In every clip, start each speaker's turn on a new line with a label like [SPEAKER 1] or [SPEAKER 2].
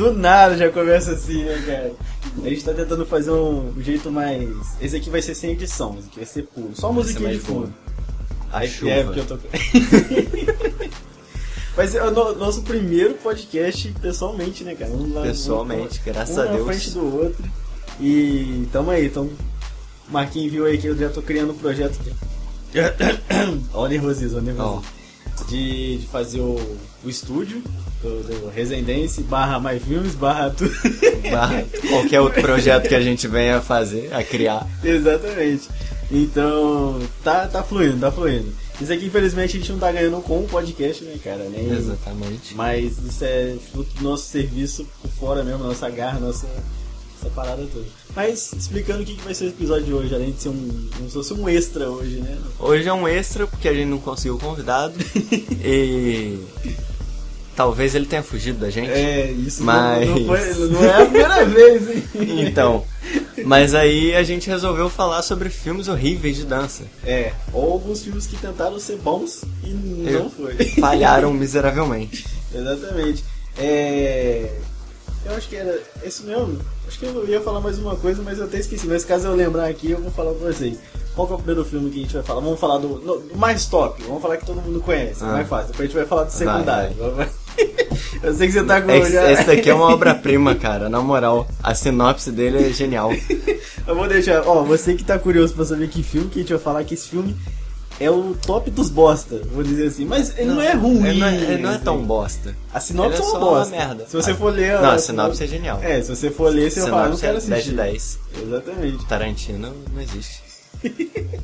[SPEAKER 1] Do nada já começa assim, né, cara? A gente tá tentando fazer um jeito mais. Esse aqui vai ser sem edição, esse aqui vai ser puro. Só musiquinha de fundo.
[SPEAKER 2] A chuva.
[SPEAKER 1] É, porque eu tô. Mas é o no- nosso primeiro podcast pessoalmente, né, cara? Um lá-
[SPEAKER 2] Pessoalmente,
[SPEAKER 1] um,
[SPEAKER 2] graças
[SPEAKER 1] um
[SPEAKER 2] a
[SPEAKER 1] na
[SPEAKER 2] Deus.
[SPEAKER 1] frente do outro. E tamo aí, então. Marquinhos viu aí que eu já tô criando um projeto. Ó, o nervosismo, ó, o nervosismo. De, de fazer o, o estúdio do, do Residência, barra mais filmes, barra tudo.
[SPEAKER 2] Barra qualquer outro projeto que a gente venha fazer, a criar.
[SPEAKER 1] Exatamente. Então, tá, tá fluindo, tá fluindo. Isso aqui, infelizmente, a gente não tá ganhando com o podcast, né, cara? Nem,
[SPEAKER 2] Exatamente.
[SPEAKER 1] Mas isso é fruto do nosso serviço por fora mesmo, nossa garra, nossa essa parada toda. Mas explicando o que, que vai ser o episódio de hoje, além de ser um. como se fosse um extra hoje, né?
[SPEAKER 2] Hoje é um extra porque a gente não conseguiu o convidado. e. Talvez ele tenha fugido da gente.
[SPEAKER 1] É, isso
[SPEAKER 2] Mas-
[SPEAKER 1] não, não, foi, não é a primeira vez, hein?
[SPEAKER 2] Então. Mas aí a gente resolveu falar sobre filmes horríveis de dança.
[SPEAKER 1] É, ou alguns filmes que tentaram ser bons e não foi.
[SPEAKER 2] Falharam miseravelmente.
[SPEAKER 1] Exatamente. É. Eu acho que era isso mesmo. Acho que eu ia falar mais uma coisa, mas eu até esqueci. Mas caso eu lembrar aqui, eu vou falar pra vocês. Qual que é o primeiro filme que a gente vai falar? Vamos falar do, no- do mais top. Vamos falar que todo mundo conhece.
[SPEAKER 2] Ah.
[SPEAKER 1] Mais fácil. Depois a gente vai falar do
[SPEAKER 2] Vai,
[SPEAKER 1] secundário. eu sei que você tá com.
[SPEAKER 2] Esse,
[SPEAKER 1] já-
[SPEAKER 2] esse daqui é uma obra-prima, cara. Na moral, a sinopse dele é genial.
[SPEAKER 1] Eu vou deixar. Ó, você que tá curioso pra saber que filme que a gente vai falar, que esse filme é o top dos bosta, vou dizer assim. Mas ele não, é ruim.
[SPEAKER 2] Ele não é, ele não é
[SPEAKER 1] assim.
[SPEAKER 2] tão bosta.
[SPEAKER 1] A sinopse é
[SPEAKER 2] é
[SPEAKER 1] uma
[SPEAKER 2] só uma
[SPEAKER 1] bosta.
[SPEAKER 2] merda.
[SPEAKER 1] Se você for ler.
[SPEAKER 2] Não, a sinopse é genial.
[SPEAKER 1] É, se você for ler, você vai falar, não
[SPEAKER 2] Sinopse
[SPEAKER 1] quero
[SPEAKER 2] é 10 de
[SPEAKER 1] assistir.
[SPEAKER 2] 10.
[SPEAKER 1] Exatamente.
[SPEAKER 2] Tarantino não existe.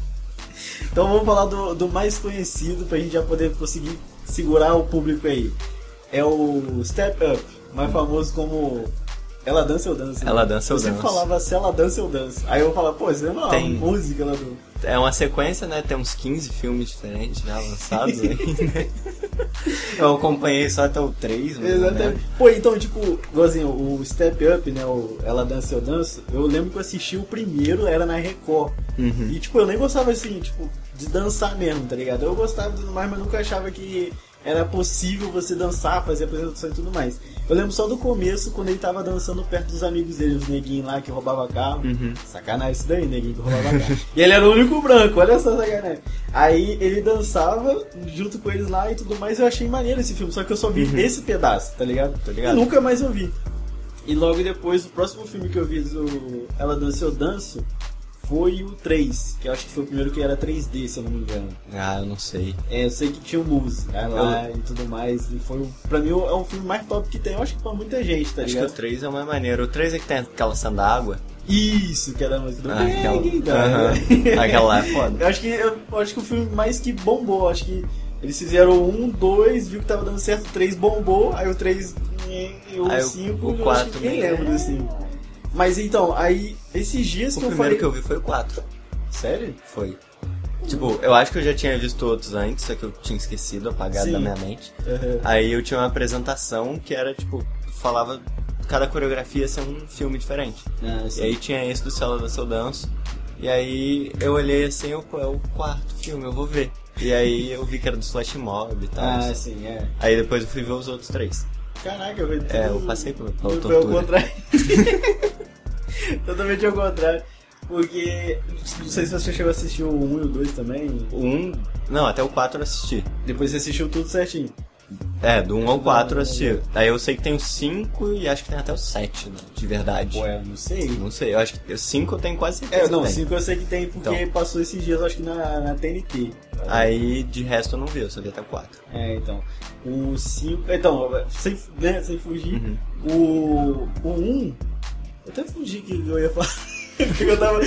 [SPEAKER 1] Então vamos falar do, do mais conhecido pra gente já poder conseguir segurar o público aí. É o Step Up, mais famoso como Ela Dança Eu Danço. né?
[SPEAKER 2] Ela Dança Eu
[SPEAKER 1] Você
[SPEAKER 2] Danço.
[SPEAKER 1] falava se ela dança eu danço. Aí eu falava, pô, você não é
[SPEAKER 2] Tem.
[SPEAKER 1] uma música lá do.
[SPEAKER 2] É uma sequência, né? Tem uns 15 filmes diferentes já lançados aí, né? Eu acompanhei só até o 3, né?
[SPEAKER 1] Exatamente. Pô, então, tipo, igualzinho, o Step Up, né? O Ela Dança Eu Danço, eu lembro que eu assisti o primeiro, era na Record.
[SPEAKER 2] Uhum.
[SPEAKER 1] E, tipo, eu nem gostava, assim, tipo, de dançar mesmo, tá ligado? Eu gostava e tudo mais, mas nunca achava que era possível você dançar, fazer apresentação e tudo mais. Eu lembro só do começo, quando ele tava dançando perto dos amigos dele, os neguinhos lá que roubava carro.
[SPEAKER 2] Uhum.
[SPEAKER 1] Sacanagem isso daí, neguinho que roubava carro. e ele era o único branco, olha só sacanagem. Aí ele dançava junto com eles lá e tudo mais, eu achei maneiro esse filme, só que eu só vi
[SPEAKER 2] Uhum.
[SPEAKER 1] esse pedaço, tá ligado?
[SPEAKER 2] Tô ligado.
[SPEAKER 1] E nunca mais eu vi. E logo depois, o próximo filme que eu vi do Ela Dança Eu Danço foi o 3, que eu acho que foi o primeiro que era 3D, se eu não me engano.
[SPEAKER 2] Ah, eu não sei.
[SPEAKER 1] É, eu sei que tinha o música lá e tudo mais. E foi, o- pra mim, é um filme mais top que tem. Eu acho que pra muita gente, tá
[SPEAKER 2] Acho que
[SPEAKER 1] ligado?
[SPEAKER 2] o 3 é o mais maneiro. O 3 é que tem aquela cena da água.
[SPEAKER 1] Isso, que era a música do
[SPEAKER 2] Ah, aquela-? Aham. Aquela lá é foda.
[SPEAKER 1] Eu acho que eu, eu acho que o filme mais que bombou, eu acho que eles fizeram um, dois, viu que tava dando certo, o três bombou, aí o três e o
[SPEAKER 2] Aí o-
[SPEAKER 1] cinco,
[SPEAKER 2] o
[SPEAKER 1] eu acho
[SPEAKER 2] quatro
[SPEAKER 1] que ninguém
[SPEAKER 2] nem-
[SPEAKER 1] lembra do cinco. Mas então, aí esses dias
[SPEAKER 2] O
[SPEAKER 1] que eu
[SPEAKER 2] primeiro
[SPEAKER 1] falei.
[SPEAKER 2] que eu vi foi o 4.
[SPEAKER 1] Sério?
[SPEAKER 2] Foi. Tipo, eu acho que eu já tinha visto outros antes, só que eu tinha esquecido, apagado
[SPEAKER 1] Sim.
[SPEAKER 2] da minha mente.
[SPEAKER 1] Aham.
[SPEAKER 2] Aí eu tinha uma apresentação que era, tipo, falava cada coreografia ser um filme diferente.
[SPEAKER 1] Ah,
[SPEAKER 2] E aí tinha esse do Céu da Seu Danço. E aí eu olhei assim, eu, é o quarto filme, eu vou ver. E aí eu vi que era do Slash Mob e tal.
[SPEAKER 1] Ah, sim, é.
[SPEAKER 2] Aí depois eu fui ver os outros três.
[SPEAKER 1] Caraca, eu vi tudo.
[SPEAKER 2] É, eu passei pela
[SPEAKER 1] tudo foi ao
[SPEAKER 2] tortura.
[SPEAKER 1] contrário. Totalmente ao contrário. Porque. Não sei se você chegou a assistir o 1 e o 2 também.
[SPEAKER 2] O Um, não, até o 4 eu assisti.
[SPEAKER 1] Depois você assistiu tudo certinho.
[SPEAKER 2] É, do 1 ao 4 eu assisti. Aí eu sei que tem o 5 e acho que tem até o 7, né, de verdade.
[SPEAKER 1] Ué, não sei.
[SPEAKER 2] Não sei, eu acho que o 5 eu tenho quase certeza.
[SPEAKER 1] É, não,
[SPEAKER 2] que tem.
[SPEAKER 1] 5 eu sei que tem porque
[SPEAKER 2] Então.
[SPEAKER 1] passou esses dias, acho que na, na TNT.
[SPEAKER 2] Aí de resto eu não vi, eu só vi até o 4.
[SPEAKER 1] É, então. O 5. Então, sem, né, sem fugir.
[SPEAKER 2] Uhum.
[SPEAKER 1] O 1. Um, eu até fugi que eu ia falar. porque eu tava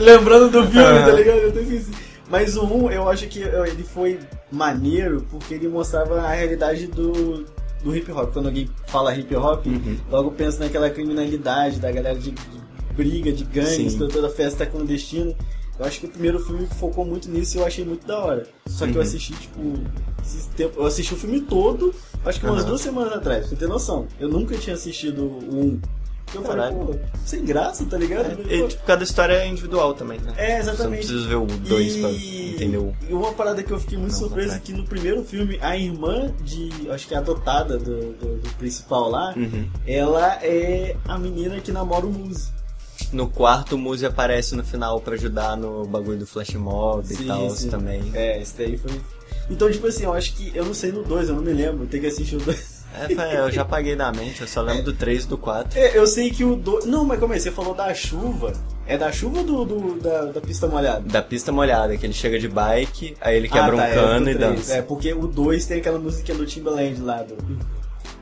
[SPEAKER 1] lembrando do filme,
[SPEAKER 2] Aham.
[SPEAKER 1] tá ligado? Eu até esqueci. Mas o 1, eu acho que ele foi maneiro porque ele mostrava a realidade do, do hip hop. Quando alguém fala hip hop,
[SPEAKER 2] Uhum.
[SPEAKER 1] logo pensa naquela criminalidade da galera de, de briga, de gangues, toda, festa clandestina. Eu acho que o primeiro filme focou muito nisso e eu achei muito da hora. Só que eu
[SPEAKER 2] Uhum.
[SPEAKER 1] assisti, tipo, tempo, eu assisti o filme todo, acho que umas
[SPEAKER 2] Aham.
[SPEAKER 1] duas semanas atrás, pra você ter noção. Eu nunca tinha assistido o 1. Eu falei, pô, sem graça, tá ligado?
[SPEAKER 2] É, e, tipo, cada história é individual também, né?
[SPEAKER 1] É, exatamente.
[SPEAKER 2] Você não precisa ver o 2 e... pra entender o.
[SPEAKER 1] E uma parada que eu fiquei muito surpreso é que no primeiro filme, a irmã de. Acho que é adotada do, do, do principal lá,
[SPEAKER 2] uhum.
[SPEAKER 1] ela é a menina que namora o Muse.
[SPEAKER 2] No quarto, o Muse aparece no final para ajudar no bagulho do Flash Mob sim, e tal também.
[SPEAKER 1] É, esse daí foi. Então, tipo assim, eu acho que. Eu não sei no 2, eu não me lembro, tem que assistir o 2.
[SPEAKER 2] É, eu já paguei na mente, eu só lembro do 3 e do 4.
[SPEAKER 1] É, eu sei que o 2. Não, mas como é? Você falou da chuva. É da chuva ou do, do da, da, pista molhada?
[SPEAKER 2] Da pista molhada, que ele chega de bike, aí ele quebra ah, tá, um é, cano é e dança.
[SPEAKER 1] É, porque o 2 tem aquela música do Timbaland lá, do.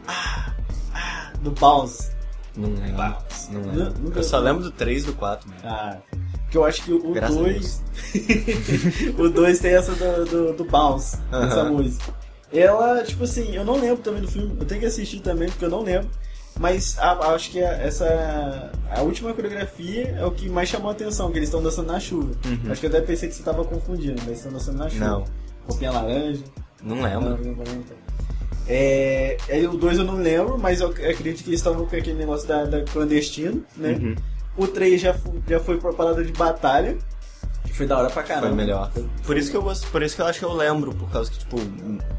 [SPEAKER 1] Ah, ah, do Bounce.
[SPEAKER 2] Não lembro. Bounce. Não lembro. eu só lembro do 3 e do 4. Mesmo.
[SPEAKER 1] Ah. Que eu acho que o 2. o 2 tem essa do, do, do Bounce, uh -huh. essa música. Ela, tipo assim, eu não lembro também do filme, eu tenho que assistir também porque eu não lembro. Mas a, acho que a, essa. A última coreografia é o que mais chamou a atenção, que eles estão dançando na chuva.
[SPEAKER 2] Uhum.
[SPEAKER 1] Acho que eu até pensei que você estava confundindo, mas estão dançando na chuva.
[SPEAKER 2] Não.
[SPEAKER 1] Roupinha laranja.
[SPEAKER 2] Não lembro. Não, não,
[SPEAKER 1] não, é, o 2 eu não lembro, mas eu acredito que eles estavam com aquele negócio da, da clandestino, né?
[SPEAKER 2] Uhum.
[SPEAKER 1] O 3 já, já foi pra parada de batalha. Foi da hora pra caramba.
[SPEAKER 2] Foi melhor. Por isso que eu gosto, por isso que eu acho que eu lembro, por causa que, tipo,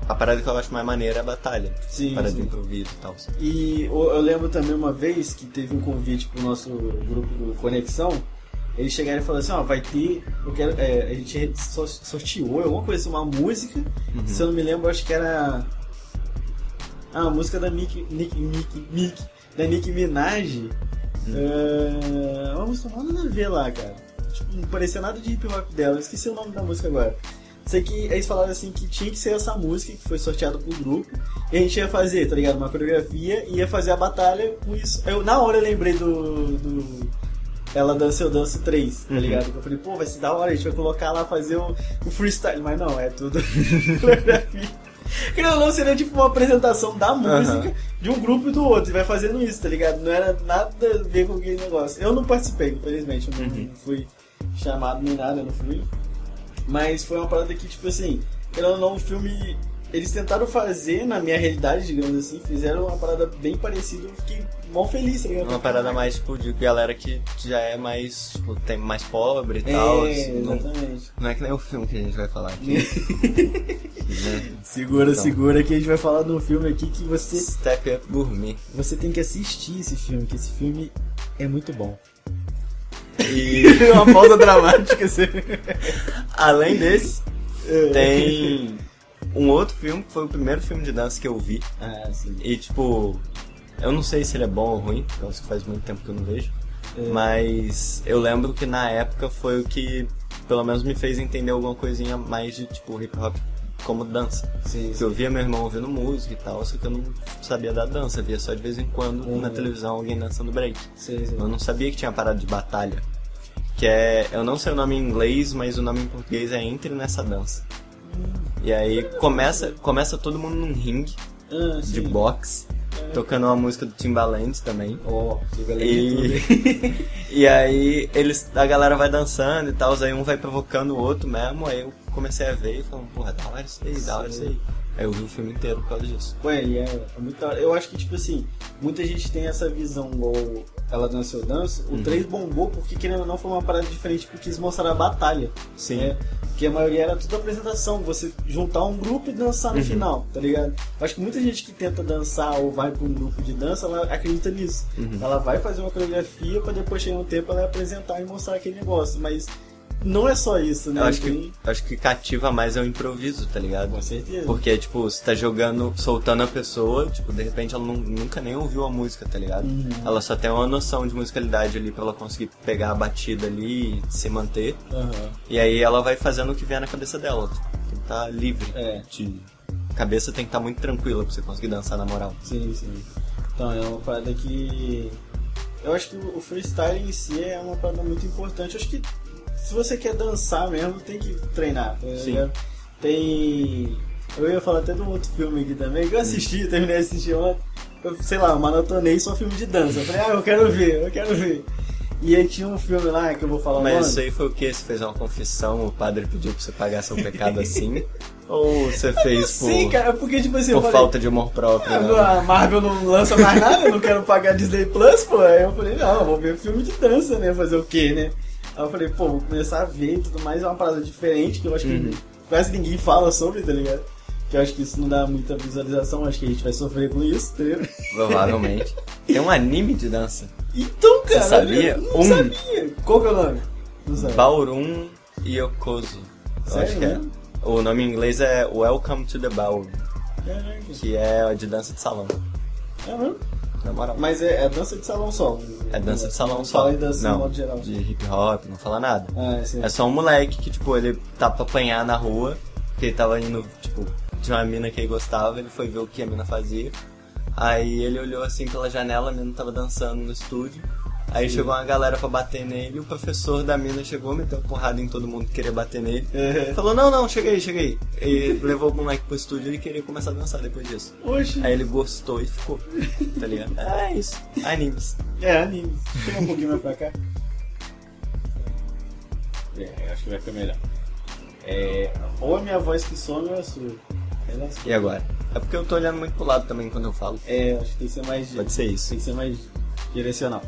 [SPEAKER 2] a parada que eu acho mais maneira é a batalha.
[SPEAKER 1] Sim.
[SPEAKER 2] A parada
[SPEAKER 1] sim.
[SPEAKER 2] de improviso e tal.
[SPEAKER 1] E eu lembro também uma vez que teve um convite pro nosso grupo do Conexão. Eles chegaram e falaram assim, ó, vai ter. Eu quero. É, a gente sorteou alguma coisa, uma música.
[SPEAKER 2] Uhum.
[SPEAKER 1] Se eu não me lembro, acho que era. Ah, a música da Nick. Nick. Nick. Nick da Nick Minaj. Uhum. Uh, uma música nada a ver lá, cara tipo, não parecia nada de hip hop dela. Eu esqueci o nome da música agora. Sei que eles falaram assim que tinha que ser essa música que foi sorteada pro grupo. E a gente ia fazer, tá ligado? Uma coreografia e ia fazer a batalha com isso. Eu, na hora eu lembrei do. do ela dança eu danço 3, tá uhum. ligado? Eu falei, pô, vai ser da hora, a gente vai colocar lá fazer o, o freestyle. Mas não, é tudo coreografia. Querendo não, seria tipo uma apresentação da música uhum. de um grupo e do outro. E vai fazendo isso, tá ligado? Não era nada a ver com aquele negócio. Eu não participei, infelizmente. Eu não,
[SPEAKER 2] uhum.
[SPEAKER 1] não fui chamado nem nada, eu não fui. Mas foi uma parada que, tipo assim, querendo ou não, o filme. Eles tentaram fazer, na minha realidade, digamos assim, fizeram uma parada bem parecida, eu fiquei mó feliz, tá?
[SPEAKER 2] Uma parada mais, tipo, de galera que já é mais, tipo, tem mais pobre e é, tal.
[SPEAKER 1] Assim, exatamente.
[SPEAKER 2] Não, não, é que nem o filme que a gente vai falar aqui.
[SPEAKER 1] né? Segura, então, segura que a gente vai falar de um filme aqui que você...
[SPEAKER 2] Step Up Gourmet.
[SPEAKER 1] Você tem que assistir esse filme, que esse filme é muito bom.
[SPEAKER 2] E
[SPEAKER 1] uma pausa dramática. Assim.
[SPEAKER 2] Além desse, é. tem um outro filme que foi o primeiro filme de dança que eu vi.
[SPEAKER 1] Ah, sim.
[SPEAKER 2] E tipo, eu não sei se ele é bom ou ruim, porque faz muito tempo que eu não vejo. É. Mas eu lembro que na época foi o que pelo menos me fez entender alguma coisinha mais de tipo hip hop como dança.
[SPEAKER 1] Sim,
[SPEAKER 2] Porque eu via meu irmão ouvindo música e tal, só que eu não sabia da dança, via só de vez em quando uhum. na televisão alguém dançando break.
[SPEAKER 1] Sim, sim.
[SPEAKER 2] Eu não sabia que tinha parada de batalha. Que é. Eu não sei o nome em inglês, mas o nome em português é Entre nessa dança. E aí começa, começa todo mundo num ringue
[SPEAKER 1] ah,
[SPEAKER 2] de boxe tocando uma música do Timbaland também.
[SPEAKER 1] Oh,
[SPEAKER 2] e, e aí eles, a galera vai dançando e tal, aí um vai provocando o outro mesmo, aí eu comecei a ver e falando, porra, da hora isso aí, da hora isso aí. Aí eu vi o filme inteiro por causa disso.
[SPEAKER 1] Ué, e é, é muito Eu acho que, tipo assim, muita gente tem essa visão igual ela dança eu danço. O uhum. 3 bombou porque, querendo ou não, foi uma parada diferente porque quis mostrar a batalha.
[SPEAKER 2] Sim.
[SPEAKER 1] Né? Porque a maioria era tudo apresentação, você juntar um grupo e dançar no uhum. final, tá ligado? Acho que muita gente que tenta dançar ou vai pra um grupo de dança, ela acredita nisso.
[SPEAKER 2] Uhum.
[SPEAKER 1] Ela vai fazer uma coreografia pra depois chegar um tempo ela apresentar e mostrar aquele negócio. Mas não é só isso, né?
[SPEAKER 2] Eu acho, que, acho que cativa mais é o improviso, tá ligado?
[SPEAKER 1] Com certeza.
[SPEAKER 2] Porque, tipo, você tá jogando, soltando a pessoa, tipo, de repente ela não, nunca nem ouviu a música, tá ligado?
[SPEAKER 1] Uhum.
[SPEAKER 2] Ela só tem uma noção de musicalidade ali pra ela conseguir pegar a batida ali e se manter.
[SPEAKER 1] Uhum.
[SPEAKER 2] E aí ela vai fazendo o que vier na cabeça dela. Tem que estar tá livre.
[SPEAKER 1] É.
[SPEAKER 2] De... A cabeça tem que estar tá muito tranquila pra você conseguir dançar na moral.
[SPEAKER 1] Sim, sim. Então, é uma parada que. Eu acho que o freestyle em si é uma parada muito importante. Eu acho que se você quer dançar mesmo, tem que treinar. Tá
[SPEAKER 2] Sim.
[SPEAKER 1] Tem. Eu ia falar até de um outro filme aqui também, que eu assisti, terminei de assistir ontem. Eu, sei lá, eu maratonei só filme de dança. Eu falei, ah, eu quero ver, eu quero ver. E aí tinha um filme lá que eu vou falar
[SPEAKER 2] Mas isso aí foi o que? Você fez uma confissão, o padre pediu pra você pagar seu pecado assim? Ou você fez
[SPEAKER 1] Sim,
[SPEAKER 2] por,
[SPEAKER 1] cara, porque tipo assim, eu
[SPEAKER 2] por
[SPEAKER 1] falei,
[SPEAKER 2] falta de amor próprio?
[SPEAKER 1] "Ah,
[SPEAKER 2] né?
[SPEAKER 1] a Marvel não lança mais nada, eu não quero pagar Disney Plus, pô. Aí eu falei, não, eu vou ver filme de dança, né? Fazer o quê, né? Aí eu falei, pô, vou começar a ver e tudo mais, é uma parada diferente que eu acho
[SPEAKER 2] Uhum.
[SPEAKER 1] que quase ninguém fala sobre, tá ligado? Que eu acho que isso não dá muita visualização, acho que a gente vai sofrer com isso, tá ligado?
[SPEAKER 2] Provavelmente. Tem um anime de dança.
[SPEAKER 1] Então, cara,
[SPEAKER 2] sabia?
[SPEAKER 1] eu não
[SPEAKER 2] Um.
[SPEAKER 1] sabia. Qual que é o nome? Não sabe.
[SPEAKER 2] Ballroom Yokozu.
[SPEAKER 1] Sério
[SPEAKER 2] acho que é. O nome em inglês é Welcome to the Ballroom,
[SPEAKER 1] Caraca.
[SPEAKER 2] que é de dança de salão.
[SPEAKER 1] É mesmo?
[SPEAKER 2] Na moral.
[SPEAKER 1] Mas é, é dança de salão só.
[SPEAKER 2] É dança de salão
[SPEAKER 1] não
[SPEAKER 2] só.
[SPEAKER 1] Fala em dança
[SPEAKER 2] não,
[SPEAKER 1] de modo geral.
[SPEAKER 2] de hip hop, não fala nada.
[SPEAKER 1] Ah, é, sim.
[SPEAKER 2] É só um moleque que, tipo, ele tá pra apanhar na rua, porque ele tava indo, tipo, tinha uma mina que ele gostava, ele foi ver o que a mina fazia. Aí ele olhou assim pela janela, a mina tava dançando no estúdio. Aí chegou uma galera pra bater nele, o professor da mina chegou, meteu porrada em todo mundo que queria bater nele.
[SPEAKER 1] É.
[SPEAKER 2] Falou, não, não, chega aí, chega aí. E levou o moleque pro estúdio e queria começar a dançar depois disso.
[SPEAKER 1] Oxi.
[SPEAKER 2] Aí ele gostou e ficou, tá ligado? É isso, animes.
[SPEAKER 1] É, anime. Chega um pouquinho mais pra cá. É, acho que vai ficar melhor. É, ou a minha voz que some ou a. É sua.
[SPEAKER 2] E agora? É porque eu tô olhando muito pro lado também quando eu falo.
[SPEAKER 1] É, acho que tem que ser mais.
[SPEAKER 2] Pode ser isso.
[SPEAKER 1] Tem que ser mais direcional.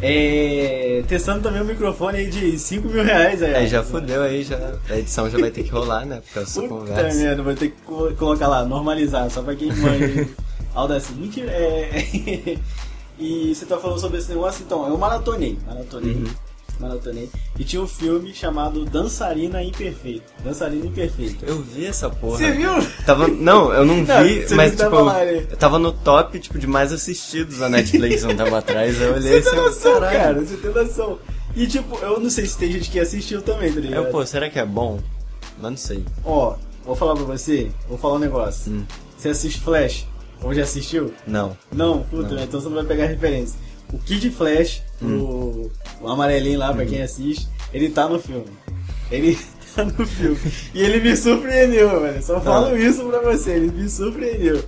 [SPEAKER 1] É, testando também o microfone aí de 5 mil reais aí.
[SPEAKER 2] Aí
[SPEAKER 1] ó.
[SPEAKER 2] já fudeu aí, já, a edição já vai ter que rolar, né? Porque é só
[SPEAKER 1] Puta
[SPEAKER 2] conversa.
[SPEAKER 1] merda, vou ter que co- colocar lá, normalizar, só pra quem manja. Audacity. Mentira, é. e você tá falando sobre esse negócio, então, eu maratonei. Maratonei.
[SPEAKER 2] Uhum.
[SPEAKER 1] Maratonei. E tinha um filme chamado Dançarina Imperfeita. Dançarina Imperfeita.
[SPEAKER 2] Eu vi essa porra.
[SPEAKER 1] Você viu?
[SPEAKER 2] Tava, não, eu não vi, mas
[SPEAKER 1] não tava
[SPEAKER 2] tipo,
[SPEAKER 1] lá, né?
[SPEAKER 2] eu tava no top tipo, de mais assistidos da Netflix um tempo atrás. Eu olhei
[SPEAKER 1] Você tem
[SPEAKER 2] assim,
[SPEAKER 1] noção,
[SPEAKER 2] caralho.
[SPEAKER 1] cara, você tem noção. E tipo, eu não sei se tem gente que assistiu também, tá ligado?
[SPEAKER 2] Eu, pô, será que é bom? Mas não sei.
[SPEAKER 1] Ó, vou falar pra você, vou falar um negócio.
[SPEAKER 2] Hum.
[SPEAKER 1] Você assiste Flash? Ou já assistiu?
[SPEAKER 2] Não.
[SPEAKER 1] Não, puta,
[SPEAKER 2] Não.
[SPEAKER 1] né? então você não vai pegar referência. O Kid Flash, o, o amarelinho lá pra quem assiste, ele tá no filme. Ele tá no filme. E ele me surpreendeu, velho. Só falo isso pra você, ele me surpreendeu.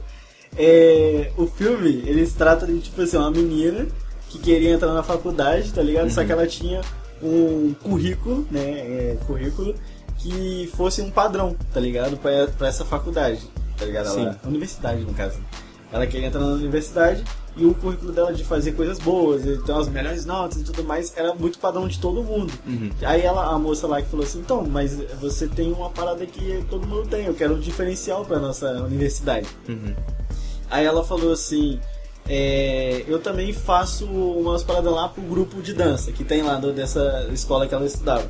[SPEAKER 1] É, o filme, ele se trata de, tipo assim, uma menina que queria entrar na faculdade, tá ligado? Só que ela tinha um currículo, né? é, currículo que fosse um padrão, tá ligado? Pra, pra essa faculdade, tá ligado? Ela-
[SPEAKER 2] Sim.
[SPEAKER 1] universidade, no caso. Ela queria entrar na universidade e o currículo dela de fazer coisas boas, e ter as melhores notas e tudo mais, era muito padrão de todo mundo.
[SPEAKER 2] Uhum.
[SPEAKER 1] Aí ela, a moça lá que falou assim, então, mas você tem uma parada que todo mundo tem, eu quero um diferencial pra nossa universidade.
[SPEAKER 2] Uhum.
[SPEAKER 1] Aí ela falou assim, é, eu também faço umas paradas lá pro grupo de dança que tem lá do- dessa escola que ela estudava.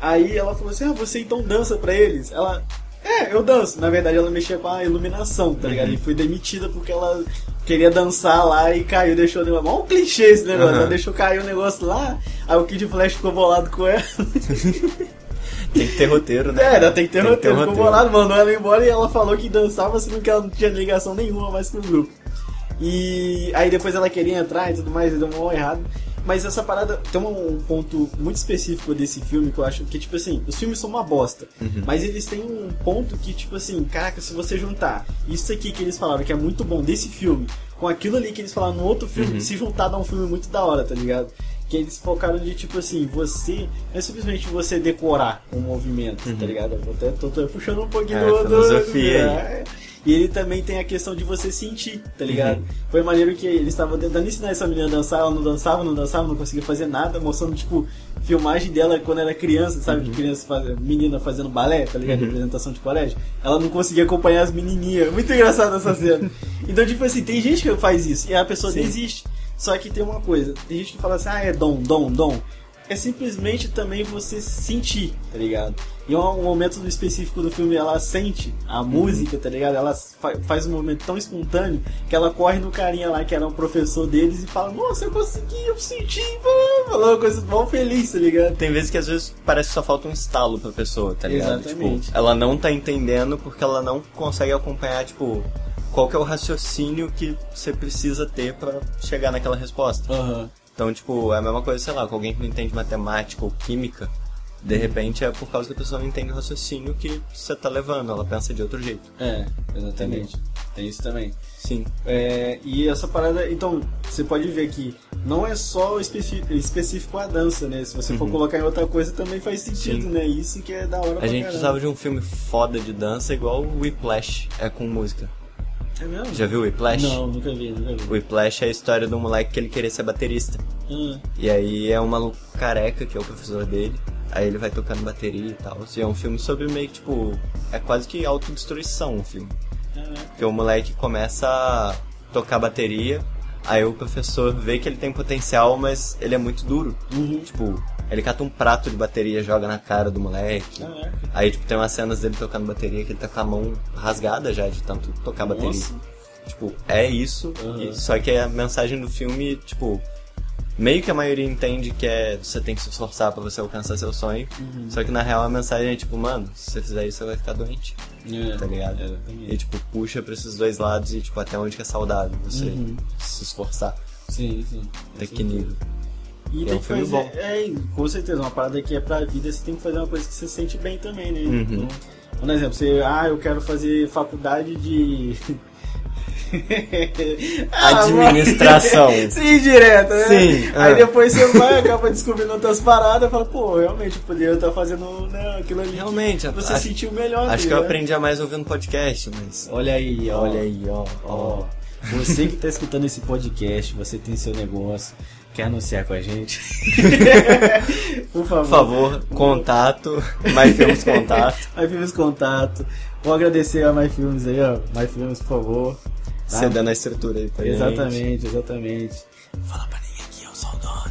[SPEAKER 1] Aí ela falou assim, ah, você então dança pra eles? Ela, é, eu danço. Na verdade ela mexia com a iluminação, tá ligado?
[SPEAKER 2] Uhum.
[SPEAKER 1] E foi demitida porque ela queria dançar lá e caiu, deixou o negócio. Mó um clichê esse negócio,
[SPEAKER 2] Uhum.
[SPEAKER 1] ela deixou cair o negócio lá, aí o Kid Flash ficou bolado com ela.
[SPEAKER 2] Tem que ter roteiro, né?
[SPEAKER 1] É, tem que ter
[SPEAKER 2] Tem
[SPEAKER 1] roteiro. Ficou bolado, mandou ela embora e ela falou que dançava, sendo que ela não tinha ligação nenhuma mais com o grupo. E aí depois ela queria entrar e tudo mais, e deu mal errado. Mas essa parada tem um ponto muito específico desse filme que eu acho que, tipo assim, os filmes são uma bosta.
[SPEAKER 2] Uhum.
[SPEAKER 1] Mas eles têm um ponto que, tipo assim, caraca, se você juntar isso aqui que eles falaram que é muito bom desse filme, com aquilo ali que eles falaram no outro filme,
[SPEAKER 2] Uhum.
[SPEAKER 1] se juntar dá um filme muito da hora, tá ligado? Que eles focaram de tipo assim, você. Não é simplesmente você decorar um movimento, tá ligado? Eu até tô, tô puxando um pouquinho
[SPEAKER 2] Uhum. É,
[SPEAKER 1] do, do-
[SPEAKER 2] filosofia aí.
[SPEAKER 1] é. E ele também tem a questão de você sentir, tá ligado?
[SPEAKER 2] Uhum.
[SPEAKER 1] Foi maneiro que eles estavam tentando ensinar essa menina a dançar, ela não dançava, não dançava, não conseguia fazer nada, mostrando, tipo, filmagem dela quando era criança, sabe? De criança, faz... menina fazendo balé, tá ligado?
[SPEAKER 2] Uhum.
[SPEAKER 1] Representação de colégio. Ela não conseguia acompanhar as menininhas. Muito engraçado essa cena. então, tipo assim, tem gente que faz isso e a pessoa
[SPEAKER 2] Sim.
[SPEAKER 1] desiste. Só que tem uma coisa, tem gente que fala assim, ah, é dom, dom, dom. É simplesmente também você sentir, tá ligado? E um momento específico do filme, ela sente a música, tá ligado? Ela fa- faz um momento tão espontâneo que ela corre no carinha lá, que era um professor deles, e fala, nossa, eu consegui, eu senti. Falou uma coisa mal feliz, tá ligado?
[SPEAKER 2] Tem vezes que às vezes parece que só falta um estalo pra pessoa, tá ligado?
[SPEAKER 1] Exatamente.
[SPEAKER 2] Tipo, ela não tá entendendo porque ela não consegue acompanhar, tipo, qual que é o raciocínio que você precisa ter pra chegar naquela resposta.
[SPEAKER 1] Aham.
[SPEAKER 2] Então, tipo, é a mesma coisa, sei lá, com alguém que não entende matemática ou química. De repente é por causa que a pessoa não entende o raciocínio que você tá levando, ela pensa de outro jeito.
[SPEAKER 1] É, exatamente. Tem isso também.
[SPEAKER 2] Sim.
[SPEAKER 1] É, e essa parada, então, você pode ver que não é só específico a dança, né? Se você for
[SPEAKER 2] Uhum.
[SPEAKER 1] colocar em outra coisa também faz sentido,
[SPEAKER 2] Sim.
[SPEAKER 1] né? Isso que é da hora
[SPEAKER 2] A
[SPEAKER 1] pra
[SPEAKER 2] gente
[SPEAKER 1] caramba.
[SPEAKER 2] precisava de um filme foda de dança igual o Whiplash, é com música.
[SPEAKER 1] É mesmo?
[SPEAKER 2] Já viu o Whiplash?
[SPEAKER 1] Não, nunca vi, nunca vi.
[SPEAKER 2] O Whiplash é a história de um moleque que ele queria ser baterista.
[SPEAKER 1] Ah,
[SPEAKER 2] E aí é um maluco careca, que é o professor dele. Aí ele vai tocando bateria e tal. E é um filme sobre meio que, tipo. É quase que autodestruição o filme.
[SPEAKER 1] caraca.
[SPEAKER 2] Porque o moleque começa a tocar bateria. Aí o professor vê que ele tem potencial, mas ele é muito duro.
[SPEAKER 1] Uhum.
[SPEAKER 2] Tipo, ele cata um prato de bateria, joga na cara do moleque.
[SPEAKER 1] Caraca.
[SPEAKER 2] Aí, tipo, tem umas cenas dele tocando bateria que ele tá com a mão rasgada já de tanto tocar bateria.
[SPEAKER 1] Nossa.
[SPEAKER 2] Tipo, é isso. E- só que a mensagem do filme, tipo, meio que a maioria entende que é você tem que se esforçar pra você alcançar seu sonho.
[SPEAKER 1] Uhum.
[SPEAKER 2] Só que na real a mensagem é tipo, mano, se você fizer isso você vai ficar doente,
[SPEAKER 1] É,
[SPEAKER 2] tá ligado?
[SPEAKER 1] exatamente.
[SPEAKER 2] E tipo, puxa pra esses dois lados e tipo, até onde que é saudável você
[SPEAKER 1] Uhum.
[SPEAKER 2] se esforçar.
[SPEAKER 1] Sim, sim.
[SPEAKER 2] Até que nível.
[SPEAKER 1] E
[SPEAKER 2] É
[SPEAKER 1] tem
[SPEAKER 2] um
[SPEAKER 1] que
[SPEAKER 2] filme
[SPEAKER 1] fazer,
[SPEAKER 2] bom.
[SPEAKER 1] É, com certeza, uma parada que é pra vida, você tem que fazer uma coisa que você sente bem também, né?
[SPEAKER 2] Uhum.
[SPEAKER 1] Então, por exemplo, você, ah, eu quero fazer faculdade de. Ah,
[SPEAKER 2] Administração.
[SPEAKER 1] Sim, direto, né?
[SPEAKER 2] Sim,
[SPEAKER 1] Aí
[SPEAKER 2] ah.
[SPEAKER 1] depois você vai, acaba descobrindo outras paradas e fala, pô, realmente, eu poderia estar fazendo né, aquilo ali.
[SPEAKER 2] Realmente,
[SPEAKER 1] Você
[SPEAKER 2] acho,
[SPEAKER 1] sentiu melhor.
[SPEAKER 2] acho que eu
[SPEAKER 1] ligado?
[SPEAKER 2] aprendi a mais ouvindo podcast, mas.
[SPEAKER 1] Olha aí, ó.
[SPEAKER 2] Olha aí, ó.
[SPEAKER 1] Ó, você que tá escutando esse podcast, você tem seu negócio, quer anunciar com a gente? Por favor.
[SPEAKER 2] Por favor, contato, mais filmes contato.
[SPEAKER 1] My Filmes Contato. Vou agradecer a My Filmes aí, ó. My Filmes, por favor. Tá?
[SPEAKER 2] Você dando a estrutura aí pra gente.
[SPEAKER 1] Exatamente, exatamente. Fala pra ninguém que eu sou o dono.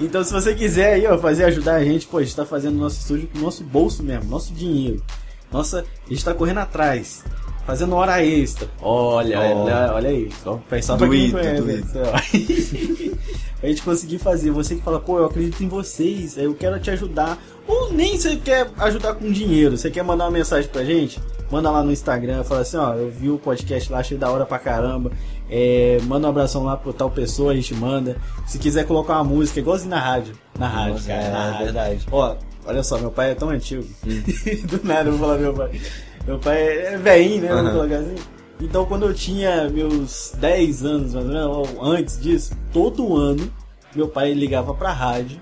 [SPEAKER 1] então, se você quiser aí, ó, fazer ajudar a gente, pô, a gente tá fazendo nosso estúdio com o nosso bolso mesmo, nosso dinheiro. Nossa, a gente tá correndo atrás, fazendo hora extra. Olha,
[SPEAKER 2] Ó.
[SPEAKER 1] olha, olha aí. Só, só pra quem conhece. né? a gente conseguir fazer. Você que fala, pô, eu acredito em vocês, eu quero te ajudar. Ou nem você quer ajudar com dinheiro, você quer mandar uma mensagem pra gente? Manda lá no Instagram, fala assim, ó, eu vi o podcast lá, achei da hora pra caramba. É, manda um abração lá pro tal pessoa, a gente manda. Se quiser colocar uma música, igualzinho na rádio. Na rádio,
[SPEAKER 2] Nossa,
[SPEAKER 1] cara.
[SPEAKER 2] é,
[SPEAKER 1] na rádio.
[SPEAKER 2] verdade.
[SPEAKER 1] Ó, olha só, meu pai é tão antigo.
[SPEAKER 2] Hum.
[SPEAKER 1] Do nada eu vou falar meu pai. Meu pai é velhinho, né? Vamos
[SPEAKER 2] Aham.
[SPEAKER 1] colocar assim. Então quando eu tinha meus 10 anos, mais ou menos, ou antes disso, todo ano meu pai ligava pra rádio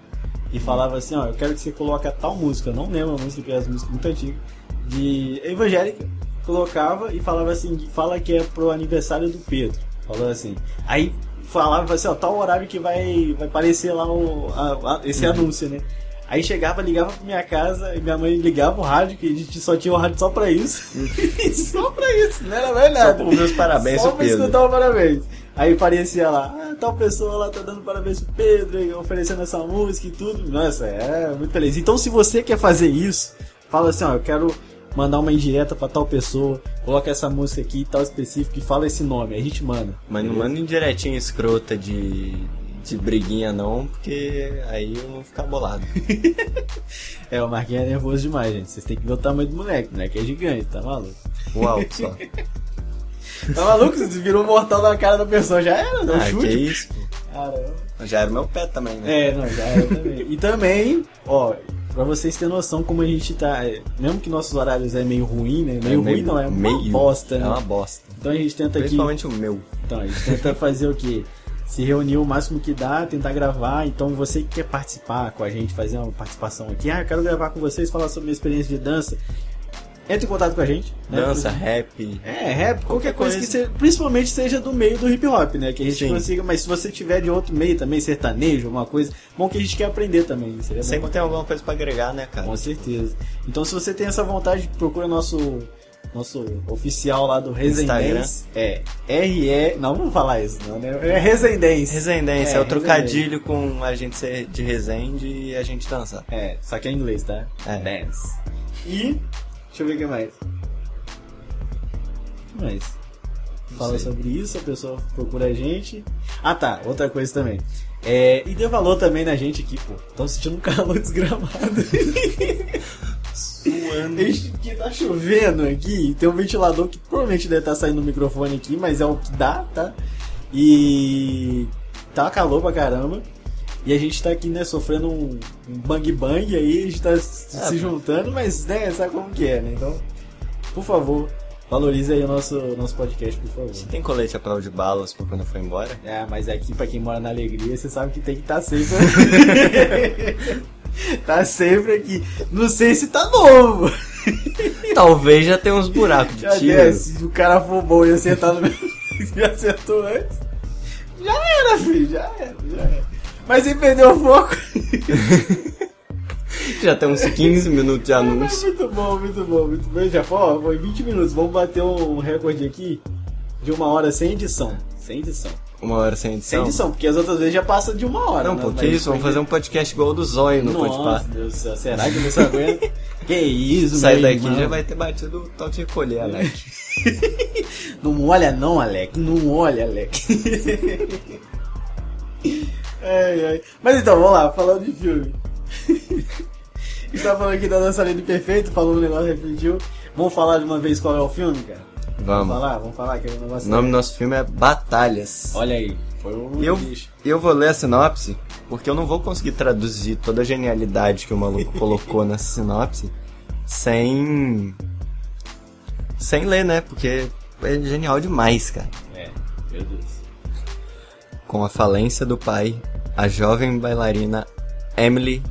[SPEAKER 1] e falava assim, ó, eu quero que você coloque tal música, eu não lembro a música, porque é as músicas muito antigas, de evangélica, colocava e falava assim, fala que é pro aniversário do Pedro. Falou assim. Aí falava assim, ó, tal horário que vai, vai aparecer lá o, a- a- esse anúncio, né? Aí chegava, ligava pra minha casa e minha mãe ligava o rádio, que a gente só tinha o rádio só pra isso. só pra isso, não era mais
[SPEAKER 2] Só
[SPEAKER 1] nada.
[SPEAKER 2] pra ouvir os parabéns
[SPEAKER 1] Só pra
[SPEAKER 2] Pedro.
[SPEAKER 1] escutar o parabéns. Aí aparecia lá, ah, tal pessoa lá tá dando parabéns pro Pedro, oferecendo essa música e tudo. Nossa, é muito feliz. Então se você quer fazer isso, fala assim, ó, eu quero mandar uma indireta pra tal pessoa, coloca essa música aqui, tal específico, e fala esse nome, aí a gente manda.
[SPEAKER 2] Mas não manda indiretinha escrota de, de briguinha não, porque aí eu vou ficar bolado.
[SPEAKER 1] É, o Marquinhos é nervoso demais, gente. Vocês têm que ver o tamanho do moleque, o moleque é gigante, tá maluco?
[SPEAKER 2] O alto só.
[SPEAKER 1] Tá maluco? Você virou mortal na cara da pessoa, já era, não
[SPEAKER 2] ah, que
[SPEAKER 1] chute.
[SPEAKER 2] isso, pô.
[SPEAKER 1] Caramba.
[SPEAKER 2] Já era meu pé também, né?
[SPEAKER 1] É, não, já era também. E também, ó, pra vocês terem noção como a gente tá. é, Mesmo que nossos horários é meio ruim, né? Meio, ruim não, é uma
[SPEAKER 2] meio.
[SPEAKER 1] bosta, né?
[SPEAKER 2] É uma bosta.
[SPEAKER 1] Então a gente tenta aqui.
[SPEAKER 2] Principalmente o meu.
[SPEAKER 1] Então, a gente tenta fazer o quê? Se reunir o máximo que dá, tentar gravar. Então você que quer participar com a gente, fazer uma participação aqui, ah, eu quero gravar com vocês, falar sobre minha experiência de dança. Entre em contato com a gente. né?
[SPEAKER 2] Dança, rap.
[SPEAKER 1] É, rap, qualquer,
[SPEAKER 2] Qualquer
[SPEAKER 1] coisa, que
[SPEAKER 2] coisa.
[SPEAKER 1] seja, principalmente seja do meio do hip hop, né? Que a gente
[SPEAKER 2] Sim.
[SPEAKER 1] consiga, mas se você tiver de outro meio também, sertanejo, alguma coisa, bom que a gente quer aprender também. Seria
[SPEAKER 2] Sempre tem alguma coisa pra agregar, né, cara?
[SPEAKER 1] com certeza. Então, se você tem essa vontade, procura nosso nosso oficial lá do Resendense. É RE. Não, vamos falar isso, não, né? É Resendense.
[SPEAKER 2] Resendense, é,
[SPEAKER 1] É,
[SPEAKER 2] o trocadilho com a gente ser de Resende e a gente dançar.
[SPEAKER 1] É, só que é em inglês, tá?
[SPEAKER 2] É.
[SPEAKER 1] Dance. E. Deixa eu ver o que mais. O que mais? Fala
[SPEAKER 2] sei.
[SPEAKER 1] sobre isso, a pessoa procura a gente. Ah tá, outra coisa também. É, e dê valor também na gente aqui, pô. Estão sentindo um calor desgramado.
[SPEAKER 2] Suando.
[SPEAKER 1] Desde que tá chovendo aqui, tem um ventilador que provavelmente deve estar saindo no microfone aqui, mas é o que dá, tá? E tá calor pra caramba. E a gente tá aqui, né, sofrendo um, um bang bang aí, a gente tá se
[SPEAKER 2] É.
[SPEAKER 1] juntando, mas, né, sabe como que é, né? Então, por favor, valorize aí o nosso, nosso podcast, por favor.
[SPEAKER 2] Você tem colete a prova de balas pra quando for embora?
[SPEAKER 1] É, mas aqui, pra quem mora na alegria, você sabe que tem que estar sempre. tá sempre aqui. Não sei se tá novo.
[SPEAKER 2] Talvez já tenha uns buracos de
[SPEAKER 1] Já
[SPEAKER 2] tiro.
[SPEAKER 1] desce, se o cara for bom e acertar no mesmo que acertou antes. Já era, filho, já era, já era. Mas ele perdeu o foco.
[SPEAKER 2] Já tem uns 15 minutos de
[SPEAKER 1] Mas
[SPEAKER 2] anúncio.
[SPEAKER 1] muito bom, muito bom, muito bom. Já foi, foi 20 minutos. Vamos bater um recorde aqui de uma hora sem edição. Sem edição.
[SPEAKER 2] Uma hora sem edição.
[SPEAKER 1] Sem edição, porque as outras vezes já passa de uma hora.
[SPEAKER 2] Não,
[SPEAKER 1] né?
[SPEAKER 2] pô, que
[SPEAKER 1] Mas
[SPEAKER 2] isso? Vamos fazer um podcast igual o do Zóio no
[SPEAKER 1] Nossa,
[SPEAKER 2] Podpah.
[SPEAKER 1] Deus céu, será que você aguenta? que isso,
[SPEAKER 2] Sai daqui
[SPEAKER 1] irmão.
[SPEAKER 2] já vai ter batido o tal de recolher, Alec.
[SPEAKER 1] Não olha não, Alec. Não olha, Alec. ai, ai. Mas então, vamos lá, falando de filme. A gente tá falando aqui da dançarina perfeito, falou um negócio, refletiu. Vamos falar de uma vez qual é o filme, cara?
[SPEAKER 2] Vamos.
[SPEAKER 1] falar? Vamos falar que é um negócio.
[SPEAKER 2] O nome do nosso filme é Batalhas.
[SPEAKER 1] Olha aí, foi um
[SPEAKER 2] eu,
[SPEAKER 1] bicho.
[SPEAKER 2] eu vou ler a sinopse, porque eu não vou conseguir traduzir toda a genialidade que o maluco colocou nessa sinopse sem. sem ler, né? Porque é genial demais, cara.
[SPEAKER 1] É, meu Deus.
[SPEAKER 2] Com a falência do pai, a jovem bailarina Emily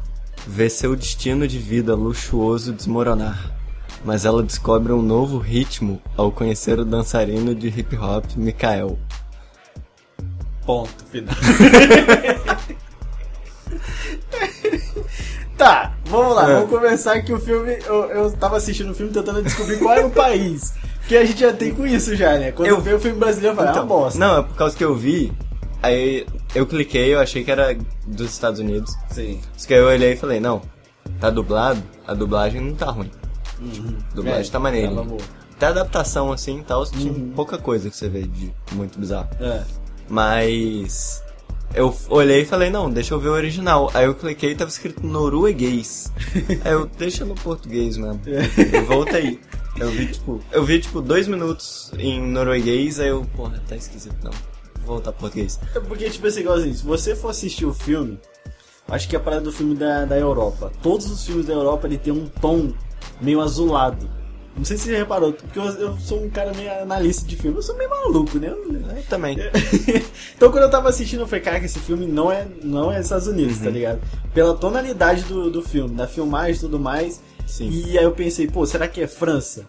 [SPEAKER 2] vê seu destino de vida luxuoso desmoronar. Mas ela descobre um novo ritmo ao conhecer o dançarino de hip hop Mikael.
[SPEAKER 1] Ponto final. tá, vamos lá,
[SPEAKER 2] É.
[SPEAKER 1] vamos começar que o filme. Eu, eu tava assistindo o filme tentando descobrir qual era o país. Porque a gente já tem com isso já, né? Quando eu
[SPEAKER 2] Eu-
[SPEAKER 1] vi o filme brasileiro, eu falei, ah, bosta.
[SPEAKER 2] Não, é por causa que eu vi, aí eu cliquei, eu achei que era dos Estados Unidos.
[SPEAKER 1] Sim.
[SPEAKER 2] Só que aí eu olhei e falei, não, tá dublado, a dublagem não tá ruim. A dublagem
[SPEAKER 1] É,
[SPEAKER 2] tá maneira. Até a adaptação assim e tal, tinha
[SPEAKER 1] Uhum.
[SPEAKER 2] pouca coisa que você vê de muito bizarro.
[SPEAKER 1] É.
[SPEAKER 2] Mas eu olhei e falei, não, deixa eu ver o original. Aí eu cliquei e tava escrito norueguês. Aí eu, deixa no português mesmo.
[SPEAKER 1] É.
[SPEAKER 2] E voltei. Eu vi, tipo, eu vi, tipo, dois minutos em norueguês, aí eu, porra, tá esquisito, não. Voltar pro português.
[SPEAKER 1] É porque, tipo assim, igualzinho, se você for assistir o filme, acho que é a parada do filme da, da Europa. Todos os filmes da Europa ele tem um tom meio azulado. Não sei se você reparou, porque eu, eu sou um cara meio analista de filme, eu sou meio maluco, né? Eu-
[SPEAKER 2] Aí também.
[SPEAKER 1] então quando eu tava assistindo, eu falei, cara, esse filme não é, não é Estados Unidos, tá ligado? Pela tonalidade do, do filme, da filmagem e tudo mais.
[SPEAKER 2] Sim.
[SPEAKER 1] E aí eu pensei, pô, será que é França?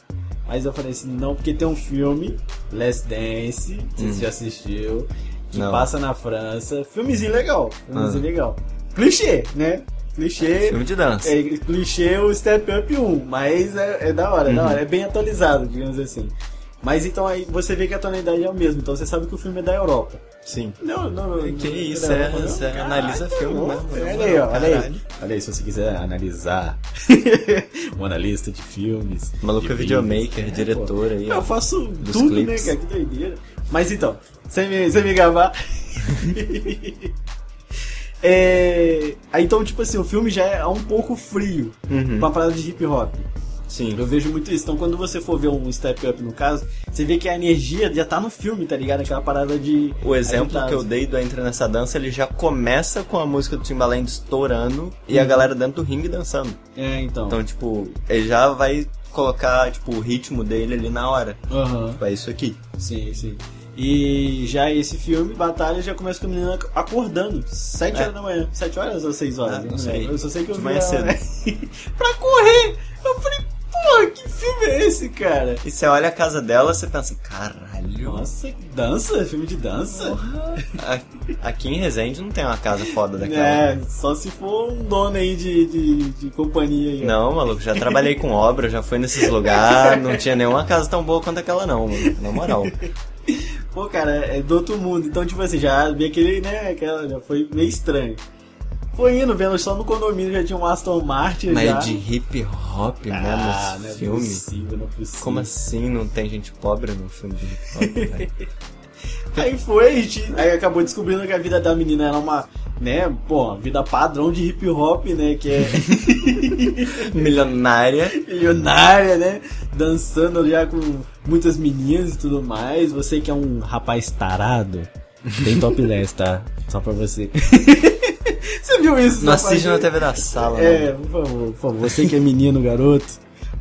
[SPEAKER 1] Mas eu falei assim, não, porque tem um filme, Last Dance, não sei se você já assistiu, que
[SPEAKER 2] Não.
[SPEAKER 1] passa na França. Filmezinho legal, filmezinho
[SPEAKER 2] Ah.
[SPEAKER 1] legal. Clichê, né? Clichê.
[SPEAKER 2] Filme de dança.
[SPEAKER 1] É, clichê o Step Up 1, mas é, é da hora, é da
[SPEAKER 2] Uhum.
[SPEAKER 1] hora, é bem atualizado, digamos assim. Mas então aí você vê que a tonalidade é o mesmo, então você sabe que o filme é da Europa.
[SPEAKER 2] Sim.
[SPEAKER 1] Não, não, não.
[SPEAKER 2] Que
[SPEAKER 1] não-
[SPEAKER 2] isso,
[SPEAKER 1] não,
[SPEAKER 2] é-
[SPEAKER 1] não,
[SPEAKER 2] você
[SPEAKER 1] caralho,
[SPEAKER 2] analisa filme
[SPEAKER 1] não,
[SPEAKER 2] mesmo,
[SPEAKER 1] Olha aí, olha aí.
[SPEAKER 2] caralho.
[SPEAKER 1] Olha aí, se você quiser analisar um analista de filmes.
[SPEAKER 2] O maluco
[SPEAKER 1] de
[SPEAKER 2] é videomaker,
[SPEAKER 1] vídeos,
[SPEAKER 2] diretor
[SPEAKER 1] pô.
[SPEAKER 2] aí,
[SPEAKER 1] Eu faço
[SPEAKER 2] dos
[SPEAKER 1] tudo,
[SPEAKER 2] clipes.
[SPEAKER 1] né, cara? Que doideira. Mas então, sem me, sem me gabar. é, aí então, tipo assim, o filme já é um pouco frio
[SPEAKER 2] Uhum.
[SPEAKER 1] pra parada de hip hop.
[SPEAKER 2] Sim.
[SPEAKER 1] Eu vejo muito isso. Então, quando você for ver um Step Up no caso, você vê que a energia já tá no filme, tá ligado? Aquela parada de.
[SPEAKER 2] O exemplo
[SPEAKER 1] agitado.
[SPEAKER 2] que eu dei do Entra Nessa Dança, ele já começa com a música do Timbaland estourando e a
[SPEAKER 1] Uhum.
[SPEAKER 2] galera dentro do ringue dançando.
[SPEAKER 1] É, então.
[SPEAKER 2] Então, tipo, ele já vai colocar, tipo, o ritmo dele ali na hora.
[SPEAKER 1] Aham.
[SPEAKER 2] Tipo, é isso aqui.
[SPEAKER 1] Sim, sim. E já esse filme, Batalha, já começa com a menina acordando. 7
[SPEAKER 2] É.
[SPEAKER 1] horas da manhã. 7 horas ou 6 horas?
[SPEAKER 2] Ah, não sei.
[SPEAKER 1] Eu só sei que eu
[SPEAKER 2] De
[SPEAKER 1] vi ela- pra correr! Eu falei, pô, que filme é esse, cara?
[SPEAKER 2] E você olha a casa dela, você pensa, caralho.
[SPEAKER 1] Nossa, dança? Filme de dança?
[SPEAKER 2] Aqui em Resende não tem uma casa foda daquela.
[SPEAKER 1] É, só se for um dono aí de, de, de companhia aí.
[SPEAKER 2] Não, maluco, já trabalhei com obra, já fui nesses lugares, não tinha nenhuma casa tão boa quanto aquela não, mano, na moral.
[SPEAKER 1] Pô, cara, é do outro mundo. Então, tipo assim, já vi aquele, né, aquela, já foi meio estranho. Foi indo, vendo só no condomínio já tinha um Aston Martin
[SPEAKER 2] Mas
[SPEAKER 1] já.
[SPEAKER 2] de hip hop
[SPEAKER 1] ah,
[SPEAKER 2] mesmo
[SPEAKER 1] não é
[SPEAKER 2] filme?
[SPEAKER 1] possível, não é possível.
[SPEAKER 2] Como assim não tem gente pobre no filme de hip hop?
[SPEAKER 1] Aí foi, a gente, aí acabou descobrindo que a vida da menina era uma, né, pô, vida padrão de hip hop, né, que é
[SPEAKER 2] Milionária.
[SPEAKER 1] milionária, né, dançando já com muitas meninas e tudo mais. Você que é um rapaz tarado, tem top 10, tá? Só pra você. Viu isso?
[SPEAKER 2] Não assiste na TV da sala,
[SPEAKER 1] É, por favor, por favor. Você que é menino, garoto,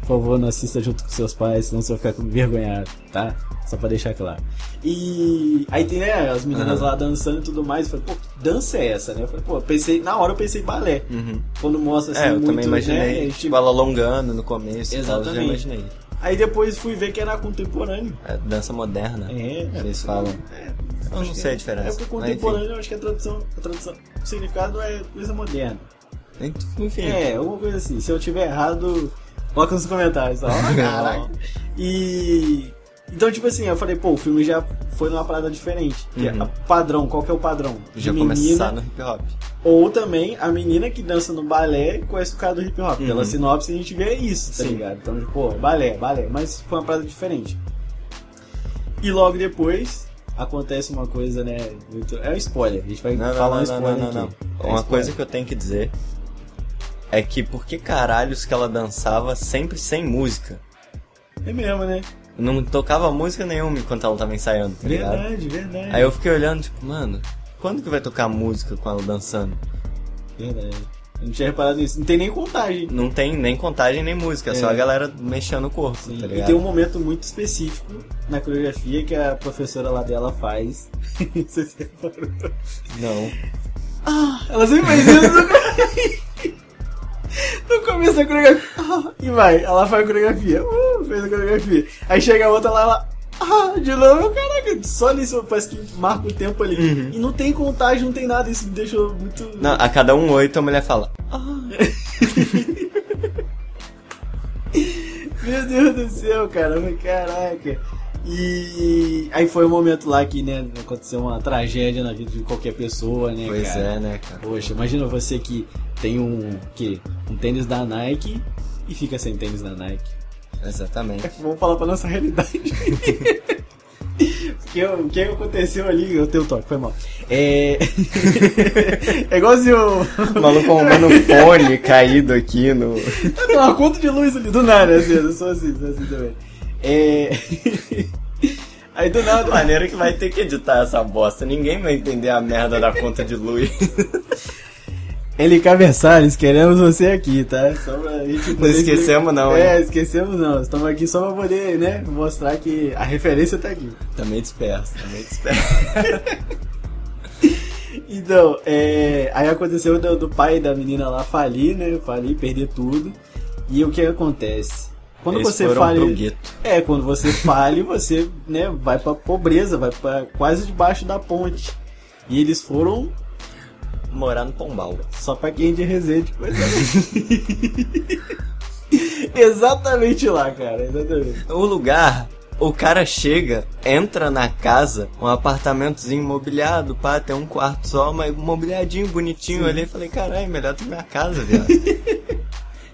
[SPEAKER 1] por favor, não assista junto com seus pais, senão você vai ficar envergonhado, tá? Só pra deixar claro. E aí tem, né, as meninas
[SPEAKER 2] Aham.
[SPEAKER 1] lá dançando e tudo mais. Eu falei, pô, que dança é essa, né? Eu falei, pô, pensei, na hora eu pensei balé.
[SPEAKER 2] Uhum.
[SPEAKER 1] Quando mostra assim,
[SPEAKER 2] É, eu
[SPEAKER 1] muito,
[SPEAKER 2] também imaginei,
[SPEAKER 1] né?
[SPEAKER 2] tipo, ela alongando no começo e tal, eu já
[SPEAKER 1] Exatamente.
[SPEAKER 2] imaginei.
[SPEAKER 1] Aí depois fui ver que era contemporâneo.
[SPEAKER 2] É dança moderna,
[SPEAKER 1] É,
[SPEAKER 2] eles falam.
[SPEAKER 1] É,
[SPEAKER 2] Eu não sei a
[SPEAKER 1] É
[SPEAKER 2] diferença.
[SPEAKER 1] porque
[SPEAKER 2] mas
[SPEAKER 1] contemporâneo, eu acho que a tradução, a tradução, o significado é coisa moderna.
[SPEAKER 2] Enfim, enfim.
[SPEAKER 1] É, alguma coisa assim. Se eu tiver errado, coloca nos comentários. Ó, caraca. E. Então, tipo assim, eu falei, pô, o filme já foi numa parada diferente. Que é
[SPEAKER 2] Uhum.
[SPEAKER 1] a padrão, qual que é o padrão? De
[SPEAKER 2] já
[SPEAKER 1] menina,
[SPEAKER 2] começar no hip hop.
[SPEAKER 1] Ou também a menina que dança no balé conhece o cara do hip hop.
[SPEAKER 2] Uhum.
[SPEAKER 1] Pela sinopse a gente vê isso, tá
[SPEAKER 2] Sim.
[SPEAKER 1] ligado? Então, tipo, pô, balé, balé. Mas foi uma parada diferente. E logo depois acontece uma coisa, né? Muito... É um spoiler. A gente vai
[SPEAKER 2] Não,
[SPEAKER 1] falar
[SPEAKER 2] não,
[SPEAKER 1] um
[SPEAKER 2] não,
[SPEAKER 1] spoiler
[SPEAKER 2] não, não,
[SPEAKER 1] aqui.
[SPEAKER 2] não.
[SPEAKER 1] É
[SPEAKER 2] Uma
[SPEAKER 1] spoiler.
[SPEAKER 2] coisa que eu tenho que dizer é que por que caralhos que ela dançava sempre sem música?
[SPEAKER 1] É mesmo, né?
[SPEAKER 2] Não tocava música nenhuma enquanto ela tava ensaiando, tá ligado?
[SPEAKER 1] Verdade, verdade.
[SPEAKER 2] Aí eu fiquei olhando, tipo, mano, quando que vai tocar música com ela dançando?
[SPEAKER 1] Verdade. Eu não tinha reparado nisso. Não tem nem contagem.
[SPEAKER 2] Não tem nem contagem nem música, é só
[SPEAKER 1] É.
[SPEAKER 2] a galera mexendo o corpo,
[SPEAKER 1] Sim,
[SPEAKER 2] tá
[SPEAKER 1] e
[SPEAKER 2] ligado?
[SPEAKER 1] tem um momento muito específico na coreografia que a professora lá dela faz. Não sei se você reparou.
[SPEAKER 2] Não.
[SPEAKER 1] Ela sempre faz isso no, começo da coreografia. Ah, e vai, ela faz a coreografia. Uh, fez a coreografia. Aí chega a outra lá, ela. Ah, de novo, caraca, só nisso parece que marca o tempo ali.
[SPEAKER 2] Uhum.
[SPEAKER 1] E não tem contagem, não tem nada, isso me deixou muito.
[SPEAKER 2] Não, a cada um oito a mulher fala.
[SPEAKER 1] Meu Deus do céu, cara, caraca. E aí foi o momento lá que, né, aconteceu uma tragédia na vida de qualquer pessoa, né,
[SPEAKER 2] Pois
[SPEAKER 1] cara?
[SPEAKER 2] é, né, cara?
[SPEAKER 1] Poxa, imagina você que tem um, que, um tênis da Nike e fica sem tênis da Nike.
[SPEAKER 2] Exatamente.
[SPEAKER 1] Vamos falar pra nossa realidade. Porque o que aconteceu ali, eu tenho toque, foi mal. É. é igual se o.
[SPEAKER 2] O maluco arrumando um fone caído aqui no.
[SPEAKER 1] Tem uma conta de luz ali, do nada, assim, eu sou assim, sou assim também. É. Aí do nada.
[SPEAKER 2] Maneira que vai ter que editar essa bosta. Ninguém vai entender a merda da conta de luz.
[SPEAKER 1] LK Versalhes, queremos você aqui, tá? Só pra gente
[SPEAKER 2] Não
[SPEAKER 1] poder-
[SPEAKER 2] esquecemos não,
[SPEAKER 1] É,
[SPEAKER 2] hein?
[SPEAKER 1] esquecemos não. Estamos aqui só pra poder, né, mostrar que a referência tá aqui.
[SPEAKER 2] Também disperso, também disperso.
[SPEAKER 1] Então, é, aí aconteceu do, do pai da menina lá falir, né? Falir, perder tudo. E o que acontece? Quando
[SPEAKER 2] Eles
[SPEAKER 1] você fale. É, quando você fale, você né, vai pra pobreza, vai pra quase debaixo da ponte. E eles foram
[SPEAKER 2] Morar no Pombal.
[SPEAKER 1] só pra quem é de Resende. Coisa Exatamente lá, cara. Exatamente.
[SPEAKER 2] O lugar, o cara chega, entra na casa, um apartamentozinho mobiliado, pá, tem um quarto só, mas mobiliadinho, bonitinho ali. Eu falei, caralho, melhor do que minha casa, viado.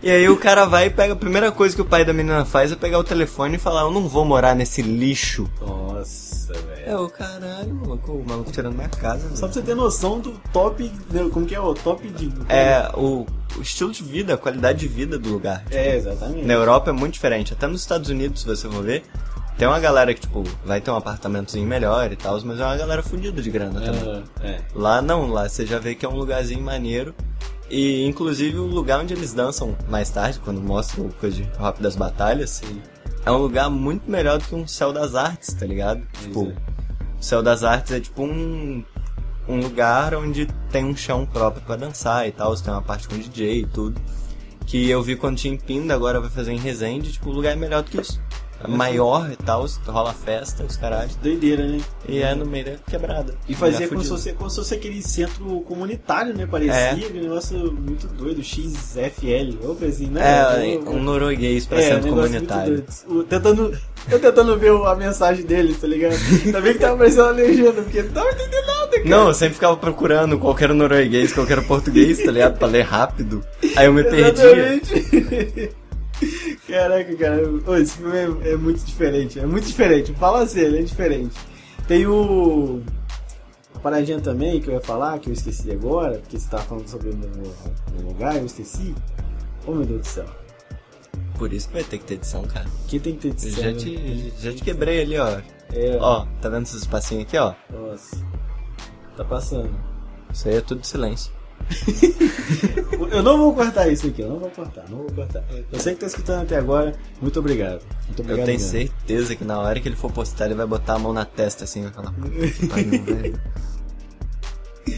[SPEAKER 2] e aí o cara vai e pega, a primeira coisa que o pai da menina faz é pegar o telefone e falar, eu não vou morar nesse lixo.
[SPEAKER 1] Nossa, velho.
[SPEAKER 2] É, o caralho, maluco, o maluco tirando minha casa,
[SPEAKER 1] Só pra você ter noção do top. Como que é o top de.
[SPEAKER 2] É, o, o estilo de vida, a qualidade de vida do lugar.
[SPEAKER 1] É, exatamente.
[SPEAKER 2] Na Europa é muito diferente. Até nos Estados Unidos, se você for ver, tem uma galera que, tipo, vai ter um apartamentozinho melhor e tal, mas é uma galera fodida de grana também.
[SPEAKER 1] É, é.
[SPEAKER 2] Lá não, lá você já vê que é um lugarzinho maneiro. E inclusive o lugar onde eles dançam mais tarde, quando mostram coisa de Hop das Batalhas, é um lugar muito melhor do que um Céu das Artes, tá ligado? Tipo, o Céu das Artes é tipo um, um lugar onde tem um chão próprio pra dançar e tal, você tem uma parte com DJ e tudo. Que eu vi quando tinha em Pinda, agora vai fazer em Resende, tipo, o lugar é melhor do que isso. Maior e tal, rola festa, os caralho.
[SPEAKER 1] Doideira, né?
[SPEAKER 2] E é no meio da quebrada.
[SPEAKER 1] E fazia como se, fosse, como se fosse aquele centro comunitário, né? Parecia
[SPEAKER 2] É.
[SPEAKER 1] aquele negócio muito doido, XFL, ou assim, né?
[SPEAKER 2] É,
[SPEAKER 1] Eu-
[SPEAKER 2] um norueguês pra
[SPEAKER 1] é, um
[SPEAKER 2] centro
[SPEAKER 1] negócio
[SPEAKER 2] comunitário.
[SPEAKER 1] O- Tentando, eu tentando ver a mensagem dele, tá ligado? Ainda bem que tava aparecendo a legenda, porque não tava entendendo nada, cara.
[SPEAKER 2] Não, eu sempre ficava procurando qualquer norueguês, qualquer português, tá ligado? Pra ler rápido. Aí eu me perdia.
[SPEAKER 1] Caraca, cara. Ô, esse filme é, é muito diferente. É muito diferente. Fala assim, ele é diferente. Tem o. A paradinha também que eu ia falar, que eu esqueci agora, porque você tava falando sobre o meu, meu lugar, eu esqueci. Oh meu Deus do céu.
[SPEAKER 2] Por isso que vai ter que ter edição, cara.
[SPEAKER 1] Quem tem que ter
[SPEAKER 2] Eu
[SPEAKER 1] edição?
[SPEAKER 2] já te, já te quebrei ali, ó.
[SPEAKER 1] É,
[SPEAKER 2] Ó, tá vendo esses espacinhos aqui, ó?
[SPEAKER 1] Nossa. Tá passando.
[SPEAKER 2] Isso aí é tudo silêncio.
[SPEAKER 1] eu não vou cortar isso aqui, eu não vou cortar, não vou cortar. Eu sei que tá escutando até agora, muito obrigado. Muito obrigado
[SPEAKER 2] eu tenho
[SPEAKER 1] mesmo.
[SPEAKER 2] certeza que na hora que ele for postar, ele vai botar a mão na testa assim e vai falar,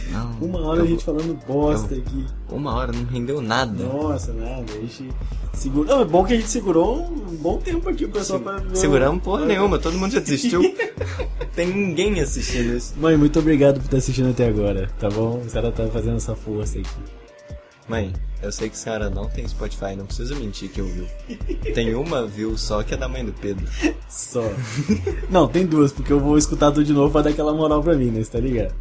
[SPEAKER 2] Não,
[SPEAKER 1] Uma hora
[SPEAKER 2] eu
[SPEAKER 1] a gente falando bosta aqui.
[SPEAKER 2] Uma hora não rendeu nada.
[SPEAKER 1] Nossa, nada, a gente segurou. Não, é bom que a gente segurou um bom tempo aqui o pessoal pra ver.
[SPEAKER 2] Seguramos porra nenhuma, todo mundo já desistiu. Tem ninguém assistindo isso.
[SPEAKER 1] Mãe, muito obrigado por estar assistindo até agora, tá bom? A senhora tá fazendo essa força aqui.
[SPEAKER 2] Mãe, eu sei que a senhora não tem Spotify, não precisa mentir que ouviu. Tem uma view só que é da mãe do Pedro.
[SPEAKER 1] Só. Não, tem duas, porque eu vou escutar tudo de novo pra dar aquela moral pra mim, né? Você tá ligado?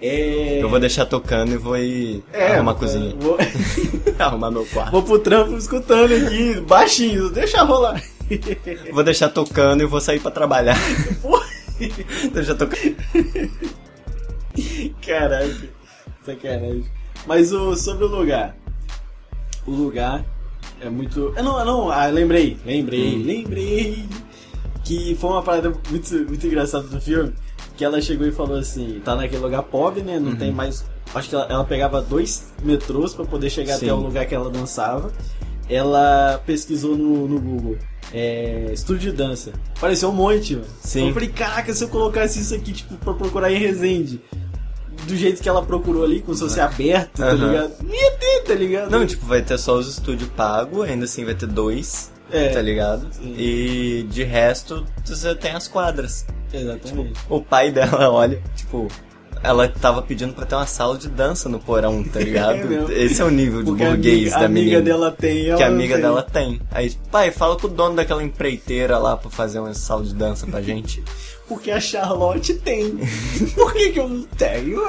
[SPEAKER 1] É.
[SPEAKER 2] Eu vou deixar tocando e vou ir
[SPEAKER 1] É,
[SPEAKER 2] arrumar a cozinha.
[SPEAKER 1] Vou...
[SPEAKER 2] arrumar meu quarto.
[SPEAKER 1] vou pro trampo escutando aqui, baixinho, deixa rolar.
[SPEAKER 2] Vou deixar tocando e vou sair pra trabalhar. Deixar tocando.
[SPEAKER 1] Caraca, sacanagem. Mas o, sobre o lugar. O lugar é muito. Ah, não, não, ah, lembrei, lembrei,
[SPEAKER 2] Hum.
[SPEAKER 1] lembrei. Que foi uma parada muito, muito engraçada do filme. Que ela chegou e falou assim: tá naquele lugar pobre, né? Não
[SPEAKER 2] Uhum.
[SPEAKER 1] tem mais. Acho que ela, ela pegava dois metrôs pra poder chegar
[SPEAKER 2] Sim.
[SPEAKER 1] até o lugar que ela dançava. Ela pesquisou no, no Google. É, estúdio de dança. Apareceu um monte, mano.
[SPEAKER 2] Sim.
[SPEAKER 1] Eu falei, caraca, se eu colocasse isso aqui, tipo, pra procurar em Resende, do jeito que ela procurou ali, como se fosse aberto, tá
[SPEAKER 2] Aham.
[SPEAKER 1] ligado? Não ia ter, tá ligado?
[SPEAKER 2] Não, tipo, vai ter só os estúdios pagos, ainda assim vai ter dois,
[SPEAKER 1] É.
[SPEAKER 2] tá ligado?
[SPEAKER 1] Sim.
[SPEAKER 2] E de resto, você tem as quadras.
[SPEAKER 1] Exatamente.
[SPEAKER 2] O pai dela, olha, tipo, ela tava pedindo pra ter uma sala de dança no porão, tá ligado?
[SPEAKER 1] É.
[SPEAKER 2] Esse é o nível de burguês
[SPEAKER 1] amiga,
[SPEAKER 2] da
[SPEAKER 1] a amiga
[SPEAKER 2] menina.
[SPEAKER 1] dela tem,
[SPEAKER 2] que a amiga
[SPEAKER 1] tem.
[SPEAKER 2] dela tem. Aí, pai, fala com o dono daquela empreiteira lá pra fazer uma sala de dança pra gente.
[SPEAKER 1] Porque a Charlotte tem. Por que, que eu não tenho?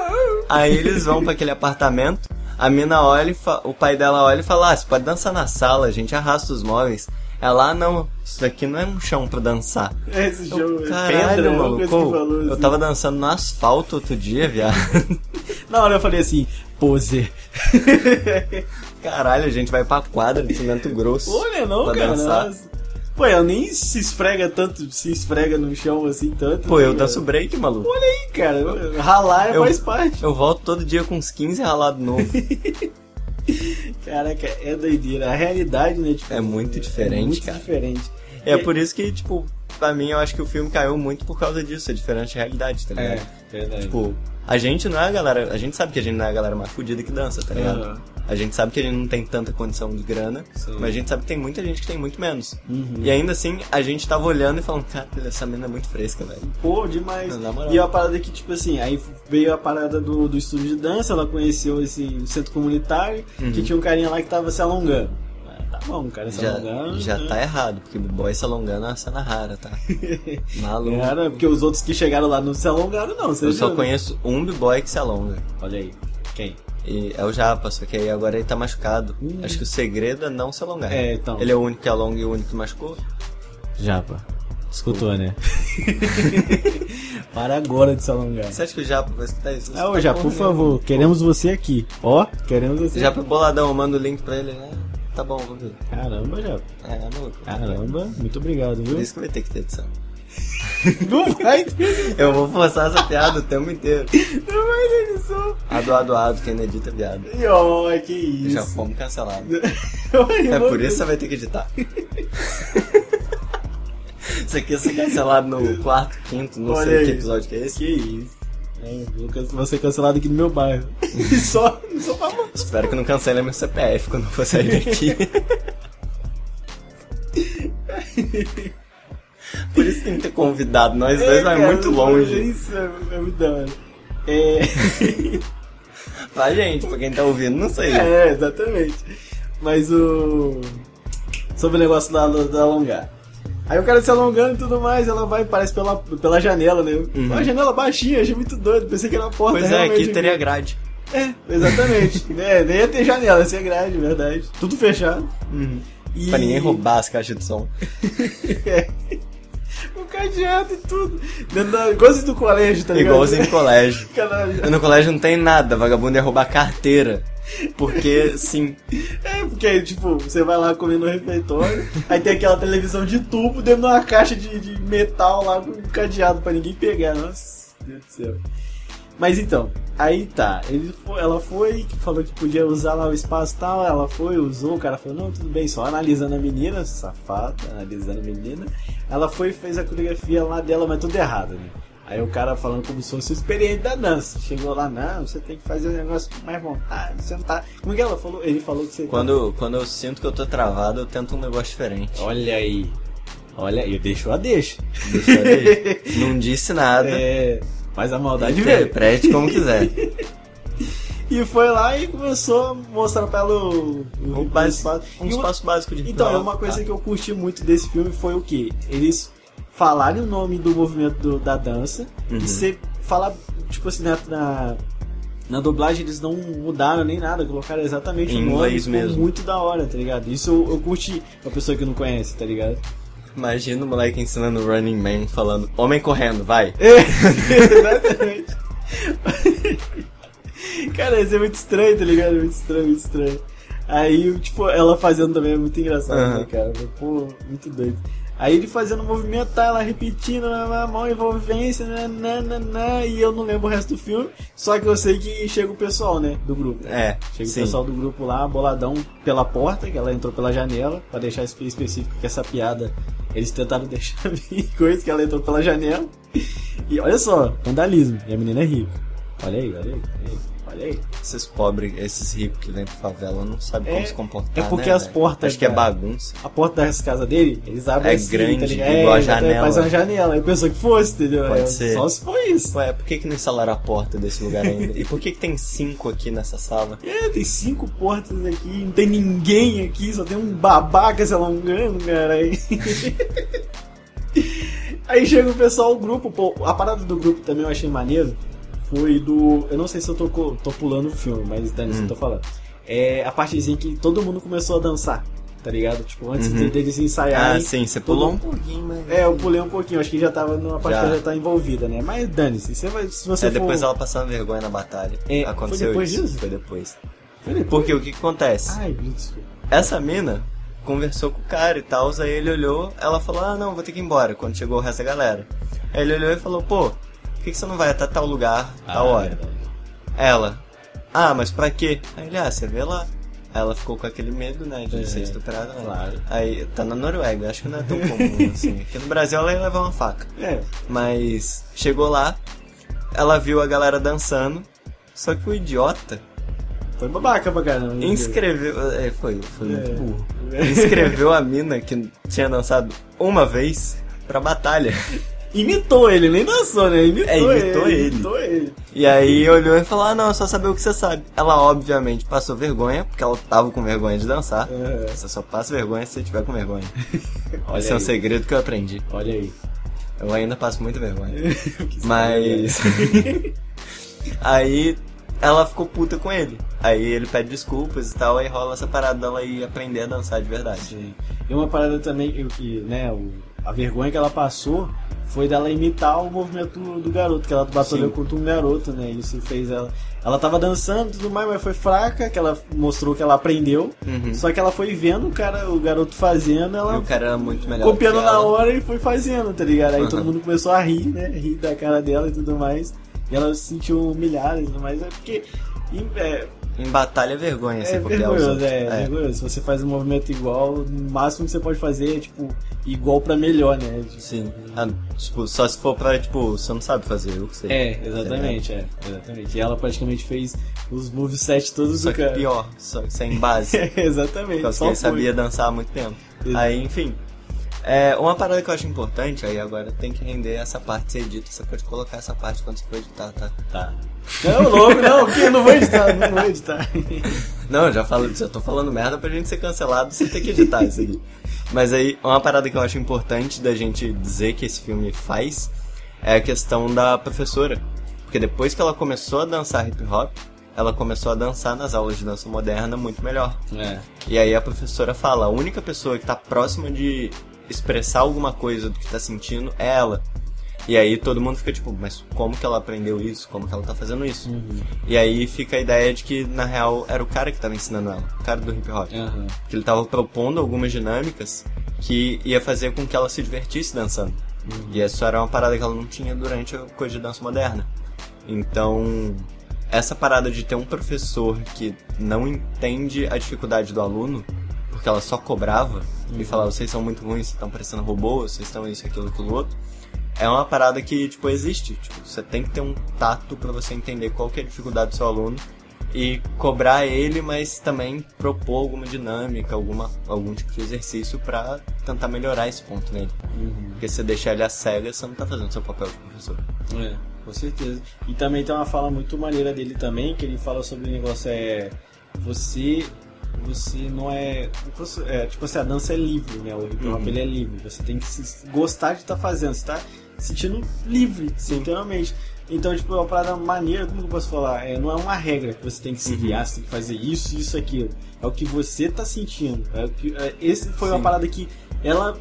[SPEAKER 2] Aí eles vão pra aquele apartamento, a mina olha e o pai dela olha e fala: Ah, você pode dançar na sala, a gente arrasta os móveis. Ela, ah, não, isso daqui não é um chão pra dançar.
[SPEAKER 1] Esse
[SPEAKER 2] Eu,
[SPEAKER 1] jogo é
[SPEAKER 2] Caralho,
[SPEAKER 1] pedra,
[SPEAKER 2] maluco.
[SPEAKER 1] falou,
[SPEAKER 2] Eu
[SPEAKER 1] assim.
[SPEAKER 2] tava dançando no asfalto outro dia, viado.
[SPEAKER 1] Na hora eu falei assim, pose.
[SPEAKER 2] Caralho, a gente vai pra quadra de cimento grosso.
[SPEAKER 1] Olha não, cara.
[SPEAKER 2] dançar.
[SPEAKER 1] Nossa. Pô, ela nem se esfrega tanto, se esfrega no chão assim tanto.
[SPEAKER 2] Pô, eu
[SPEAKER 1] né,
[SPEAKER 2] danço
[SPEAKER 1] cara?
[SPEAKER 2] break, maluco.
[SPEAKER 1] Olha aí, cara. Ralar
[SPEAKER 2] Eu-
[SPEAKER 1] faz parte.
[SPEAKER 2] Eu volto todo dia com uns 15 ralados novos.
[SPEAKER 1] Caraca, é doideira. A realidade, né? Tipo,
[SPEAKER 2] É muito diferente,
[SPEAKER 1] é muito
[SPEAKER 2] cara.
[SPEAKER 1] diferente.
[SPEAKER 2] É
[SPEAKER 1] E-
[SPEAKER 2] por isso que, tipo, pra mim eu acho que o filme caiu muito por causa disso, é diferente de realidade, tá ligado?
[SPEAKER 1] É, verdade.
[SPEAKER 2] Tipo, a gente não é a galera. A gente sabe que a gente não é a galera mais fodida que dança, tá ligado?
[SPEAKER 1] Aham.
[SPEAKER 2] A gente sabe que gente não tem tanta condição de grana,
[SPEAKER 1] Sim.
[SPEAKER 2] mas a gente sabe que tem muita gente que tem muito menos.
[SPEAKER 1] Uhum.
[SPEAKER 2] E ainda assim, a gente tava olhando e falando, cara, essa menina é muito fresca, velho.
[SPEAKER 1] Pô, demais. E a parada que, tipo assim, aí veio a parada do, do estúdio de dança, ela conheceu esse centro comunitário,
[SPEAKER 2] Uhum.
[SPEAKER 1] que tinha um carinha lá que tava se alongando. Ah, Tá bom, o cara se
[SPEAKER 2] Já,
[SPEAKER 1] alongando.
[SPEAKER 2] já
[SPEAKER 1] né?
[SPEAKER 2] tá errado, porque boy se alongando é uma cena rara, tá? Maluco.
[SPEAKER 1] Cara, porque os outros que chegaram lá não se alongaram, não.
[SPEAKER 2] Eu só
[SPEAKER 1] viu?
[SPEAKER 2] conheço um b-boy que se alonga.
[SPEAKER 1] Olha aí. Quem?
[SPEAKER 2] E é o Japa, só que aí agora ele tá machucado.
[SPEAKER 1] Hum.
[SPEAKER 2] Acho que o segredo é não se alongar.
[SPEAKER 1] É, então.
[SPEAKER 2] Ele é o único que alonga e o único que machucou.
[SPEAKER 1] Japa. Escutou, né? Para agora de se alongar.
[SPEAKER 2] Você acha que o Japa vai escutar isso?
[SPEAKER 1] Ah, ô, Japa, por favor, queremos você aqui. Ó, queremos você.
[SPEAKER 2] Japa boladão, manda o link pra ele, né? Tá bom, vou ver.
[SPEAKER 1] Caramba, Japa.
[SPEAKER 2] É, maluco.
[SPEAKER 1] Caramba, muito obrigado,
[SPEAKER 2] Por
[SPEAKER 1] viu?
[SPEAKER 2] isso que vai ter que ter edição.
[SPEAKER 1] Não vai ter,
[SPEAKER 2] Eu vou forçar essa piada o tempo inteiro.
[SPEAKER 1] não vai ter edição.
[SPEAKER 2] Quem não edita é viado.
[SPEAKER 1] E ó, que isso.
[SPEAKER 2] Já fomos cancelados. É por isso que você vai ter que editar. Isso aqui ia ser cancelado no quarto, quinto, não
[SPEAKER 1] Olha
[SPEAKER 2] sei que episódio que é esse.
[SPEAKER 1] Que isso. É, vou ser cancelado aqui no meu bairro. Só, só pra
[SPEAKER 2] Espero que não cancele meu CPF quando eu for sair daqui. Por isso tem que ter convidado. Nós dois vai
[SPEAKER 1] cara,
[SPEAKER 2] muito longe.
[SPEAKER 1] Isso é, é muito da hora. É,
[SPEAKER 2] Pra gente, pra quem tá ouvindo, não sei.
[SPEAKER 1] é, exatamente. Mas o. Sobre o negócio da, da alongar. Aí o cara se alongando e tudo mais, ela vai, parece pela, pela janela, né? Uma janela baixinha, achei muito doido, pensei que era a porta.
[SPEAKER 2] Uhum. Pois é, aqui teria grade.
[SPEAKER 1] É, exatamente. é, nem ia ter janela, ia ser grade, verdade. Tudo fechado. E...
[SPEAKER 2] Pra ninguém roubar as caixas de som.
[SPEAKER 1] É. Cadeado e tudo. Dentro da... Igualzinho do colégio, tá ligado?
[SPEAKER 2] Igualzinho em colégio. No colégio não tem nada, vagabundo ia roubar carteira. Porque, sim,
[SPEAKER 1] É, porque tipo, você vai lá comer no refeitório, aí tem aquela televisão de tubo dentro de uma caixa de, de metal lá com um cadeado pra ninguém pegar. Nossa, Deus do céu. Mas então, aí tá. Ele foi, ela foi, falou que podia usar lá o espaço e tal. Ela foi, usou. O cara falou: Não, tudo bem, só analisando a menina, safada, analisando a menina. Ela foi e fez a coreografia lá dela, mas tudo errado, né? Aí o cara falando como se fosse experiente da dança. Chegou lá, não, você tem que fazer o negócio com mais vontade, você não tá. Como que ela falou? Ele falou que você. tá-
[SPEAKER 2] Quando, quando eu sinto que eu tô travado, eu tento um negócio diferente.
[SPEAKER 1] Olha aí. Olha aí, deixou a deixa.
[SPEAKER 2] Deixa eu ver. Não disse nada.
[SPEAKER 1] É. Mas a maldade veio.
[SPEAKER 2] Interprete como quiser.
[SPEAKER 1] E foi lá e começou a mostrar pra ela o, o,
[SPEAKER 2] Um,
[SPEAKER 1] espaço.
[SPEAKER 2] um
[SPEAKER 1] E uma-
[SPEAKER 2] espaço básico de
[SPEAKER 1] Então, é uma coisa
[SPEAKER 2] tá?
[SPEAKER 1] que eu curti muito desse filme foi o que? Eles falarem o nome do movimento do- da dança
[SPEAKER 2] Uhum.
[SPEAKER 1] e você falar, tipo assim, na, na, na dublagem eles não mudaram nem nada, colocaram exatamente
[SPEAKER 2] Em
[SPEAKER 1] o nome.
[SPEAKER 2] inglês mesmo.
[SPEAKER 1] muito da hora, tá ligado? Isso eu, eu curti pra pessoa que não conhece, tá ligado?
[SPEAKER 2] Imagina o moleque ensinando Running Man falando Homem correndo, vai.
[SPEAKER 1] É, exatamente. Cara, isso é muito estranho, tá ligado? Muito estranho, muito estranho. Aí, tipo, ela fazendo também é muito engraçado,
[SPEAKER 2] Aham.
[SPEAKER 1] né, cara? Pô, muito doido. Aí ele fazendo o movimento, tá, ela repetindo, a mão envolvência, nananana, e eu não lembro o resto do filme, só que eu sei que chega o pessoal, né, do grupo.
[SPEAKER 2] É,
[SPEAKER 1] Chega
[SPEAKER 2] sim.
[SPEAKER 1] o pessoal do grupo lá, boladão pela porta, que ela entrou pela janela, pra deixar espe- específico que essa piada eles tentaram deixar bem coisa, que ela entrou pela janela. E olha só, vandalismo, e a menina é rica. Olha aí, olha aí, olha aí. Olha aí.
[SPEAKER 2] Esses pobres, esses ricos que vêm pra favela não sabem
[SPEAKER 1] É-
[SPEAKER 2] como se comportar.
[SPEAKER 1] é porque
[SPEAKER 2] né,
[SPEAKER 1] as portas,
[SPEAKER 2] Acho que é bagunça.
[SPEAKER 1] A porta das casas dele, eles abrem
[SPEAKER 2] É
[SPEAKER 1] assim,
[SPEAKER 2] grande,
[SPEAKER 1] tá
[SPEAKER 2] igual a
[SPEAKER 1] exatamente,
[SPEAKER 2] janela.
[SPEAKER 1] Faz uma janela. Aí pensou que fosse, entendeu?
[SPEAKER 2] Pode
[SPEAKER 1] É,
[SPEAKER 2] ser.
[SPEAKER 1] Só se foi isso.
[SPEAKER 2] Ué, por que, que não instalaram a porta desse lugar ainda? E por que, que tem cinco aqui nessa sala?
[SPEAKER 1] É, tem cinco portas aqui, não tem ninguém aqui, só tem um babaca se alongando, cara. Aí, aí chega o pessoal, o grupo, pô, a parada do grupo também eu achei maneiro. Foi do. Eu não sei se eu tô, tô pulando o filme, mas Dani, se
[SPEAKER 2] Hum.
[SPEAKER 1] eu tô falando. É a partezinha que todo mundo começou a dançar, tá ligado? Tipo, antes
[SPEAKER 2] Uhum.
[SPEAKER 1] de- deles ensaiarem.
[SPEAKER 2] Ah, sim, você
[SPEAKER 1] todo-
[SPEAKER 2] pulou um pouquinho, mas...
[SPEAKER 1] É, eu pulei um pouquinho, acho que já tava numa parte
[SPEAKER 2] Já.
[SPEAKER 1] que já tá envolvida, né? Mas dane-se, você vai, se você
[SPEAKER 2] É depois
[SPEAKER 1] for...
[SPEAKER 2] ela passando vergonha na batalha.
[SPEAKER 1] É,
[SPEAKER 2] Aconteceu
[SPEAKER 1] foi depois
[SPEAKER 2] isso.
[SPEAKER 1] disso?
[SPEAKER 2] Foi depois.
[SPEAKER 1] Foi depois.
[SPEAKER 2] Porque o que, que acontece?
[SPEAKER 1] Ai, desculpa.
[SPEAKER 2] Essa mina conversou com o cara e tal, aí ele olhou, ela falou, ah não, vou ter que ir embora, quando chegou o resto da galera. Aí ele olhou e falou, pô, que, que você não vai até tal lugar, tal
[SPEAKER 1] Ah,
[SPEAKER 2] hora?
[SPEAKER 1] verdade.
[SPEAKER 2] Ela, ah, mas pra quê? Aí ele, ah, você vê lá. Aí ela ficou com aquele medo, né, de
[SPEAKER 1] É,
[SPEAKER 2] ser estuprada. né?
[SPEAKER 1] claro.
[SPEAKER 2] Aí, tá na Noruega, acho que não é tão comum assim. Aqui no Brasil ela ia levar uma faca.
[SPEAKER 1] É,
[SPEAKER 2] Mas chegou lá, ela viu a galera dançando, só que o idiota
[SPEAKER 1] foi babaca pra caramba. né?
[SPEAKER 2] inscreveu. É, foi, foi muito
[SPEAKER 1] É.
[SPEAKER 2] burro. Inscreveu a mina que tinha dançado uma vez pra batalha.
[SPEAKER 1] Imitou ele, nem dançou, né? Imitou,
[SPEAKER 2] É, imitou ele.
[SPEAKER 1] Imitou ele.
[SPEAKER 2] E aí olhou e falou: Ah, não, é só saber o que você sabe. Ela, obviamente, passou vergonha, porque ela tava com vergonha de dançar.
[SPEAKER 1] É.
[SPEAKER 2] Você só passa vergonha se você tiver com vergonha.
[SPEAKER 1] Olha
[SPEAKER 2] Esse é um
[SPEAKER 1] aí.
[SPEAKER 2] segredo que eu aprendi.
[SPEAKER 1] Olha aí.
[SPEAKER 2] Eu ainda passo muita vergonha. Mas. aí ela ficou puta com ele. Aí ele pede desculpas e tal, aí rola essa parada dela ir aprender a dançar de verdade.
[SPEAKER 1] Sim. E uma parada também eu que, né, o, a vergonha que ela passou foi dela imitar o movimento do, garoto, que ela batalhou contra um garoto, né? Isso fez ela. Ela tava dançando e tudo mais, mas foi fraca, que ela mostrou que ela aprendeu.
[SPEAKER 2] Uhum.
[SPEAKER 1] Só que ela foi vendo o cara, o garoto fazendo,
[SPEAKER 2] E
[SPEAKER 1] ela
[SPEAKER 2] o cara era muito melhor.
[SPEAKER 1] copiando na hora e foi fazendo, tá ligado? Aí
[SPEAKER 2] Uhum.
[SPEAKER 1] todo mundo começou a rir, né? Rir da cara dela e tudo mais. E ela se sentiu humilhada e tudo mais. É porque. e, É,
[SPEAKER 2] Em batalha é vergonha
[SPEAKER 1] é
[SPEAKER 2] você copiar os
[SPEAKER 1] vergonhoso,
[SPEAKER 2] outros.
[SPEAKER 1] é, vergonhoso. Se você faz um movimento igual, o máximo que você pode fazer é, tipo, igual pra melhor, né? Tipo,
[SPEAKER 2] Sim. Ah, tipo, só se for pra, tipo, você não sabe fazer, eu que sei.
[SPEAKER 1] É, exatamente, é, exatamente. E ela praticamente fez os moveset todos
[SPEAKER 2] Só
[SPEAKER 1] do
[SPEAKER 2] que
[SPEAKER 1] cara.
[SPEAKER 2] pior, só que sem base.
[SPEAKER 1] É, exatamente.
[SPEAKER 2] Por causa
[SPEAKER 1] só
[SPEAKER 2] ele sabia dançar há muito tempo.
[SPEAKER 1] Exato.
[SPEAKER 2] Aí, enfim. É, uma parada que eu acho importante, aí agora tem que render essa parte ser edita. Você pode colocar essa parte quando você for editar, tá?
[SPEAKER 1] Tá. Não, louco, não, porque eu não vou editar, não vou editar.
[SPEAKER 2] Não, eu já, falo, já tô falando merda pra gente ser cancelado sem ter que editar isso aqui. Mas aí, uma parada que eu acho importante da gente dizer que esse filme faz é a questão da professora. Porque depois que ela começou a dançar hip hop, ela começou a dançar nas aulas de dança moderna muito melhor.
[SPEAKER 1] É.
[SPEAKER 2] E aí a professora fala, a única pessoa que tá próxima de expressar alguma coisa do que tá sentindo é ela. E aí todo mundo fica tipo, mas como que ela aprendeu isso? Como que ela tá fazendo isso?
[SPEAKER 1] Uhum.
[SPEAKER 2] E aí fica a ideia de que, na real, era o cara que tava ensinando ela, o cara do hip hop.
[SPEAKER 1] Aham.
[SPEAKER 2] Que ele tava propondo algumas dinâmicas que ia fazer com que ela se divertisse dançando. E isso era uma parada que ela não tinha durante a coisa de dança moderna. Então, essa parada de ter um professor que não entende a dificuldade do aluno, porque ela só cobrava uhum. e falava, vocês são muito ruins, vocês estão parecendo robôs, vocês estão isso, aquilo, aquilo outro, é uma parada que, tipo, existe. Tipo, você tem que ter um tato para você entender qual que é a dificuldade do seu aluno e cobrar ele, mas também propor alguma dinâmica, alguma, algum tipo de exercício para tentar melhorar esse ponto nele. Uhum. Porque se você deixar ele a cega, você não tá fazendo seu papel de professor.
[SPEAKER 1] É, com certeza. E também tem uma fala muito maneira dele também, que ele fala sobre o negócio é você você não é, é tipo assim, a dança é livre, né? O hip hop uhum. ele é livre. Você tem que se, gostar de estar tá fazendo, você tá sentindo livre, Sim. literalmente. Então, tipo, é uma parada maneira, como eu posso falar? É, não é uma regra que você tem que seguir, uhum. ah, você tem que fazer isso, isso, aquilo. É o que você tá sentindo. É o que, é, esse foi Sim. uma parada que ela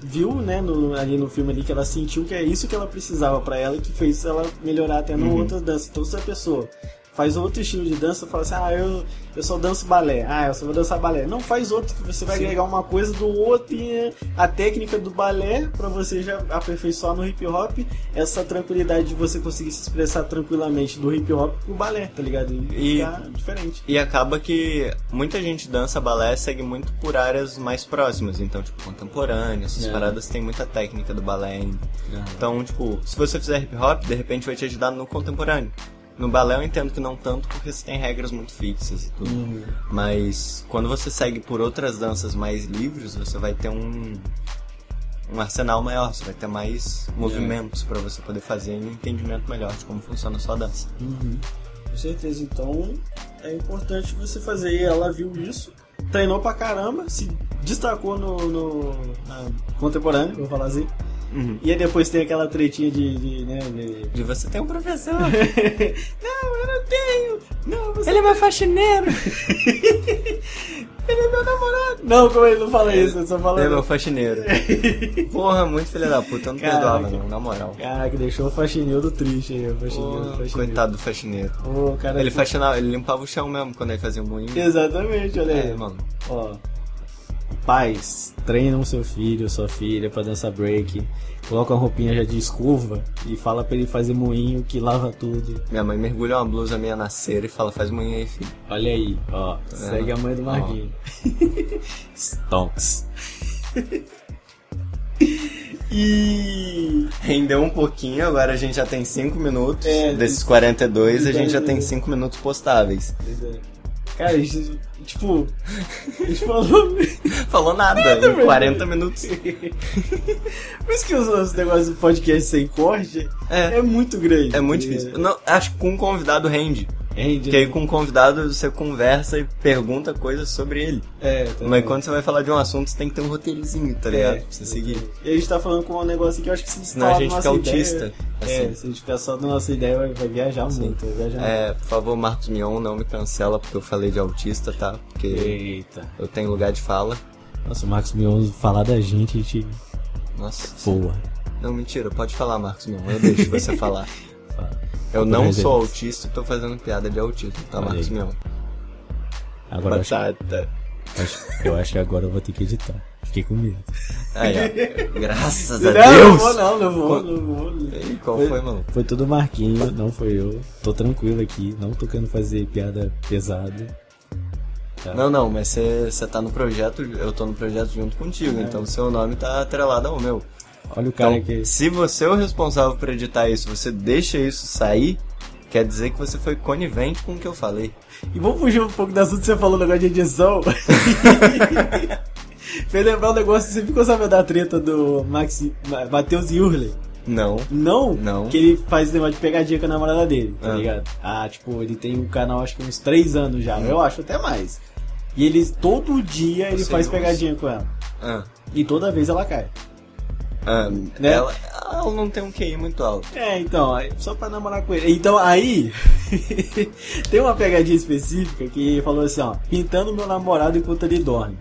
[SPEAKER 1] viu, né, no, ali no filme ali, que ela sentiu que é isso que ela precisava para ela e que fez ela melhorar até no uhum. outras danças. Então, se a pessoa faz outro estilo de dança, fala assim, ah, eu, eu só danço balé, ah, eu só vou dançar balé. Não, faz outro, que você vai Sim. agregar uma coisa do outro e a técnica do balé para você já aperfeiçoar no hip hop, essa tranquilidade de você conseguir se expressar tranquilamente do hip hop pro balé, tá ligado? E, e diferente.
[SPEAKER 2] E acaba que muita gente dança balé segue muito por áreas mais próximas, então, tipo, contemporâneo, essas é. paradas tem muita técnica do balé ainda. É. Então, tipo, se você fizer hip hop, de repente vai te ajudar no contemporâneo. No balé eu entendo que não tanto porque você tem regras muito fixas e tudo. Uhum. Mas quando você segue por outras danças mais livres, você vai ter um um arsenal maior, você vai ter mais movimentos é. para você poder fazer um entendimento melhor de como funciona a sua dança.
[SPEAKER 1] Uhum. Com certeza, então é importante você fazer. E ela viu isso, treinou pra caramba, se destacou no, no na contemporâneo, vou falar assim. Uhum. E aí depois tem aquela tretinha de. De, né,
[SPEAKER 2] de... de você tem um professor.
[SPEAKER 1] não, eu não tenho. Não,
[SPEAKER 2] você ele é meu faxineiro.
[SPEAKER 1] ele é meu namorado. Não, como ele não fala isso, eu só falo.
[SPEAKER 2] Ele é meu faxineiro. Porra, muito filho da puta, eu não Caraca. perdoava, não, na moral.
[SPEAKER 1] Caraca, deixou o faxineiro triste aí, o faxineiro, Porra, faxineiro.
[SPEAKER 2] Coitado do faxineiro. Oh, cara, ele faxinava, ele limpava o chão mesmo quando ele fazia um moinho.
[SPEAKER 1] Exatamente, olha aí. É, mano. Ó. Pais, treinam seu filho, sua filha para dançar break. Coloca uma roupinha já de escova e fala para ele fazer moinho que lava tudo.
[SPEAKER 2] Minha mãe mergulha uma blusa minha na cera e fala, faz moinho aí, filho.
[SPEAKER 1] Olha aí, ó. Tá segue a mãe do Marquinhos. Stonks.
[SPEAKER 2] E rendeu um pouquinho, agora a gente já tem 5 minutos. É, desses 42, a gente já tem 5 minutos postáveis.
[SPEAKER 1] É. Cara, a gente, tipo, a gente falou.
[SPEAKER 2] falou nada, nada em 40 minutos.
[SPEAKER 1] Por isso que os, os negócios do podcast sem corte é, é muito grande.
[SPEAKER 2] É muito difícil. Não, acho que com um convidado rende. Rende, que aí com o convidado você conversa e pergunta coisas sobre ele.
[SPEAKER 1] É, tá
[SPEAKER 2] Mas quando você vai falar de um assunto, você tem que ter um roteirozinho, tá ligado? É, pra você seguir.
[SPEAKER 1] E a gente tá falando com um negócio que eu acho que se
[SPEAKER 2] Senão a gente fica autista.
[SPEAKER 1] Ideia, assim. É, se a gente ficar só na nossa ideia, vai, vai viajar Sim. muito. Vai viajar
[SPEAKER 2] é, por favor, Marcos Mion, não me cancela porque eu falei de autista, tá? Porque
[SPEAKER 1] Eita.
[SPEAKER 2] eu tenho lugar de fala.
[SPEAKER 1] Nossa, o Marcos Mion falar da gente, a gente.
[SPEAKER 2] Nossa.
[SPEAKER 1] Boa.
[SPEAKER 2] Não, mentira, pode falar, Marcos Mion. Eu deixo você falar. Eu não sou autista e tô fazendo piada de autismo, tá, Olha Marcos Mion?
[SPEAKER 1] Agora Batata. Eu acho, eu acho que agora eu vou ter que editar. Fiquei com medo.
[SPEAKER 2] Aí, ó. Graças
[SPEAKER 1] a
[SPEAKER 2] não, Deus!
[SPEAKER 1] Não, vou não, não vou, não vou.
[SPEAKER 2] E qual foi, foi, mano?
[SPEAKER 1] Foi tudo Marquinho, não foi eu. Tô tranquilo aqui, não tô querendo fazer piada pesada.
[SPEAKER 2] Tá. Não, não, mas você tá no projeto, eu tô no projeto junto contigo, é. então seu nome tá atrelado ao meu.
[SPEAKER 1] Olha o cara então, que.
[SPEAKER 2] Se você é o responsável por editar isso, você deixa isso sair, quer dizer que você foi conivente com o que eu falei.
[SPEAKER 1] E vamos fugir um pouco do assunto que você falou, negócio de edição. Fez lembrar um negócio, você ficou sabendo da treta do Max, Matheus Yurley?
[SPEAKER 2] Não.
[SPEAKER 1] Não?
[SPEAKER 2] Não.
[SPEAKER 1] Que ele faz negócio de pegadinha com a namorada dele, tá ah. ligado? Ah, tipo, ele tem um canal acho que uns 3 anos já, hum. eu acho até mais. E ele, todo dia, ele faz pegadinha com ela.
[SPEAKER 2] Ah.
[SPEAKER 1] E toda vez ela cai.
[SPEAKER 2] Ah, né? ela, ela não tem um QI muito alto.
[SPEAKER 1] É, então, só pra namorar com ele. Então, aí, tem uma pegadinha específica que falou assim, ó, pintando meu namorado enquanto ele dorme.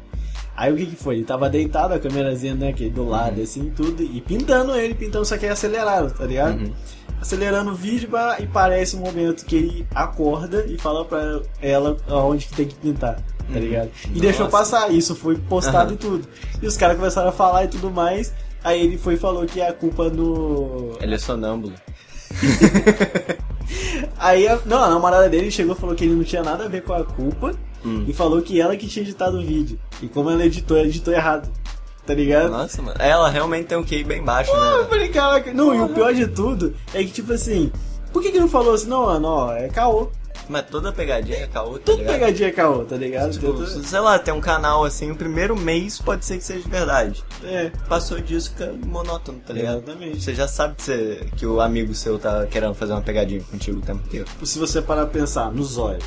[SPEAKER 1] Aí o que que foi? Ele tava deitado, a câmerazinha, né, aqui do lado, uhum. assim, tudo, e pintando ele, pintando, só que é acelerado, tá ligado? Uhum. Acelerando o vídeo e parece um momento que ele acorda e fala pra ela aonde que tem que pintar, tá uhum. ligado? E Nossa. deixou passar, isso foi postado e tudo. E os caras começaram a falar e tudo mais, Aí ele foi e falou que é a culpa do.
[SPEAKER 2] Ele é sonâmbulo.
[SPEAKER 1] Aí, a, não, a namorada dele chegou e falou que ele não tinha nada a ver com a culpa
[SPEAKER 2] Hum.
[SPEAKER 1] e falou que ela que tinha editado o vídeo. E como ela editou, ela editou errado. Tá ligado?
[SPEAKER 2] Nossa, mano. Ela realmente tem um QI bem baixo,
[SPEAKER 1] Eu
[SPEAKER 2] né?
[SPEAKER 1] falei, caraca. Não, e o pior de tudo é que, tipo assim, por que que não falou assim, não, mano, ó, é caô.
[SPEAKER 2] Mas toda pegadinha é caô, tá
[SPEAKER 1] Tudo
[SPEAKER 2] ligado?
[SPEAKER 1] pegadinha é caô, tá ligado?
[SPEAKER 2] Tipo,
[SPEAKER 1] Tenta-
[SPEAKER 2] sei lá, tem um canal assim, o primeiro mês pode ser que seja verdade.
[SPEAKER 1] É,
[SPEAKER 2] Passou disso, fica monótono, tá ligado?
[SPEAKER 1] exatamente.
[SPEAKER 2] Você já sabe que, você- que o amigo seu tá querendo fazer uma pegadinha contigo o tempo inteiro.
[SPEAKER 1] Se você parar pra pensar no Zóio,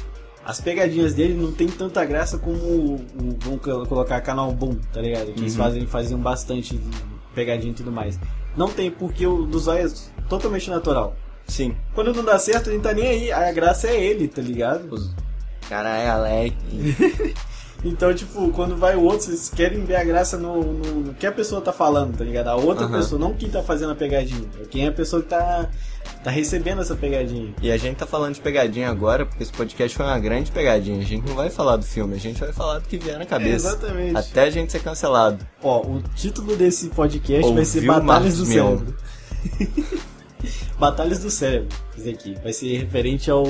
[SPEAKER 1] as pegadinhas dele não tem tanta graça como o, o- vamos colo- colocar canal Boom, tá ligado? Que eles
[SPEAKER 2] Uhum.
[SPEAKER 1] fazem, faziam bastante de pegadinha e tudo mais. Não tem, porque o do Zóio é totalmente natural.
[SPEAKER 2] Sim.
[SPEAKER 1] Quando não dá certo, ele não tá nem aí. A graça é ele, tá ligado?
[SPEAKER 2] Os... Caralho, Alec.
[SPEAKER 1] Então, tipo, quando vai o outro, vocês querem ver a graça no, no- no que a pessoa tá falando, tá ligado? A outra
[SPEAKER 2] Aham.
[SPEAKER 1] pessoa, não quem tá fazendo a pegadinha. É quem é a pessoa que tá, tá recebendo essa pegadinha.
[SPEAKER 2] E a gente tá falando de pegadinha agora, porque esse podcast foi uma grande pegadinha. A gente não vai falar do filme, a gente vai falar do que vier na cabeça.
[SPEAKER 1] exatamente.
[SPEAKER 2] Até a gente ser cancelado.
[SPEAKER 1] Ó, o título desse podcast vai ser
[SPEAKER 2] Ouviu,
[SPEAKER 1] Batalhas do? Cérebro. Batalhas do Cérebro, isso aqui. Vai ser referente ao,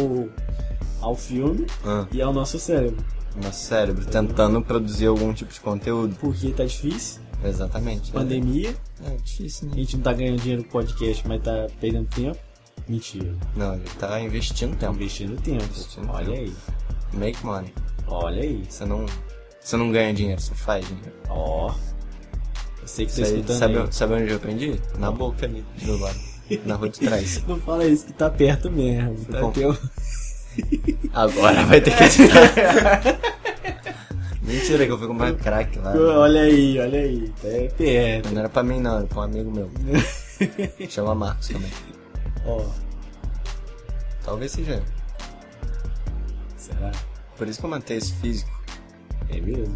[SPEAKER 1] ao filme
[SPEAKER 2] Ah,
[SPEAKER 1] e ao nosso cérebro.
[SPEAKER 2] nosso cérebro tentando produzir algum tipo de conteúdo.
[SPEAKER 1] Porque tá difícil,
[SPEAKER 2] Exatamente.
[SPEAKER 1] pandemia,
[SPEAKER 2] É, é difícil,
[SPEAKER 1] a
[SPEAKER 2] né?
[SPEAKER 1] gente não tá ganhando dinheiro com podcast, mas tá perdendo tempo. Mentira.
[SPEAKER 2] Não, ele tá investindo tempo.
[SPEAKER 1] investindo tempo.
[SPEAKER 2] Investindo
[SPEAKER 1] Olha
[SPEAKER 2] tempo.
[SPEAKER 1] aí.
[SPEAKER 2] Make money.
[SPEAKER 1] Olha aí.
[SPEAKER 2] Você não, você não ganha dinheiro, você faz dinheiro.
[SPEAKER 1] Ó. Eu sei que você tá escutando
[SPEAKER 2] sabe,
[SPEAKER 1] aí.
[SPEAKER 2] sabe onde eu aprendi? Na boca ali, do lado. Na rua de trás.
[SPEAKER 1] Não fala isso que tá perto mesmo. Tá
[SPEAKER 2] Bom.
[SPEAKER 1] teu...
[SPEAKER 2] Agora vai ter que editar. Mentira que eu fui comprar crack lá.
[SPEAKER 1] Olha aí, olha aí. Tá perto.
[SPEAKER 2] Não era pra mim não, era pra um amigo meu. Chama Marcos também.
[SPEAKER 1] Ó.
[SPEAKER 2] Talvez seja.
[SPEAKER 1] Será?
[SPEAKER 2] Por isso que eu mantenho esse físico.
[SPEAKER 1] É mesmo?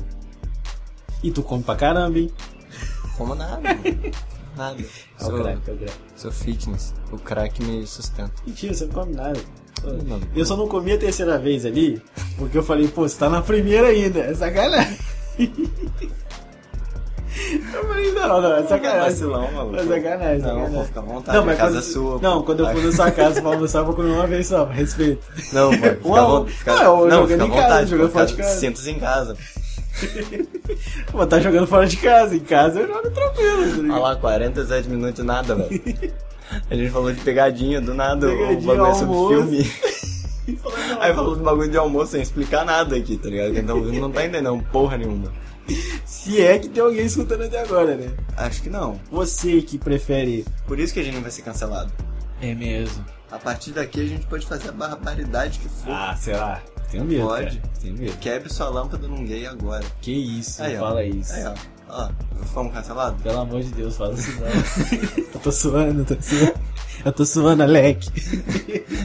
[SPEAKER 1] E tu come pra caramba, hein?
[SPEAKER 2] Como nada. Nada.
[SPEAKER 1] É o
[SPEAKER 2] Sou,
[SPEAKER 1] crack, é o crack.
[SPEAKER 2] sou fitness. O crack me sustenta.
[SPEAKER 1] Mentira, você não come nada.
[SPEAKER 2] Não.
[SPEAKER 1] Eu só não comi a terceira vez ali, porque eu falei, pô, você tá na primeira ainda. É sacanagem. Eu falei, não, não, é sacanagem.
[SPEAKER 2] Vacilão, maluco.
[SPEAKER 1] É sacanagem,
[SPEAKER 2] Não,
[SPEAKER 1] sacanagem.
[SPEAKER 2] pô, fica à vontade, a casa
[SPEAKER 1] quando,
[SPEAKER 2] é sua,
[SPEAKER 1] Não,
[SPEAKER 2] pô.
[SPEAKER 1] quando eu for na sua casa pra almoçar, eu vou comer uma vez só, respeito.
[SPEAKER 2] Não, pode. Fica
[SPEAKER 1] Um
[SPEAKER 2] vontade. Fica,
[SPEAKER 1] Não, eu
[SPEAKER 2] não,
[SPEAKER 1] jogando
[SPEAKER 2] fica
[SPEAKER 1] em casa,
[SPEAKER 2] vontade.
[SPEAKER 1] jogando
[SPEAKER 2] pô,
[SPEAKER 1] fora de
[SPEAKER 2] cara,
[SPEAKER 1] casa.
[SPEAKER 2] Senta-se em casa.
[SPEAKER 1] Vou estar jogando fora de casa. Em casa eu jogo tranquilo. tá?
[SPEAKER 2] Olha lá, 47 minutos nada, velho. A gente falou de pegadinha, do nada, o
[SPEAKER 1] Pegadinha,
[SPEAKER 2] bagulho sobre
[SPEAKER 1] almoço.
[SPEAKER 2] filme. Aí falou do bagulho de almoço sem explicar nada aqui, tá ligado? Quem tá ouvindo não tá entendendo porra nenhuma.
[SPEAKER 1] Se é que tem alguém escutando até agora, né?
[SPEAKER 2] Acho que não.
[SPEAKER 1] Você que prefere.
[SPEAKER 2] Por isso que a gente não vai ser cancelado.
[SPEAKER 1] É mesmo.
[SPEAKER 2] A partir daqui a gente pode fazer a barbaridade que for.
[SPEAKER 1] Ah, sei lá. Tenho medo.
[SPEAKER 2] Pode.
[SPEAKER 1] Cara. Tenho medo.
[SPEAKER 2] Quebre sua lâmpada num gay agora.
[SPEAKER 1] Que isso,
[SPEAKER 2] Aí,
[SPEAKER 1] não
[SPEAKER 2] ó.
[SPEAKER 1] fala isso.
[SPEAKER 2] Aí, ó. Ó, fomos cancelados?
[SPEAKER 1] Pelo amor de Deus, fala isso não. eu tô suando, eu tô suando. Eu tô suando, Alec.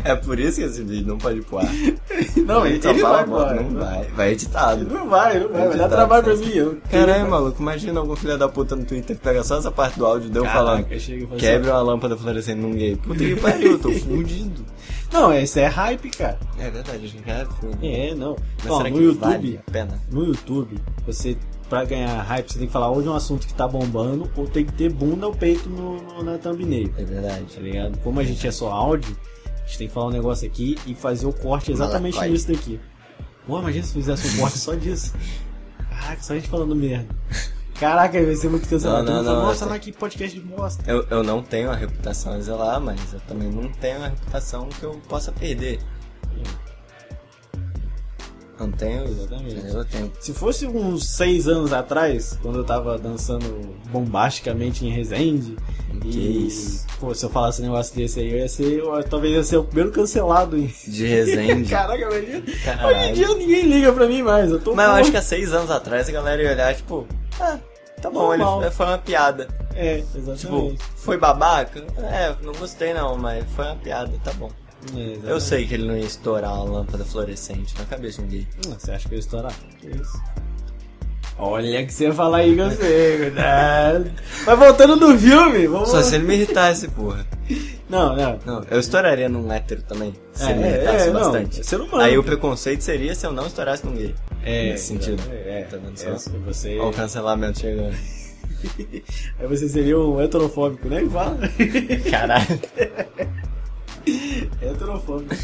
[SPEAKER 2] É por isso que esse vídeo não pode ar.
[SPEAKER 1] Não, ele, ele
[SPEAKER 2] fala
[SPEAKER 1] vai embora.
[SPEAKER 2] Não vai. Vai editado.
[SPEAKER 1] Ele não vai, não vai. Vai dar
[SPEAKER 2] Editado,
[SPEAKER 1] trabalho pra mim. Eu...
[SPEAKER 2] Caralho, maluco, imagina algum filho da puta no Twitter que pega só essa parte do áudio deu falando.
[SPEAKER 1] Caraca, chega e fala
[SPEAKER 2] Quebre uma lâmpada fluorescente num gay. Puta que pariu, eu tô fudido.
[SPEAKER 1] Não, isso é hype, cara.
[SPEAKER 2] É verdade, a gente quer fudido.
[SPEAKER 1] É, não.
[SPEAKER 2] Mas
[SPEAKER 1] Ó,
[SPEAKER 2] será
[SPEAKER 1] no
[SPEAKER 2] que
[SPEAKER 1] YouTube,
[SPEAKER 2] vale a pena?
[SPEAKER 1] no YouTube, você, pra ganhar hype, você tem que falar ou de um assunto que tá bombando, ou tem que ter bunda ou peito no, no- na thumbnail.
[SPEAKER 2] É verdade.
[SPEAKER 1] Tá ligado? Como a gente é só áudio, a gente tem que falar um negócio aqui e fazer o corte exatamente nisso daqui. Pô, imagina se fizesse um corte só disso. Caraca, só a gente falando merda. Caraca, vai ser muito cancelado.
[SPEAKER 2] Não, não, não,
[SPEAKER 1] Nossa,
[SPEAKER 2] essa-
[SPEAKER 1] lá que podcast de bosta.
[SPEAKER 2] Eu, eu não tenho a reputação a zelar, mas eu também não tenho a reputação que eu possa perder. Não tenho,
[SPEAKER 1] Exatamente.
[SPEAKER 2] Eu tenho.
[SPEAKER 1] Se fosse uns seis anos atrás, quando eu tava dançando bombasticamente em Resende,
[SPEAKER 2] Que
[SPEAKER 1] e
[SPEAKER 2] isso.
[SPEAKER 1] pô, se eu falasse um negócio desse aí, eu ia ser, eu, talvez ia ser o primeiro cancelado. Em...
[SPEAKER 2] De Resende.
[SPEAKER 1] Caraca, imagina. Hoje em dia ninguém liga pra mim mais. Eu tô
[SPEAKER 2] Mas eu acho que há seis anos atrás a galera ia olhar, tipo, ah, tá bom,
[SPEAKER 1] Normal.
[SPEAKER 2] ele foi uma piada.
[SPEAKER 1] É,
[SPEAKER 2] Tipo,
[SPEAKER 1] exatamente.
[SPEAKER 2] foi babaca? É, não gostei não, mas foi uma piada, tá bom.
[SPEAKER 1] É.
[SPEAKER 2] Eu sei que ele não ia estourar uma lâmpada fluorescente na cabeça de um gay.
[SPEAKER 1] Hum, Você acha que eu ia estourar? Que isso? Olha que você ia falar aí que eu sei, cuidado. Mas voltando no filme, vamos
[SPEAKER 2] Só se ele me irritasse, porra.
[SPEAKER 1] Não, não.
[SPEAKER 2] Não, eu estouraria num hétero também. Se
[SPEAKER 1] É,
[SPEAKER 2] ele me irritasse
[SPEAKER 1] é, não,
[SPEAKER 2] bastante.
[SPEAKER 1] é ser humano,
[SPEAKER 2] Aí o preconceito seria se eu não estourasse num gay.
[SPEAKER 1] É,
[SPEAKER 2] Nesse sentido.
[SPEAKER 1] É, é,
[SPEAKER 2] Tá vendo
[SPEAKER 1] é,
[SPEAKER 2] só?
[SPEAKER 1] você,
[SPEAKER 2] Olha o cancelamento chegando.
[SPEAKER 1] aí você seria um heterofóbico, né? Fala.
[SPEAKER 2] Caralho.
[SPEAKER 1] heterofóbico.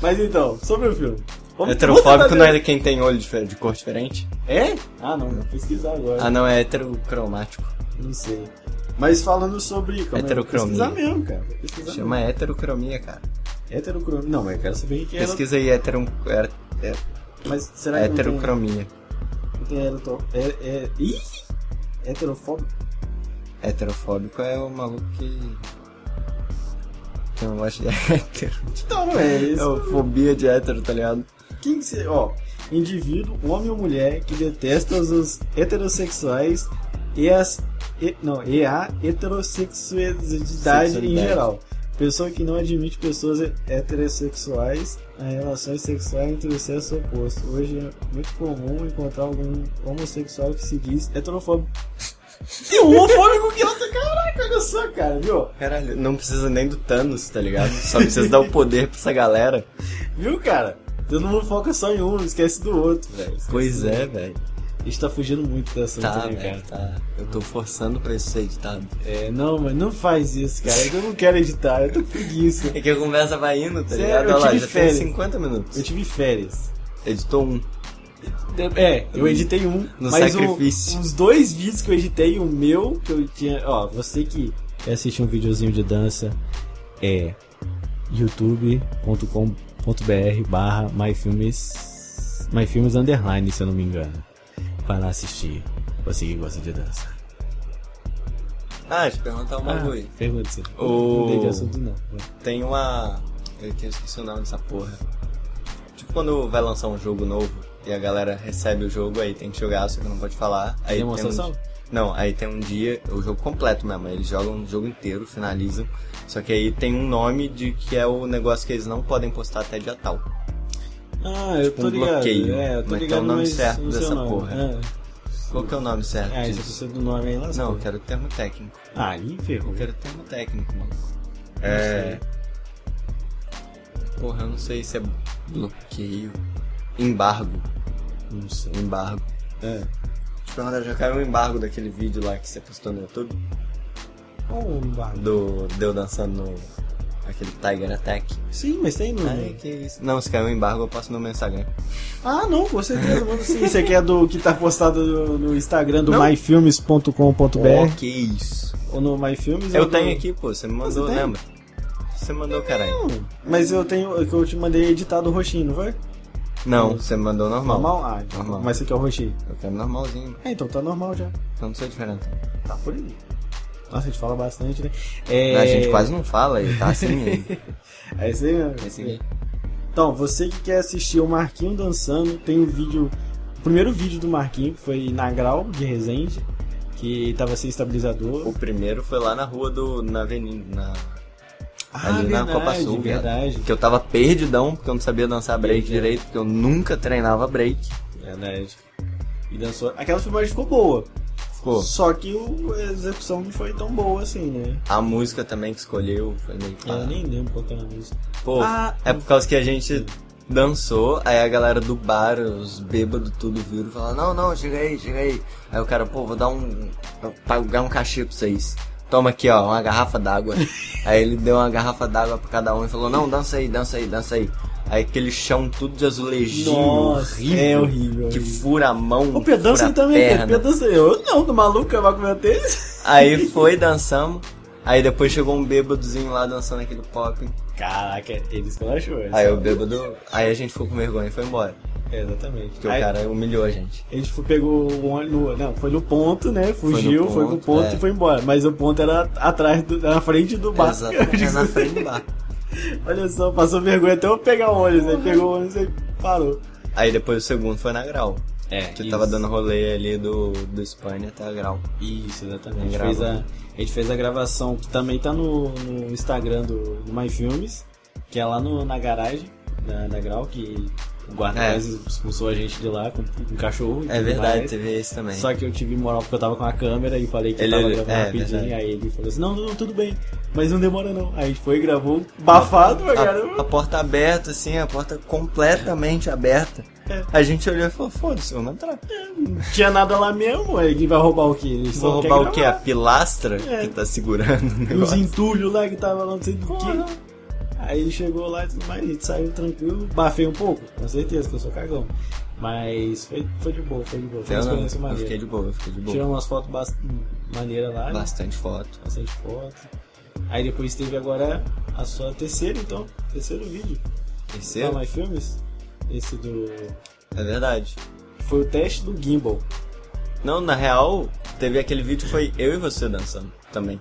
[SPEAKER 1] Mas então, sobre o filme. Vamos-
[SPEAKER 2] Heterofóbico não é quem tem olho difer- de cor diferente?
[SPEAKER 1] É? Ah, não, vou pesquisar agora.
[SPEAKER 2] Ah, não, é heterocromático.
[SPEAKER 1] Não sei. Mas falando sobre. Como
[SPEAKER 2] Heterocromia.
[SPEAKER 1] É, pesquisar mesmo, cara. Pesquisar
[SPEAKER 2] Chama heterocromia, cara.
[SPEAKER 1] mesmo. Heterocromia. Não, mas eu quero saber o que é.
[SPEAKER 2] Pesquisa aí hetero, é, é,
[SPEAKER 1] Mas será que não tem,
[SPEAKER 2] heterocromia.
[SPEAKER 1] não tem hetero... É, é... Ih! Heterofóbico?
[SPEAKER 2] Heterofóbico é o maluco que. que não gosta de hétero.
[SPEAKER 1] Não, é
[SPEAKER 2] É
[SPEAKER 1] isso.
[SPEAKER 2] o fobia de hétero, tá ligado?
[SPEAKER 1] Quem que você. Ó, indivíduo, homem ou mulher que detesta os heterossexuais e as. E, não, e a heterossexualidade em geral. Pessoa que não admite pessoas he- heterossexuais a relações sexuais entre o sexo oposto. Hoje é muito comum encontrar algum homossexual que se diz heterofóbico. Tem um homofóbico que outra. Caraca, olha só, cara, viu?
[SPEAKER 2] Caralho, não precisa nem do Thanos, tá ligado? Só precisa dar o poder pra essa galera.
[SPEAKER 1] Viu, cara? Todo mundo foca só em um, esquece do outro, velho.
[SPEAKER 2] Pois é, velho.
[SPEAKER 1] A gente tá fugindo muito dessa
[SPEAKER 2] Tá, velho,
[SPEAKER 1] cara?
[SPEAKER 2] tá. Eu tô forçando pra isso ser editado.
[SPEAKER 1] É, não, mas não faz isso, cara. Eu não quero editar, eu tô preguiça.
[SPEAKER 2] É que a conversa vai indo, tá
[SPEAKER 1] Sério,
[SPEAKER 2] ligado?
[SPEAKER 1] eu
[SPEAKER 2] Olha lá,
[SPEAKER 1] tive
[SPEAKER 2] já
[SPEAKER 1] férias.
[SPEAKER 2] tem 50 minutos.
[SPEAKER 1] Eu tive férias.
[SPEAKER 2] Editou um.
[SPEAKER 1] É, eu editei um,
[SPEAKER 2] No
[SPEAKER 1] mas
[SPEAKER 2] sacrifício.
[SPEAKER 1] os dois vídeos que eu editei, o meu, que eu tinha. Ó, você que quer assistir um videozinho de dança, é youtube.com.br barra myfilmes myfilmes underline, se eu não me engano. Vai lá assistir, você que gosta de dança.
[SPEAKER 2] Ah, deixa eu perguntar um bagulho.
[SPEAKER 1] Ah, pergunta você.
[SPEAKER 2] O-
[SPEAKER 1] Não mudei de assunto, não.
[SPEAKER 2] Tem uma. Eu tinha esqueci o nome dessa porra. Tipo quando vai lançar um jogo novo e a galera recebe o jogo, aí tem que jogar, só que não pode falar. Aí tem um
[SPEAKER 1] Demonstração?
[SPEAKER 2] Não, aí tem um dia, o jogo completo mesmo, eles jogam o jogo inteiro, finalizam. Só que aí tem um nome de que é o negócio que eles não podem postar até dia tal.
[SPEAKER 1] Ah, eu
[SPEAKER 2] Tipo
[SPEAKER 1] tô
[SPEAKER 2] um
[SPEAKER 1] ligado.
[SPEAKER 2] bloqueio.
[SPEAKER 1] É, eu tô
[SPEAKER 2] Mas
[SPEAKER 1] ligado,
[SPEAKER 2] tem o nome certo dessa
[SPEAKER 1] o nome.
[SPEAKER 2] porra.
[SPEAKER 1] É.
[SPEAKER 2] Qual que é o nome certo
[SPEAKER 1] Ah, você
[SPEAKER 2] disso?
[SPEAKER 1] precisa do nome aí lá?
[SPEAKER 2] Não, eu quero o termo técnico.
[SPEAKER 1] Ah, aí ferrou.
[SPEAKER 2] Eu quero o termo técnico, mano. É. Porra, eu não sei se é bloqueio. Embargo.
[SPEAKER 1] Não sei.
[SPEAKER 2] Embargo.
[SPEAKER 1] É.
[SPEAKER 2] Te perguntar, já caiu um embargo daquele vídeo lá que você postou no YouTube?
[SPEAKER 1] Oh,
[SPEAKER 2] Do Deu dançando no. Aquele Tiger Attack.
[SPEAKER 1] Sim, mas tem no.
[SPEAKER 2] Ai, que isso. Não, se caiu um embargo, eu posto no meu Instagram.
[SPEAKER 1] Ah, não, com certeza. Sim, você quer do que tá postado no, no Instagram do
[SPEAKER 2] Não.
[SPEAKER 1] myfilmes.com.br
[SPEAKER 2] Oh, que isso.
[SPEAKER 1] ou no myfilmes?
[SPEAKER 2] Eu
[SPEAKER 1] ou do-
[SPEAKER 2] tenho aqui, pô, você me mandou,
[SPEAKER 1] Você tem?
[SPEAKER 2] lembra? Você mandou, caralho.
[SPEAKER 1] Não, mas eu tenho que eu te mandei editado roxinho, não foi?
[SPEAKER 2] Não, você me mandou normal.
[SPEAKER 1] Normal? Ah, então,
[SPEAKER 2] Normal.
[SPEAKER 1] mas você quer o roxinho?
[SPEAKER 2] Eu quero normalzinho,
[SPEAKER 1] É, então tá normal já.
[SPEAKER 2] eu não sou diferente.
[SPEAKER 1] Tá por aí. Nossa, a gente fala bastante, né? É...
[SPEAKER 2] A gente quase não fala, tá assim.
[SPEAKER 1] É isso aí mesmo.
[SPEAKER 2] É isso aí.
[SPEAKER 1] Então, você que quer assistir o Marquinho dançando, tem o vídeo. O primeiro vídeo do Marquinho, que foi na Grau de Resende, que tava sem estabilizador.
[SPEAKER 2] O primeiro foi lá na rua do. na avenida. Na,
[SPEAKER 1] Ah,
[SPEAKER 2] ali na
[SPEAKER 1] verdade,
[SPEAKER 2] Copa Sul,
[SPEAKER 1] verdade.
[SPEAKER 2] que eu tava perdidão, porque eu não sabia dançar break
[SPEAKER 1] Verdade.
[SPEAKER 2] direito, porque eu nunca treinava break.
[SPEAKER 1] Verdade. E dançou. Aquela filmagem ficou boa.
[SPEAKER 2] Ficou.
[SPEAKER 1] Só que o- a execução não foi tão boa assim, né?
[SPEAKER 2] A música também que escolheu foi meio pá.
[SPEAKER 1] Eu nem lembro qual que era a música.
[SPEAKER 2] Pô,
[SPEAKER 1] Ah,
[SPEAKER 2] é por causa que a gente dançou, aí a galera do bar, os bêbados tudo viram e falaram, não, não, chega aí, chega aí. Aí o cara, pô, vou dar um. vou pagar um cachê pra vocês. Toma aqui, ó, uma garrafa d'água. aí ele deu uma garrafa d'água pra cada um e falou, não, dança aí, dança aí, dança aí. Aí aquele chão tudo de azulejinho,
[SPEAKER 1] Nossa,
[SPEAKER 2] horrível,
[SPEAKER 1] é horrível,
[SPEAKER 2] Que fura a mão,
[SPEAKER 1] O Pedro
[SPEAKER 2] fura a
[SPEAKER 1] também,
[SPEAKER 2] perna.
[SPEAKER 1] Pedro dança. Eu não, do maluco, vai comer tênis.
[SPEAKER 2] Aí foi, dançamos. Aí depois chegou um bêbadozinho lá dançando aquele pop.
[SPEAKER 1] Caraca, eles que achou.
[SPEAKER 2] Aí o bêbado. Aí a gente ficou com vergonha e foi embora.
[SPEAKER 1] É, exatamente.
[SPEAKER 2] Porque
[SPEAKER 1] Aí,
[SPEAKER 2] o cara humilhou a gente.
[SPEAKER 1] A gente foi- pegou o ônibus. Não, foi no ponto, né? Fugiu,
[SPEAKER 2] no
[SPEAKER 1] foi pro
[SPEAKER 2] ponto,
[SPEAKER 1] ponto
[SPEAKER 2] é.
[SPEAKER 1] e foi embora. Mas o ponto era atrás, do, na frente do bar.
[SPEAKER 2] Exatamente, é na frente do bar.
[SPEAKER 1] Olha só, passou vergonha até eu pegar o ônibus. Aí pegou o ônibus e parou.
[SPEAKER 2] Aí depois o segundo foi na Grau.
[SPEAKER 1] É,
[SPEAKER 2] Que tava dando rolê ali do, do Espanha até a Grau.
[SPEAKER 1] Isso, exatamente. A fez a, a gente fez a gravação que também tá no, no Instagram do, do MyFilmes, que é lá no, na garagem da, da Grau, que o guarda
[SPEAKER 2] É.
[SPEAKER 1] expulsou a gente de lá com um cachorro.
[SPEAKER 2] É verdade,
[SPEAKER 1] mais.
[SPEAKER 2] teve esse também.
[SPEAKER 1] Só que eu tive moral porque eu tava com a câmera e falei que
[SPEAKER 2] Ele-
[SPEAKER 1] eu tava gravando
[SPEAKER 2] é,
[SPEAKER 1] rapidinho.
[SPEAKER 2] verdade.
[SPEAKER 1] Aí ele falou assim: não, não, tudo bem, mas não demora não. Aí a gente foi e gravou bafado
[SPEAKER 2] a, a
[SPEAKER 1] caramba.
[SPEAKER 2] porta aberta, assim, a porta completamente aberta.
[SPEAKER 1] É.
[SPEAKER 2] A gente olhou e falou, foda-se, vamos entrar.
[SPEAKER 1] Não tinha nada lá mesmo. Ele vai roubar o quê? Ele só
[SPEAKER 2] Vou roubar o quê? A pilastra
[SPEAKER 1] É.
[SPEAKER 2] que tá segurando o
[SPEAKER 1] os entulhos lá que tava lá, não sei do que. Aí chegou lá e tudo mais, a gente saiu tranquilo, bafei um pouco, com certeza, que eu sou cagão. Mas foi, foi de boa, foi de boa. Foi uma
[SPEAKER 2] Eu, não,
[SPEAKER 1] experiência
[SPEAKER 2] eu
[SPEAKER 1] maneira.
[SPEAKER 2] fiquei de boa, eu fiquei de boa.
[SPEAKER 1] Tiramos umas fotos bast... maneiras lá, né?
[SPEAKER 2] Bastante foto.
[SPEAKER 1] bastante foto. Aí depois teve agora a sua terceira, então, terceiro vídeo.
[SPEAKER 2] Terceiro?
[SPEAKER 1] Fala mais filmes. Esse do.
[SPEAKER 2] É verdade.
[SPEAKER 1] Foi o teste do gimbal.
[SPEAKER 2] Não, na real, teve aquele vídeo que foi eu e você dançando também.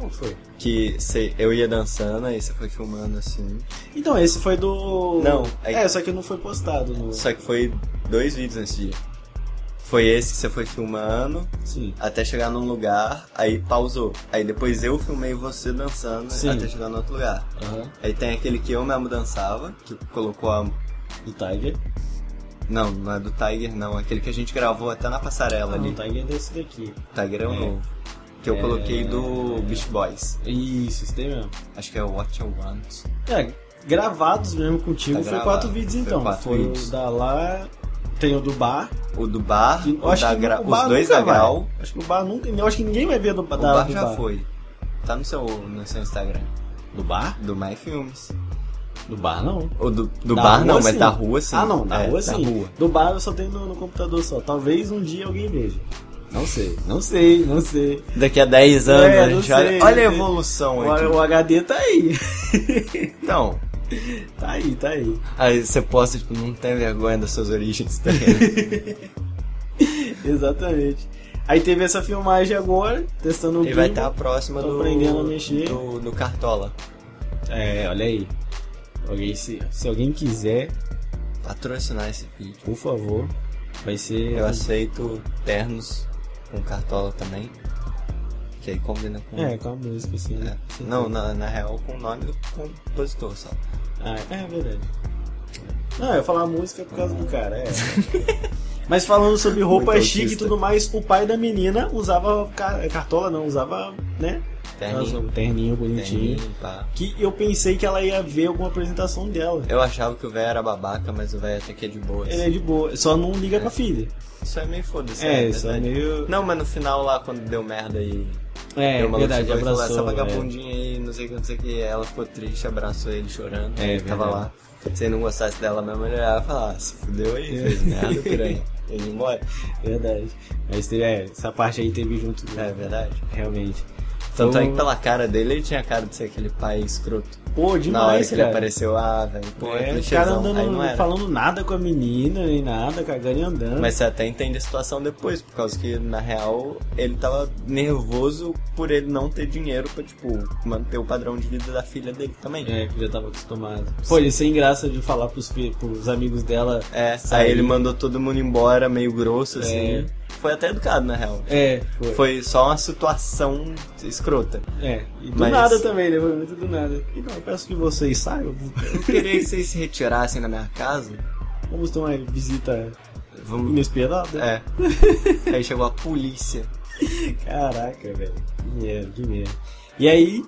[SPEAKER 1] Como foi?
[SPEAKER 2] Que cê, eu ia dançando, aí você foi filmando assim.
[SPEAKER 1] Então, esse foi do.
[SPEAKER 2] Não, aí-
[SPEAKER 1] É, só que não foi postado no.
[SPEAKER 2] Só que foi dois vídeos nesse dia. Foi esse que você foi filmando,
[SPEAKER 1] Sim.
[SPEAKER 2] até chegar num lugar, aí pausou. Aí depois eu filmei você dançando
[SPEAKER 1] Sim.
[SPEAKER 2] até chegar no outro lugar.
[SPEAKER 1] Aham.
[SPEAKER 2] Aí tem aquele que eu mesmo dançava, que colocou a.
[SPEAKER 1] Do Tiger.
[SPEAKER 2] Não, não é do Tiger não, aquele que a gente gravou até na passarela
[SPEAKER 1] Não,
[SPEAKER 2] ali.
[SPEAKER 1] o Tiger é desse daqui.
[SPEAKER 2] Tiger é o
[SPEAKER 1] É.
[SPEAKER 2] novo. Que eu
[SPEAKER 1] É.
[SPEAKER 2] coloquei do Beast Boys.
[SPEAKER 1] Isso, isso daí mesmo.
[SPEAKER 2] Acho que é o What You Want.
[SPEAKER 1] É, gravados mesmo contigo
[SPEAKER 2] Tá
[SPEAKER 1] foi
[SPEAKER 2] gravado.
[SPEAKER 1] quatro vídeos
[SPEAKER 2] Foi
[SPEAKER 1] então.
[SPEAKER 2] quatro
[SPEAKER 1] foi
[SPEAKER 2] vídeos.
[SPEAKER 1] o da lá. Tem o do bar.
[SPEAKER 2] O do bar,
[SPEAKER 1] que-
[SPEAKER 2] o
[SPEAKER 1] acho
[SPEAKER 2] da
[SPEAKER 1] que
[SPEAKER 2] gra-
[SPEAKER 1] o bar
[SPEAKER 2] os dois da. Grau.
[SPEAKER 1] Acho que o bar nunca. Eu acho que ninguém vai ver do,
[SPEAKER 2] O
[SPEAKER 1] da,
[SPEAKER 2] bar
[SPEAKER 1] do
[SPEAKER 2] já
[SPEAKER 1] bar.
[SPEAKER 2] foi. Tá no seu, no seu Instagram.
[SPEAKER 1] Do bar?
[SPEAKER 2] Do My Filmes.
[SPEAKER 1] Do bar não.
[SPEAKER 2] O do, do
[SPEAKER 1] Da
[SPEAKER 2] bar
[SPEAKER 1] rua,
[SPEAKER 2] não, mas
[SPEAKER 1] sim.
[SPEAKER 2] da rua sim.
[SPEAKER 1] Ah, não, da
[SPEAKER 2] É,
[SPEAKER 1] rua sim.
[SPEAKER 2] Da rua.
[SPEAKER 1] Do bar eu só tenho no, no computador só. Talvez um dia alguém veja. Não sei, não sei, não sei.
[SPEAKER 2] Daqui a 10 anos
[SPEAKER 1] É,
[SPEAKER 2] a gente olha.
[SPEAKER 1] sei,
[SPEAKER 2] Olha a evolução
[SPEAKER 1] O,
[SPEAKER 2] aqui.
[SPEAKER 1] o HD tá aí.
[SPEAKER 2] Então,
[SPEAKER 1] tá aí, tá aí.
[SPEAKER 2] aí você posta, tipo, não tem vergonha das suas origens, tá ligado?
[SPEAKER 1] Exatamente. Aí teve essa filmagem agora, testando o
[SPEAKER 2] E vai estar a próxima do,
[SPEAKER 1] aprendendo a mexer.
[SPEAKER 2] do, do Cartola.
[SPEAKER 1] É, olha aí. Alguém, se, se alguém quiser,
[SPEAKER 2] Patrocinar esse vídeo.
[SPEAKER 1] por favor, vai ser.
[SPEAKER 2] Eu aceito ternos com Cartola também. Que aí combina com.
[SPEAKER 1] É, com a música, assim.
[SPEAKER 2] É.
[SPEAKER 1] né?
[SPEAKER 2] Não, na, na real, com o nome do compositor só.
[SPEAKER 1] Ah, é verdade. Não, eu falar música por causa do cara, é. Mas falando sobre roupa
[SPEAKER 2] Muito
[SPEAKER 1] chique e
[SPEAKER 2] autista.
[SPEAKER 1] tudo mais, o pai da menina usava ca- cartola, não, usava, né?
[SPEAKER 2] Terninho.
[SPEAKER 1] Um terninho bonitinho.
[SPEAKER 2] Terninho.
[SPEAKER 1] Que eu pensei que ela ia ver alguma apresentação dela.
[SPEAKER 2] Eu achava que o velho era babaca, mas o velho até que é de boa.
[SPEAKER 1] Ele é de boa, só não liga pra filha.
[SPEAKER 2] Isso é meio foda-se.
[SPEAKER 1] É,
[SPEAKER 2] né,
[SPEAKER 1] isso é
[SPEAKER 2] verdade.
[SPEAKER 1] meio.
[SPEAKER 2] Não, mas no final lá, quando deu merda e
[SPEAKER 1] É,
[SPEAKER 2] deu uma
[SPEAKER 1] verdade,
[SPEAKER 2] chegou e falou,
[SPEAKER 1] abraçou.
[SPEAKER 2] essa
[SPEAKER 1] é.
[SPEAKER 2] vagabundinha aí, não sei o que, não sei o que. Ela ficou triste, abraçou ele chorando.
[SPEAKER 1] É,
[SPEAKER 2] ele tava lá. Se ele não gostasse dela mesmo, ele e falava, ah, se fudeu aí,
[SPEAKER 1] É.
[SPEAKER 2] fez merda, piranha. Ele ia embora.
[SPEAKER 1] Verdade. Mas é, essa parte aí teve junto.
[SPEAKER 2] É verdade.
[SPEAKER 1] Realmente.
[SPEAKER 2] Tanto é que pela cara dele, ele tinha cara de ser aquele pai escroto.
[SPEAKER 1] Pô, demais,
[SPEAKER 2] Na hora que ele
[SPEAKER 1] cara.
[SPEAKER 2] apareceu, ah, velho, pô, é,
[SPEAKER 1] É, o cara andando,
[SPEAKER 2] Aí não era.
[SPEAKER 1] falando nada com a menina, nem nada, cagando e andando.
[SPEAKER 2] Mas você até entende a situação depois, por causa que, na real, ele tava nervoso por ele não ter dinheiro pra, tipo, manter o padrão de vida da filha dele também.
[SPEAKER 1] É, que já tava acostumado. Pô, ele sem graça de falar pros, pros amigos dela.
[SPEAKER 2] É,
[SPEAKER 1] sair.
[SPEAKER 2] aí ele mandou todo mundo embora, meio grosso, assim.
[SPEAKER 1] É.
[SPEAKER 2] Foi até educado, na real.
[SPEAKER 1] É, foi.
[SPEAKER 2] Foi só uma situação escrota.
[SPEAKER 1] É, e do
[SPEAKER 2] Mas-
[SPEAKER 1] nada também, né? Foi muito do nada. E não, eu peço que vocês saiam.
[SPEAKER 2] Eu queria que vocês se retirassem da minha casa.
[SPEAKER 1] Vamos ter uma visita
[SPEAKER 2] Vamos.
[SPEAKER 1] inesperada.
[SPEAKER 2] É. aí chegou a polícia.
[SPEAKER 1] Caraca, velho. Que merda, que merda. E aí,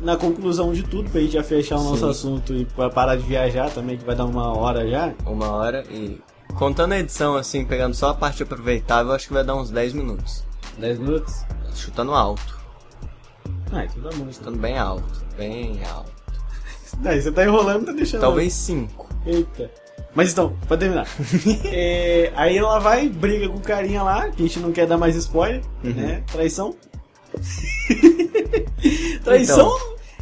[SPEAKER 1] na conclusão de tudo, pra gente já fechar o nosso
[SPEAKER 2] Sim.
[SPEAKER 1] assunto e parar de viajar também, que vai dar uma hora já.
[SPEAKER 2] Uma hora e. Contando a edição, assim, pegando só a parte aproveitável, acho que vai dar uns 10 minutos.
[SPEAKER 1] 10 minutos?
[SPEAKER 2] Chutando alto.
[SPEAKER 1] Ah, então tá bom. Então.
[SPEAKER 2] Chutando bem alto. Bem alto.
[SPEAKER 1] Daí você tá enrolando, tá deixando.
[SPEAKER 2] Talvez 5.
[SPEAKER 1] Eita. Mas então, pra terminar. É, aí ela vai, briga com o carinha lá, que a gente não quer dar mais spoiler,
[SPEAKER 2] Uhum.
[SPEAKER 1] né? Traição. Traição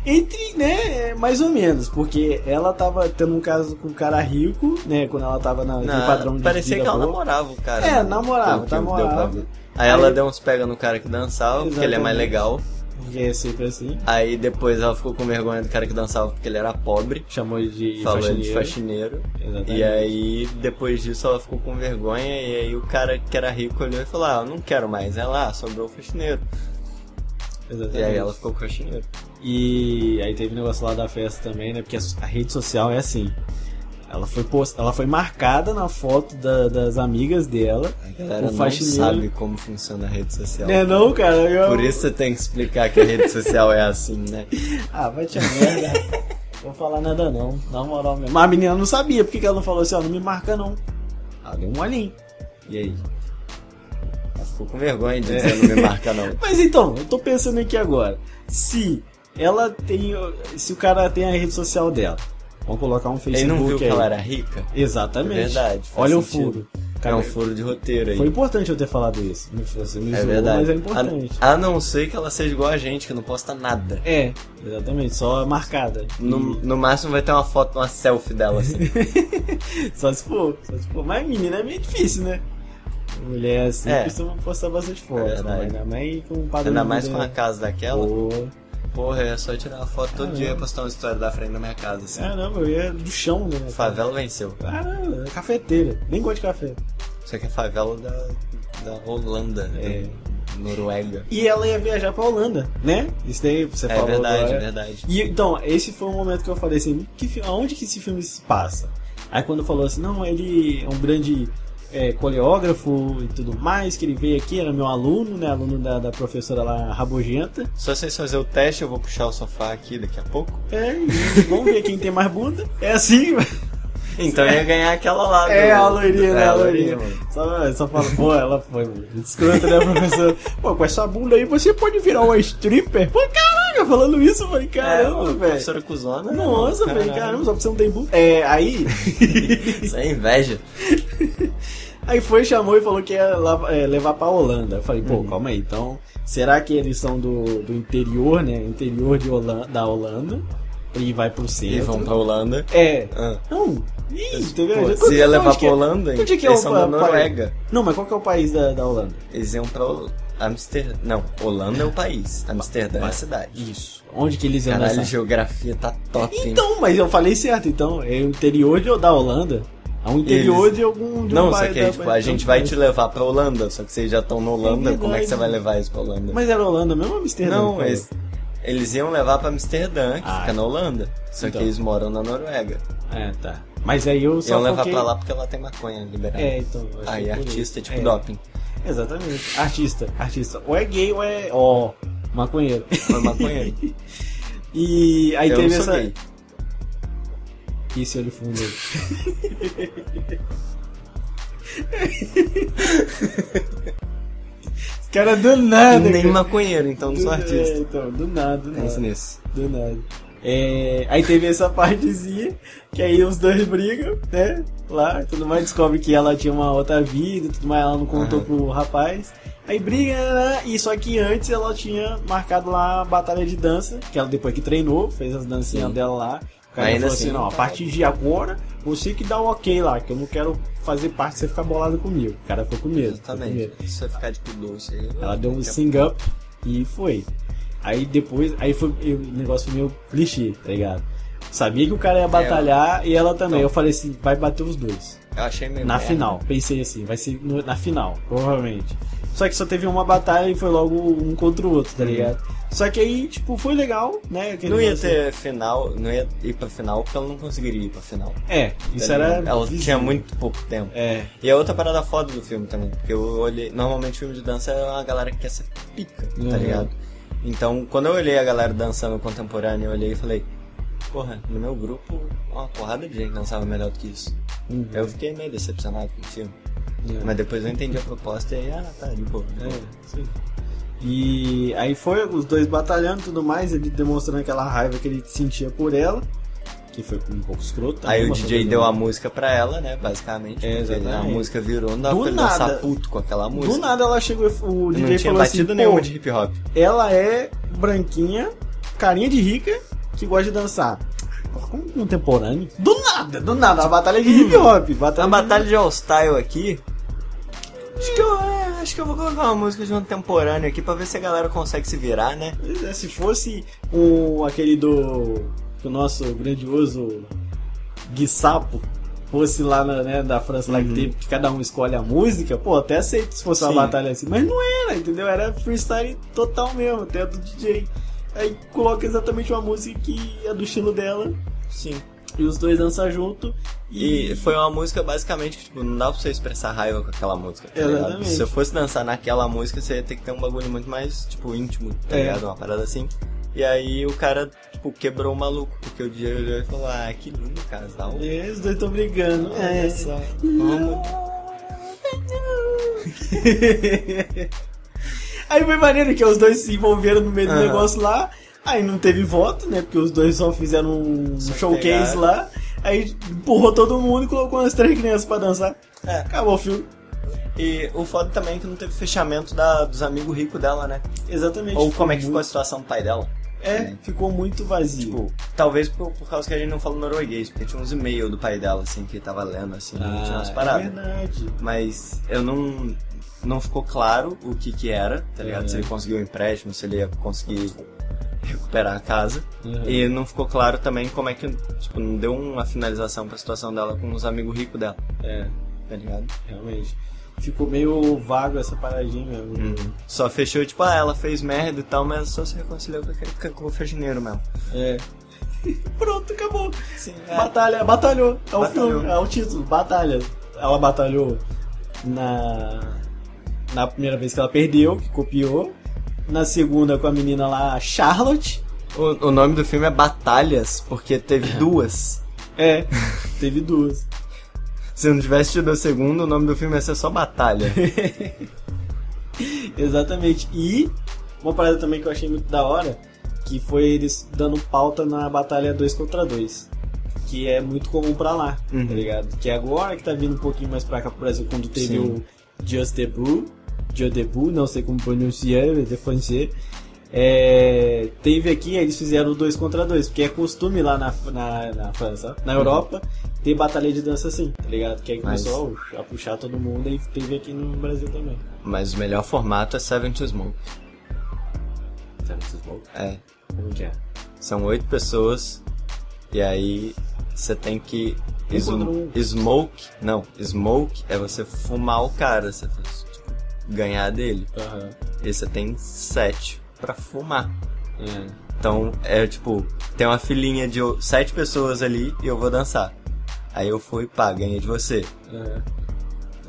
[SPEAKER 1] entre, né, mais ou menos, porque ela tava tendo um caso com um cara rico, né, quando ela tava na, no padrão de
[SPEAKER 2] parecia que ela
[SPEAKER 1] boa.
[SPEAKER 2] namorava o cara.
[SPEAKER 1] É,
[SPEAKER 2] né?
[SPEAKER 1] namorava, namorava.
[SPEAKER 2] pra. Aí,
[SPEAKER 1] Aí-
[SPEAKER 2] ela deu uns pega no cara que dançava, porque ele é mais
[SPEAKER 1] Exatamente.
[SPEAKER 2] legal.
[SPEAKER 1] Porque é sempre assim.
[SPEAKER 2] Aí depois ela ficou com vergonha do cara que dançava porque ele era pobre.
[SPEAKER 1] Chamou de
[SPEAKER 2] Falou ele de
[SPEAKER 1] faxineiro.
[SPEAKER 2] faxineiro.
[SPEAKER 1] Exatamente.
[SPEAKER 2] E aí, depois disso, ela ficou com vergonha. E aí, o cara que era rico olhou e falou: Ah, eu não quero mais. Ela, ah, sobrou o faxineiro.
[SPEAKER 1] Exatamente.
[SPEAKER 2] E aí, ela ficou com o faxineiro.
[SPEAKER 1] E aí teve o negócio lá da festa também, né? Porque a, rede social é assim. Ela foi, post... ela foi marcada na foto da- das amigas dela.
[SPEAKER 2] A galera
[SPEAKER 1] o
[SPEAKER 2] não
[SPEAKER 1] faxineiro.
[SPEAKER 2] sabe como funciona a rede social.
[SPEAKER 1] Né, não, cara? Eu...
[SPEAKER 2] Por isso você tem que explicar que a rede social é assim, né?
[SPEAKER 1] Ah, vai te merda. Vou falar nada não, na moral mesmo. Mas a menina não sabia, por que que ela não falou assim, ó, não me marca não. Ela deu um olhinho. E aí?
[SPEAKER 2] Ela ficou com vergonha de
[SPEAKER 1] É.
[SPEAKER 2] dizer não me marca, não.
[SPEAKER 1] Mas então, eu tô pensando aqui agora. Se ela tem. Se o cara tem a rede social dela, vamos colocar um Facebook.
[SPEAKER 2] Ele não viu que
[SPEAKER 1] aí.
[SPEAKER 2] ela era rica?
[SPEAKER 1] Exatamente.
[SPEAKER 2] É verdade,
[SPEAKER 1] Olha
[SPEAKER 2] sentido.
[SPEAKER 1] o furo.
[SPEAKER 2] é um furo de roteiro aí.
[SPEAKER 1] Foi importante eu ter falado isso. Você me
[SPEAKER 2] É
[SPEAKER 1] zoou,
[SPEAKER 2] verdade.
[SPEAKER 1] mas é importante.
[SPEAKER 2] A, a não ser que ela seja igual a gente, que não posta nada.
[SPEAKER 1] É, exatamente, só marcada.
[SPEAKER 2] No, no máximo vai ter uma foto, uma selfie dela, assim.
[SPEAKER 1] Só se for, só se for. Mas menina é meio difícil, né? Mulher assim
[SPEAKER 2] É.
[SPEAKER 1] costuma postar bastante foto.
[SPEAKER 2] É verdade.
[SPEAKER 1] né? Ainda mais com um padrão
[SPEAKER 2] Ainda mais com
[SPEAKER 1] né?
[SPEAKER 2] casa daquela.
[SPEAKER 1] Pô,
[SPEAKER 2] Porra, é só tirar uma foto todo
[SPEAKER 1] Caramba.
[SPEAKER 2] dia e postar uma história da frente da minha casa, assim.
[SPEAKER 1] Caramba, eu ia do chão, né?
[SPEAKER 2] Favela venceu.
[SPEAKER 1] Caramba, é cafeteira. Nem gosto de café.
[SPEAKER 2] Isso aqui é favela da, da Holanda,
[SPEAKER 1] É.
[SPEAKER 2] da Noruega.
[SPEAKER 1] E ela ia viajar pra Holanda, né? Isso daí você
[SPEAKER 2] É
[SPEAKER 1] falou
[SPEAKER 2] verdade,
[SPEAKER 1] agora.
[SPEAKER 2] é verdade.
[SPEAKER 1] E então, esse foi um momento que eu falei assim, que, aonde que esse filme se passa? Aí quando falou assim, não, ele é um grande é, coreógrafo e tudo mais, que ele veio aqui, era meu aluno, né? Aluno da, da professora lá rabugenta.
[SPEAKER 2] Só vocês fazer o teste, eu vou puxar o sofá aqui daqui a pouco.
[SPEAKER 1] É, vamos ver quem tem mais bunda. É assim,
[SPEAKER 2] Então ia ganhar aquela lá.
[SPEAKER 1] É,
[SPEAKER 2] do-
[SPEAKER 1] a loirinha, né?
[SPEAKER 2] É,
[SPEAKER 1] A loirinha.
[SPEAKER 2] mano.
[SPEAKER 1] Só, só fala, pô, ela foi. Escrota, né, professor? Pô, com essa bunda aí você pode virar uma stripper? Pô, caraca, falando isso, eu falei, caramba,
[SPEAKER 2] é,
[SPEAKER 1] velho.
[SPEAKER 2] professora cuzona. né,
[SPEAKER 1] Nossa, velho, caramba, só porque você não tem bunda. É, aí.
[SPEAKER 2] Isso é inveja.
[SPEAKER 1] Aí foi, chamou e falou que ia é, levar pra Holanda. Eu falei, pô,
[SPEAKER 2] Uhum.
[SPEAKER 1] calma aí, então. Será que eles são do, do interior, né? Interior de Holanda, da Holanda. E vai pro centro.
[SPEAKER 2] E vão pra Holanda.
[SPEAKER 1] É.
[SPEAKER 2] Ah.
[SPEAKER 1] Não. Ih, entendeu?
[SPEAKER 2] Pô,
[SPEAKER 1] Já-
[SPEAKER 2] se ia
[SPEAKER 1] onde
[SPEAKER 2] levar pra
[SPEAKER 1] é-
[SPEAKER 2] Holanda,
[SPEAKER 1] Onde que é
[SPEAKER 2] eles
[SPEAKER 1] o
[SPEAKER 2] são da? Noruega.
[SPEAKER 1] Não, mas qual que é o país da, da Holanda?
[SPEAKER 2] Eles iam pra Amsterdã. Não, Holanda é o país. Amsterdã é a cidade.
[SPEAKER 1] Isso. Onde que eles iam
[SPEAKER 2] Caralho,
[SPEAKER 1] nessa?
[SPEAKER 2] geografia tá top, hein?
[SPEAKER 1] Então, mas eu falei certo, então. É o interior de, da Holanda. É um interior
[SPEAKER 2] Eles-
[SPEAKER 1] de algum. De um
[SPEAKER 2] Não, que
[SPEAKER 1] da-
[SPEAKER 2] aí, tipo, a gente vai te levar pra Holanda, só que vocês já estão na Holanda, como é que você vai levar isso pra Holanda?
[SPEAKER 1] Mas era Holanda mesmo ou Amsterdã?
[SPEAKER 2] Não, eles, eles iam levar pra Amsterdã, que
[SPEAKER 1] Ah,
[SPEAKER 2] fica na Holanda. Só
[SPEAKER 1] então.
[SPEAKER 2] que eles moram na Noruega.
[SPEAKER 1] É, tá. Mas aí eu só
[SPEAKER 2] Iam levar
[SPEAKER 1] foquei...
[SPEAKER 2] pra lá porque lá tem maconha liberada.
[SPEAKER 1] É, então.
[SPEAKER 2] Aí
[SPEAKER 1] por
[SPEAKER 2] artista é tipo
[SPEAKER 1] É,
[SPEAKER 2] doping.
[SPEAKER 1] Exatamente. Artista, artista. Ou é gay ou é. Ó, maconheiro.
[SPEAKER 2] Mas maconheiro.
[SPEAKER 1] E aí
[SPEAKER 2] Eu
[SPEAKER 1] teve essa.
[SPEAKER 2] gay.
[SPEAKER 1] Que esse olho fundo aí. Os caras do nada.
[SPEAKER 2] Nem
[SPEAKER 1] cara.
[SPEAKER 2] maconheiro, então não sou artista.
[SPEAKER 1] É, então, do nada, do nada.
[SPEAKER 2] Pensa nisso.
[SPEAKER 1] Do nada. É, aí teve essa partezinha, que aí os dois brigam, né? Lá, tudo mais, descobre que ela tinha uma outra vida, tudo mais, ela não contou
[SPEAKER 2] Aham.
[SPEAKER 1] pro rapaz. Aí briga, né? E só que antes ela tinha marcado lá a batalha de dança, que ela depois que treinou, fez as dancinhas
[SPEAKER 2] Sim.
[SPEAKER 1] dela lá. O cara
[SPEAKER 2] Ainda
[SPEAKER 1] falou
[SPEAKER 2] assim,
[SPEAKER 1] assim, não, a partir de agora, você que dá o ok lá, que eu não quero fazer parte de você ficar bolado comigo. O cara ficou com medo. ficou com medo.
[SPEAKER 2] Exatamente. Você ficar de doce aí.
[SPEAKER 1] Ela deu um sing up e foi. Aí depois, aí foi o negócio foi meio clichê, tá ligado? Sabia que o cara ia batalhar e ela também.
[SPEAKER 2] Então.
[SPEAKER 1] eu falei assim, vai bater os dois.
[SPEAKER 2] Eu achei meio
[SPEAKER 1] Na
[SPEAKER 2] merda.
[SPEAKER 1] final. Pensei assim, vai ser no- na final, provavelmente. Só que só teve uma batalha e foi logo um contra o outro, tá ligado? Só que aí, tipo, foi legal, né?
[SPEAKER 2] Não ia ter final, não ia ir pra final porque ela não conseguiria ir pra final.
[SPEAKER 1] É, isso
[SPEAKER 2] Tá
[SPEAKER 1] era.
[SPEAKER 2] Ela
[SPEAKER 1] visível.
[SPEAKER 2] tinha muito pouco tempo.
[SPEAKER 1] É.
[SPEAKER 2] E a outra parada foda do filme também, porque eu olhei. Normalmente filme de dança é uma galera que quer ser pica,
[SPEAKER 1] Uhum.
[SPEAKER 2] tá ligado? Então, quando eu olhei a galera dançando contemporâneo, eu olhei e falei, porra, no meu grupo, uma porrada de gente dançava melhor do que isso.
[SPEAKER 1] Uhum.
[SPEAKER 2] Eu fiquei meio decepcionado com o filme.
[SPEAKER 1] É.
[SPEAKER 2] Mas depois eu entendi a proposta e aí, ah, tá, de boa. de
[SPEAKER 1] É,
[SPEAKER 2] boa.
[SPEAKER 1] sim. E aí foi os dois batalhando e tudo mais, ele demonstrando aquela raiva que ele sentia por ela, que foi um pouco escroto.
[SPEAKER 2] Aí o DJ deu a música pra ela, né, basicamente.
[SPEAKER 1] É, exatamente.
[SPEAKER 2] A música virou, não dava
[SPEAKER 1] Do
[SPEAKER 2] pra
[SPEAKER 1] nada.
[SPEAKER 2] dançar puto com aquela música.
[SPEAKER 1] Do nada ela chegou, o DJ
[SPEAKER 2] não tinha
[SPEAKER 1] falou
[SPEAKER 2] batido
[SPEAKER 1] assim,
[SPEAKER 2] nenhuma
[SPEAKER 1] "Pô,
[SPEAKER 2] de hip hop.
[SPEAKER 1] ela é branquinha, carinha de rica, que gosta de dançar. Como contemporâneo? Do nada, do nada, a batalha de hip hop. Batalha
[SPEAKER 2] A batalha de All Style aqui. Acho que, eu, é, acho que eu vou colocar uma música de contemporâneo aqui pra ver se a galera consegue se virar, né?
[SPEAKER 1] Se fosse o, aquele do. que o nosso grandioso Gui Sapo fosse lá na, né, da França lá que teve que cada um escolhe a música, pô, até aceito se fosse uma
[SPEAKER 2] Sim.
[SPEAKER 1] batalha assim, mas não era, entendeu? Era freestyle total mesmo, até do DJ. Aí coloca exatamente uma música que é do estilo dela
[SPEAKER 2] Sim.
[SPEAKER 1] e os dois dançam junto e,
[SPEAKER 2] E foi uma música basicamente que, tipo, não dá pra você expressar raiva com aquela música, tá ligado?
[SPEAKER 1] Exatamente.
[SPEAKER 2] Se eu fosse dançar naquela música, você ia ter que ter um bagulho muito mais, tipo, íntimo, tá
[SPEAKER 1] É.
[SPEAKER 2] ligado? Uma parada assim. E aí o cara, tipo, quebrou o maluco, porque o DJ olhou e falou, ah, que lindo casal.
[SPEAKER 1] É, os dois estão brigando.
[SPEAKER 2] Olha
[SPEAKER 1] É.
[SPEAKER 2] só. Vamos.
[SPEAKER 1] Aí foi maneiro que os dois se envolveram no meio do negócio lá. Aí não teve voto, né? Porque os dois só fizeram um
[SPEAKER 2] Só
[SPEAKER 1] showcase
[SPEAKER 2] pegaram.
[SPEAKER 1] lá. Aí empurrou todo mundo e colocou umas três crianças pra dançar.
[SPEAKER 2] É.
[SPEAKER 1] Acabou o filme.
[SPEAKER 2] E o foda também é que não teve fechamento da, dos amigos ricos dela, né?
[SPEAKER 1] Exatamente.
[SPEAKER 2] Ou como é que ficou a situação do pai dela?
[SPEAKER 1] É, ficou muito vazio.
[SPEAKER 2] Tipo, talvez por, por causa que a gente não fala norueguês, porque tinha uns e-mails do pai dela, assim, que tava lendo, assim, tinha umas
[SPEAKER 1] é
[SPEAKER 2] paradas.
[SPEAKER 1] verdade.
[SPEAKER 2] Mas eu não. Não ficou claro o que que era, tá ligado?
[SPEAKER 1] Uhum.
[SPEAKER 2] Se ele conseguiu o empréstimo, se ele ia conseguir recuperar a casa.
[SPEAKER 1] Uhum.
[SPEAKER 2] E não ficou claro também como é que, tipo, não deu uma finalização pra situação dela com os amigos ricos dela,
[SPEAKER 1] É,
[SPEAKER 2] tá ligado?
[SPEAKER 1] realmente. Ficou meio vago essa paradinha mesmo.
[SPEAKER 2] Uhum. Só fechou, tipo, ah, ela fez merda e tal, mas só se reconciliou com aquele faxineiro mesmo.
[SPEAKER 1] É. Pronto, acabou.
[SPEAKER 2] Sim,
[SPEAKER 1] Batalha, batalhou. É o
[SPEAKER 2] Batalhou.
[SPEAKER 1] filme, é o título, batalha. Ela batalhou na na primeira vez que ela perdeu, que copiou. Na segunda com a menina lá, Charlotte.
[SPEAKER 2] O, o nome do filme é Batalhas, porque teve duas.
[SPEAKER 1] É, teve duas.
[SPEAKER 2] Se não tivesse tido a segunda, o nome do filme ia ser só Batalha.
[SPEAKER 1] Exatamente. E uma parada também que eu achei muito da hora, que foi eles dando pauta na batalha 2 contra 2. Que é muito comum pra lá,
[SPEAKER 2] Uhum.
[SPEAKER 1] tá ligado? Que agora que tá vindo um pouquinho mais pra cá pro Brasil, quando teve
[SPEAKER 2] Sim.
[SPEAKER 1] o Just Debut, Just Debut, não sei como pronunciar, de francês. É, teve aqui, eles fizeram 2 contra 2, porque é costume lá na, na, na França, na Europa, ter batalha de dança assim, tá ligado? Que aí
[SPEAKER 2] Mas-
[SPEAKER 1] começou a puxar todo mundo e teve aqui no Brasil também.
[SPEAKER 2] Mas o melhor formato é Seven to Smoke. É.
[SPEAKER 1] Como que é?
[SPEAKER 2] São oito pessoas. E aí você tem que.
[SPEAKER 1] Um.
[SPEAKER 2] Smoke. Não, smoke é você fumar o cara. Você faz, ganhar dele.
[SPEAKER 1] Aham.
[SPEAKER 2] E você tem sete pra fumar.
[SPEAKER 1] É.
[SPEAKER 2] Então é tipo, tem uma filinha de sete pessoas ali e eu vou dançar. Aí eu fui, pá, ganhei de você.
[SPEAKER 1] É.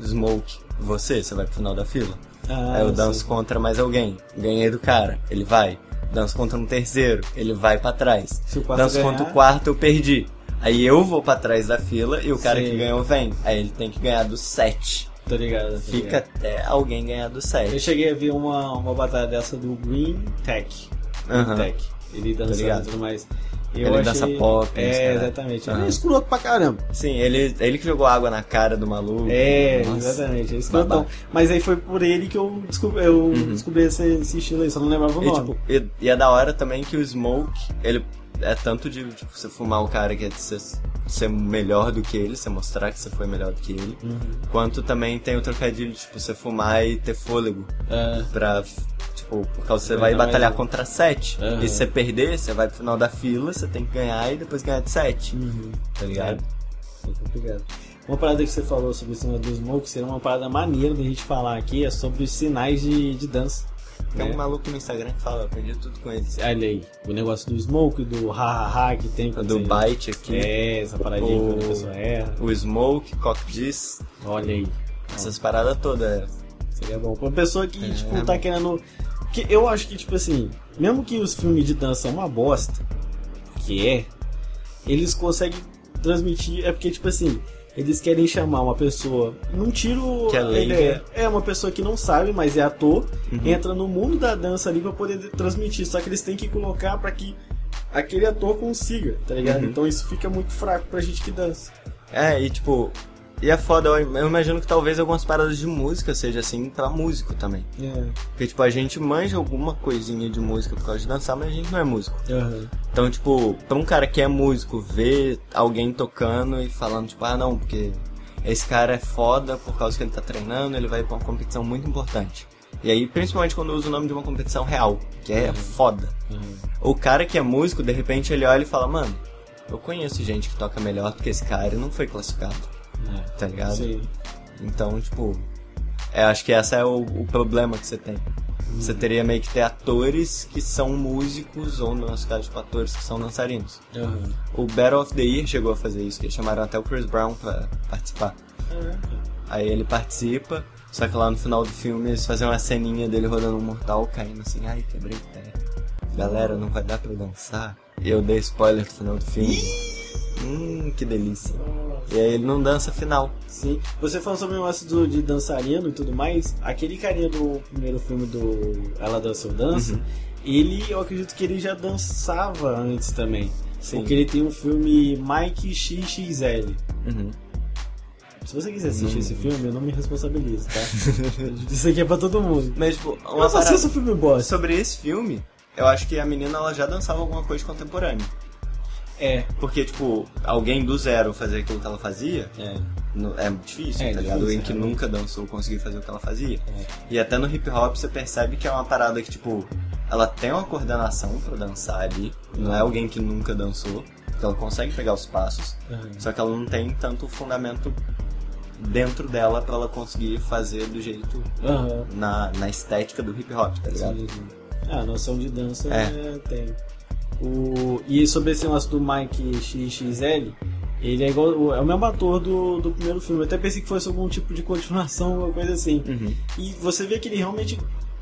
[SPEAKER 2] Smoke, você, você vai pro final da fila.
[SPEAKER 1] Ah,
[SPEAKER 2] Aí eu danço
[SPEAKER 1] sim.
[SPEAKER 2] contra mais alguém. Ganhei do cara, ele vai. Danço contra um terceiro, ele vai pra trás. Danço
[SPEAKER 1] ganhar-
[SPEAKER 2] contra o quarto, eu perdi. Aí eu vou pra trás da fila e o cara
[SPEAKER 1] Sim.
[SPEAKER 2] que ganhou vem. Aí ele tem que ganhar do sete.
[SPEAKER 1] Tô ligado.
[SPEAKER 2] Fica
[SPEAKER 1] ligado.
[SPEAKER 2] até alguém ganhar do
[SPEAKER 1] Eu
[SPEAKER 2] sete.
[SPEAKER 1] cheguei a ver uma, uma batalha dessa do Green Tech. Green
[SPEAKER 2] Aham.
[SPEAKER 1] Tech. Ele dançando e tudo mais. Eu
[SPEAKER 2] Ele
[SPEAKER 1] achei...
[SPEAKER 2] dança pop,
[SPEAKER 1] É, exatamente. Ele
[SPEAKER 2] Aham.
[SPEAKER 1] é escroto pra caramba.
[SPEAKER 2] Sim, ele, ele que jogou água na cara do maluco.
[SPEAKER 1] É,
[SPEAKER 2] Nossa.
[SPEAKER 1] exatamente. É escrotão. Mas aí foi por ele que eu descobri, eu descobri esse, esse estilo aí, só não lembrava o
[SPEAKER 2] E,
[SPEAKER 1] nome.
[SPEAKER 2] tipo, e, e é da hora também que o Smoke, ele é tanto de tipo, você fumar o cara que é de ser, ser melhor do que ele, você mostrar que você foi melhor do que ele,
[SPEAKER 1] Uhum.
[SPEAKER 2] quanto também tem o trocadilho de tipo, você fumar e ter fôlego
[SPEAKER 1] É,
[SPEAKER 2] pra. Tipo, por causa você vai batalhar
[SPEAKER 1] mais um.
[SPEAKER 2] contra sete.
[SPEAKER 1] Aham.
[SPEAKER 2] E se você perder, você vai pro final da fila, você tem que ganhar e depois ganhar de sete.
[SPEAKER 1] uhum.
[SPEAKER 2] Tá ligado?
[SPEAKER 1] É complicado. Uma parada que você falou sobre o cinema do Smoke, seria uma parada maneira da gente falar aqui, é sobre os sinais de, de dança.
[SPEAKER 2] Tem
[SPEAKER 1] né?
[SPEAKER 2] um maluco no Instagram que fala, eu aprendi tudo com ele.
[SPEAKER 1] Olha aí, o negócio do Smoke, do ha-ha-ha que tem
[SPEAKER 2] Do
[SPEAKER 1] você-
[SPEAKER 2] bite aqui.
[SPEAKER 1] É, essa paradinha
[SPEAKER 2] O-
[SPEAKER 1] quando a pessoa erra.
[SPEAKER 2] O Smoke, Cock Diss,
[SPEAKER 1] Olha aí.
[SPEAKER 2] essas paradas todas.
[SPEAKER 1] Seria bom. Pra uma pessoa que,
[SPEAKER 2] É,
[SPEAKER 1] tipo,
[SPEAKER 2] é
[SPEAKER 1] tá querendo. Que eu acho que, tipo assim, mesmo que os filmes de dança são uma bosta, que é, eles conseguem transmitir. É porque, tipo assim, eles querem chamar uma pessoa. Não tiro.
[SPEAKER 2] Que é
[SPEAKER 1] a
[SPEAKER 2] leiga.
[SPEAKER 1] ideia. É uma pessoa que não sabe, mas é ator,
[SPEAKER 2] Uhum.
[SPEAKER 1] entra no mundo da dança ali pra poder transmitir. Só que eles têm que colocar pra que aquele ator consiga, tá ligado?
[SPEAKER 2] Uhum.
[SPEAKER 1] Então isso fica muito fraco pra gente que dança.
[SPEAKER 2] É, e tipo, e é foda, eu imagino que talvez algumas paradas de música seja assim pra músico também.
[SPEAKER 1] É.
[SPEAKER 2] Porque, tipo, a gente manja alguma coisinha de música por causa de dançar, mas a gente não é músico.
[SPEAKER 1] Aham.
[SPEAKER 2] Então, tipo, pra um cara que é músico ver alguém tocando e falando, tipo, ah, não, porque esse cara é foda por causa que ele tá treinando, ele vai pra uma competição muito importante. E aí, principalmente quando usa o nome de uma competição real, que é foda.
[SPEAKER 1] Aham.
[SPEAKER 2] O cara que é músico, de repente ele olha e fala, mano, eu conheço gente que toca melhor do que esse cara e não foi classificado,
[SPEAKER 1] É.
[SPEAKER 2] tá ligado?
[SPEAKER 1] Sim.
[SPEAKER 2] Então, tipo, é, acho que esse é o, o problema que você tem. Você teria meio que ter atores que são músicos, ou no nosso caso, tipo, atores que são dançarinos.
[SPEAKER 1] Aham.
[SPEAKER 2] O Battle of the Year chegou a fazer isso, que eles chamaram até o Chris Brown pra participar. Aí ele participa, só que lá no final do filme eles fazem uma ceninha dele rodando um mortal, caindo assim, ai, quebrei o pé. Galera, não vai dar pra dançar. E eu dei spoiler no final do filme. Hum, que delícia. E aí ele não dança final.
[SPEAKER 1] Sim. Você falou sobre o negócio do, de dançarino e tudo mais. Aquele carinha do primeiro filme do Ela Dança ou Dança,
[SPEAKER 2] Uhum.
[SPEAKER 1] ele, eu acredito que ele já dançava antes também.
[SPEAKER 2] Sim.
[SPEAKER 1] Porque ele tem um filme Mike XXL.
[SPEAKER 2] Uhum.
[SPEAKER 1] Se você quiser assistir
[SPEAKER 2] Não.
[SPEAKER 1] esse filme, eu não me responsabilizo, tá? Isso aqui é pra todo mundo.
[SPEAKER 2] Mas, tipo,
[SPEAKER 1] Eu
[SPEAKER 2] uma
[SPEAKER 1] só
[SPEAKER 2] parada...
[SPEAKER 1] filme bosta.
[SPEAKER 2] Sobre esse filme, eu acho que a menina ela já dançava alguma coisa contemporânea.
[SPEAKER 1] É.
[SPEAKER 2] Porque, tipo, alguém do zero fazer aquilo que ela fazia
[SPEAKER 1] É.
[SPEAKER 2] no- é difícil,
[SPEAKER 1] É,
[SPEAKER 2] tá ligado? Alguém que
[SPEAKER 1] é.
[SPEAKER 2] nunca dançou conseguir fazer o que ela fazia.
[SPEAKER 1] É.
[SPEAKER 2] E até no hip hop você percebe que é uma parada que, tipo, ela tem uma coordenação pra dançar ali. Não é alguém que nunca dançou. Que ela consegue pegar os passos.
[SPEAKER 1] Uhum.
[SPEAKER 2] Só que ela não tem tanto fundamento dentro dela pra ela conseguir fazer do jeito
[SPEAKER 1] Aham.
[SPEAKER 2] na, na estética do hip hop, tá ligado?
[SPEAKER 1] Sim. Ah, a noção de dança
[SPEAKER 2] É.
[SPEAKER 1] é, tem. O, e sobre esse negócio do Mike XXL, ele é igual. É o mesmo ator do, do primeiro filme. Eu até pensei que fosse algum tipo de continuação, alguma coisa assim.
[SPEAKER 2] Uhum.
[SPEAKER 1] E você vê que ele realmente.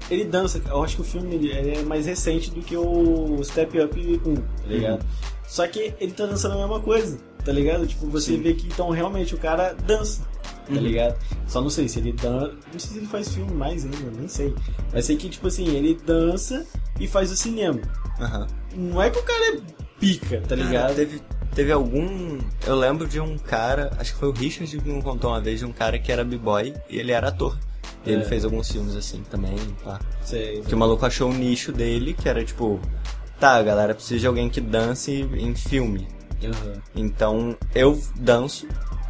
[SPEAKER 1] Ele dança. Eu acho que o filme ele é mais recente do que o Step Up 1, tá ligado? Só que ele tá dançando a mesma coisa, tá ligado? Tipo, você
[SPEAKER 2] Sim.
[SPEAKER 1] vê que então realmente o cara dança, tá
[SPEAKER 2] Uhum.
[SPEAKER 1] ligado? Só não sei se ele dança. Não sei se ele faz filme mais ainda, nem sei. Mas sei que, tipo assim, ele dança e faz o cinema.
[SPEAKER 2] Aham.
[SPEAKER 1] Não é que o cara é pica, tá ligado?
[SPEAKER 2] teve, teve algum. Eu lembro de um cara, acho que foi o Richard que me contou uma vez, de um cara que era b-boy e ele era ator. E ele
[SPEAKER 1] É.
[SPEAKER 2] fez alguns filmes assim também, pá.
[SPEAKER 1] Sei.
[SPEAKER 2] Que o maluco achou o nicho dele, que era tipo, tá, galera, precisa de alguém que dance em filme.
[SPEAKER 1] Aham.
[SPEAKER 2] Então eu danço,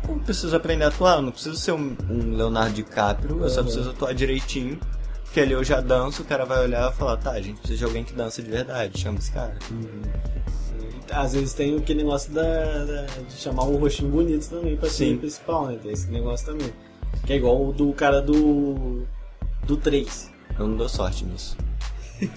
[SPEAKER 2] eu preciso aprender a atuar, eu não preciso ser um, um Leonardo DiCaprio, eu só
[SPEAKER 1] Uhum.
[SPEAKER 2] preciso atuar direitinho. Porque ali eu já danço, o cara vai olhar e falar, tá, a gente precisa de alguém que dança de verdade, chama esse cara.
[SPEAKER 1] Às vezes tem aquele negócio da, da- de chamar o rostinho bonito também pra ser principal, né? Tem esse negócio também. Que é igual o do cara do. do 3.
[SPEAKER 2] Eu não dou sorte nisso.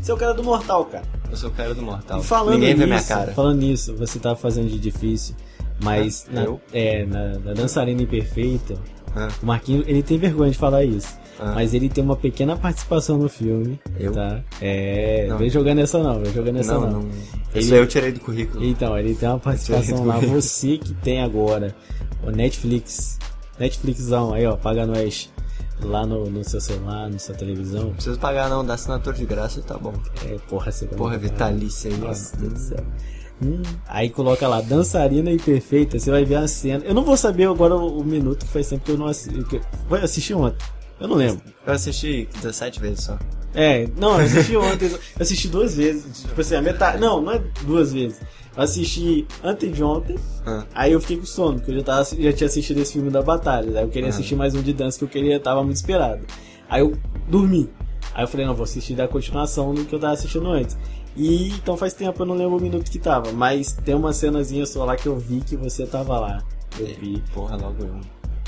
[SPEAKER 1] Esse é o cara do Mortal, cara.
[SPEAKER 2] Eu sou o cara do Mortal.
[SPEAKER 1] E falando
[SPEAKER 2] Ninguém
[SPEAKER 1] nisso,
[SPEAKER 2] vê minha cara.
[SPEAKER 1] Falando nisso, você tava fazendo de difícil, mas
[SPEAKER 2] Ah,
[SPEAKER 1] na, é, na, na dançarina imperfeita,
[SPEAKER 2] Ah,
[SPEAKER 1] o Marquinhos, ele tem vergonha de falar isso.
[SPEAKER 2] Ah.
[SPEAKER 1] Mas ele tem uma pequena participação no filme.
[SPEAKER 2] Eu?
[SPEAKER 1] Tá? É.
[SPEAKER 2] Não.
[SPEAKER 1] Vem jogando essa não, vem jogando essa
[SPEAKER 2] não,
[SPEAKER 1] não.
[SPEAKER 2] não.
[SPEAKER 1] Ele-
[SPEAKER 2] Isso aí eu tirei do currículo.
[SPEAKER 1] Então, ele tem uma participação lá. Você que tem agora o Netflix. Netflixão aí, ó, paga nós lá no, no seu celular, na sua televisão.
[SPEAKER 2] Não preciso pagar não, dá assinatura de graça e tá bom.
[SPEAKER 1] É, porra, você
[SPEAKER 2] Porra, vitalícia aí.
[SPEAKER 1] Nossa. Deus do céu. Hum, aí coloca lá, dançarina imperfeita, você vai ver a cena. Eu não vou saber agora o, o minuto que faz tempo que eu não assisti. Que... Foi assistir ontem. Eu não lembro.
[SPEAKER 2] Eu assisti 17 vezes só.
[SPEAKER 1] É, não, eu assisti ontem. Eu assisti duas vezes. Tipo assim, a metade. Não, não é duas vezes. Eu assisti antes de ontem.
[SPEAKER 2] Ah,
[SPEAKER 1] Aí eu fiquei com sono, porque eu já, tava, já tinha assistido esse filme da batalha. Aí eu queria
[SPEAKER 2] Ah.
[SPEAKER 1] assistir mais um de dança que eu queria, tava muito esperado. Aí eu dormi. Aí eu falei, não, vou assistir da continuação do que eu tava assistindo antes. E então faz tempo eu não lembro o minuto que tava. Mas tem uma cenazinha só lá que eu vi que você tava lá. Eu vi.
[SPEAKER 2] porra, logo eu.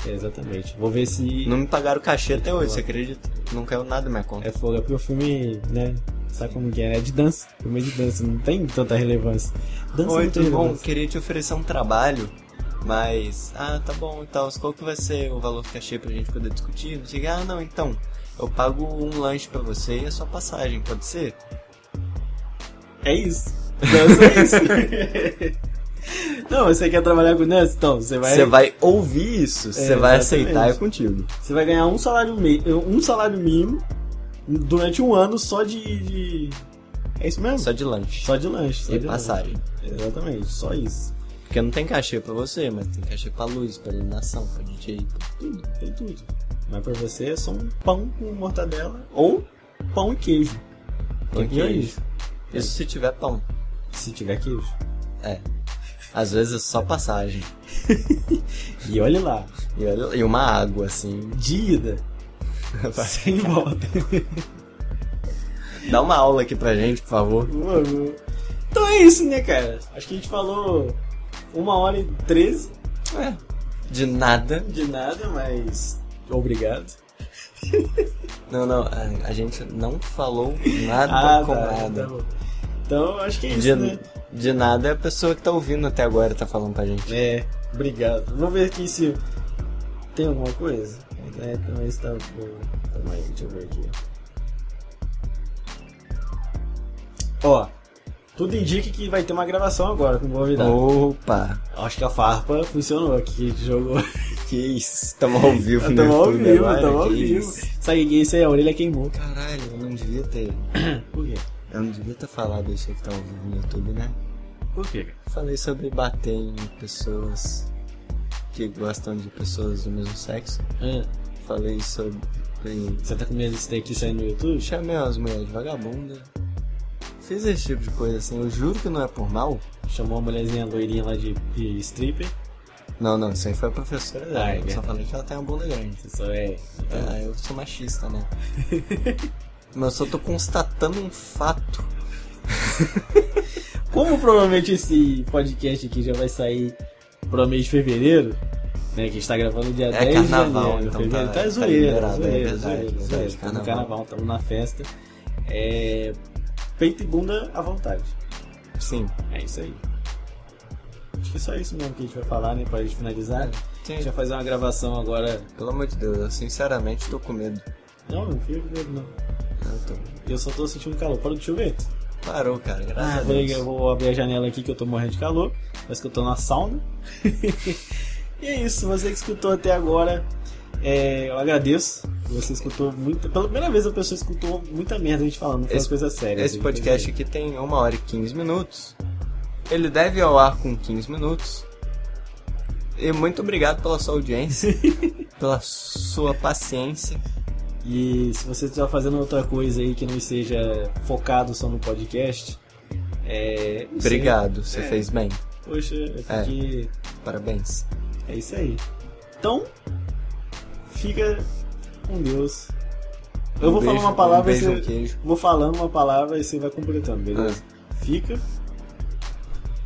[SPEAKER 1] É, exatamente. Vou ver se
[SPEAKER 2] Não me pagaram cachê até hoje, você acredita? Não caiu nada na minha conta.
[SPEAKER 1] é fogo. É porque o filme, né? Sabe como que é? É de dança. Filme de dança, não tem tanta relevância. Dança
[SPEAKER 2] Oi, tudo bom?
[SPEAKER 1] relevância.
[SPEAKER 2] Queria te oferecer um trabalho, mas. Ah, tá bom e tal. Qual que vai ser o valor do cachê pra gente poder discutir? Não sei. Ah, não, então. Eu pago um lanche pra você e a sua passagem, pode ser?
[SPEAKER 1] É isso. Dança é isso. Não, você quer trabalhar com dança? Então, você vai,
[SPEAKER 2] Você vai ouvir isso, você
[SPEAKER 1] É,
[SPEAKER 2] vai aceitar é contigo.
[SPEAKER 1] você vai ganhar um salário, mei- um salário mínimo durante um ano só de. de- É isso mesmo?
[SPEAKER 2] Só de lanche.
[SPEAKER 1] Só de lanche. Só
[SPEAKER 2] E
[SPEAKER 1] de
[SPEAKER 2] passagem.
[SPEAKER 1] lanche. Exatamente, só isso.
[SPEAKER 2] Porque não tem cachê pra você, mas tem cachê pra luz, pra iluminação, pra DJ. pra-
[SPEAKER 1] Tudo, tem tudo. Mas pra você é só um pão com mortadela ou pão e queijo.
[SPEAKER 2] Pão e
[SPEAKER 1] Tem que ir
[SPEAKER 2] queijo. Isso se tiver pão.
[SPEAKER 1] Se tiver queijo.
[SPEAKER 2] É. Às vezes é só passagem.
[SPEAKER 1] E olhe lá,
[SPEAKER 2] E, olha- e uma água, assim.
[SPEAKER 1] de ida, sem volta.
[SPEAKER 2] Dá uma aula aqui pra gente, por favor.
[SPEAKER 1] Então é isso, né, cara? Acho que a gente falou uma hora e treze
[SPEAKER 2] É. De nada.
[SPEAKER 1] de nada, mas obrigado.
[SPEAKER 2] Não, não. A, a gente não falou nada
[SPEAKER 1] Ah,
[SPEAKER 2] com
[SPEAKER 1] tá,
[SPEAKER 2] nada.
[SPEAKER 1] tá. Então acho que é isso,
[SPEAKER 2] De,
[SPEAKER 1] né?
[SPEAKER 2] de nada é a pessoa que tá ouvindo até agora tá falando pra gente.
[SPEAKER 1] É, obrigado. Vou ver aqui se tem alguma coisa. É, então está. Calma aí, deixa eu ver aqui. Ó, Tudo indica que vai ter uma gravação agora com convidado.
[SPEAKER 2] Opa!
[SPEAKER 1] Acho que a farpa funcionou aqui, que a gente jogou.
[SPEAKER 2] Que isso, estamos ao vivo,
[SPEAKER 1] Estamos ao
[SPEAKER 2] YouTube
[SPEAKER 1] vivo, estamos ao vivo.
[SPEAKER 2] isso.
[SPEAKER 1] Sabe o que é isso aí? A orelha queimou.
[SPEAKER 2] Caralho, eu não devia ter.
[SPEAKER 1] Por quê?
[SPEAKER 2] Eu não devia ter falado isso que tá ao vivo no YouTube, né?
[SPEAKER 1] Por quê?
[SPEAKER 2] Falei sobre bater em pessoas que gostam de pessoas do mesmo sexo.
[SPEAKER 1] Ah,
[SPEAKER 2] Falei sobre.
[SPEAKER 1] você tá com medo disso daqui sair no YouTube?
[SPEAKER 2] Chamei umas mulheres de vagabunda. Fiz esse tipo de coisa assim, eu juro que não é por mal.
[SPEAKER 1] Chamou uma mulherzinha loirinha lá de, de stripper.
[SPEAKER 2] Não, não, isso aí foi a professora dela.
[SPEAKER 1] Ah, é
[SPEAKER 2] eu só falei que ela tem uma bunda grande.
[SPEAKER 1] Só é.
[SPEAKER 2] Ah, eu sou machista, né? Mas eu só tô constatando um fato.
[SPEAKER 1] Como provavelmente esse podcast aqui já vai sair pro mês de fevereiro, né? Que a gente tá gravando dia
[SPEAKER 2] É
[SPEAKER 1] 10
[SPEAKER 2] carnaval,
[SPEAKER 1] de janeiro.
[SPEAKER 2] então
[SPEAKER 1] fevereiro.
[SPEAKER 2] tá-
[SPEAKER 1] Tá,
[SPEAKER 2] tá
[SPEAKER 1] zoeira,
[SPEAKER 2] é verdade,
[SPEAKER 1] zoeira,
[SPEAKER 2] verdade,
[SPEAKER 1] zoeira. Estamos no
[SPEAKER 2] carnaval.
[SPEAKER 1] estamos na festa. É. Peito e bunda à vontade.
[SPEAKER 2] Sim.
[SPEAKER 1] É isso aí. Acho que é só isso mesmo que a gente vai falar, né? Pra gente finalizar. A
[SPEAKER 2] Sim.
[SPEAKER 1] gente vai fazer uma gravação agora.
[SPEAKER 2] Pelo amor de Deus, eu sinceramente tô com medo.
[SPEAKER 1] Não, não fica com medo, não.
[SPEAKER 2] Eu tô...
[SPEAKER 1] Eu só tô sentindo calor. Parou de chover?
[SPEAKER 2] Parou, cara, graças
[SPEAKER 1] Ah,
[SPEAKER 2] a Deus.
[SPEAKER 1] eu vou abrir a janela aqui que eu tô morrendo de calor. Parece que eu tô na sauna. e é isso, você que escutou até agora, é, eu agradeço. Você escutou muito. Pela primeira vez a pessoa escutou muita merda a gente falando, foi
[SPEAKER 2] Esse-
[SPEAKER 1] uma coisa séria.
[SPEAKER 2] Esse
[SPEAKER 1] assim,
[SPEAKER 2] podcast aqui tem 1 hora e 15 minutos. Ele deve ir ao ar com 15 minutos. E muito obrigado pela sua audiência, pela sua paciência.
[SPEAKER 1] E se você estiver fazendo outra coisa aí que não seja focado só no podcast, é.
[SPEAKER 2] Obrigado, você
[SPEAKER 1] É.
[SPEAKER 2] fez bem.
[SPEAKER 1] Poxa, é porque.
[SPEAKER 2] Parabéns.
[SPEAKER 1] É isso aí. Então, fica com Deus. Eu
[SPEAKER 2] Um
[SPEAKER 1] vou
[SPEAKER 2] beijo-
[SPEAKER 1] falar uma palavra
[SPEAKER 2] um
[SPEAKER 1] e você.
[SPEAKER 2] queijo.
[SPEAKER 1] Vou falando uma palavra e você vai completando, beleza? Fica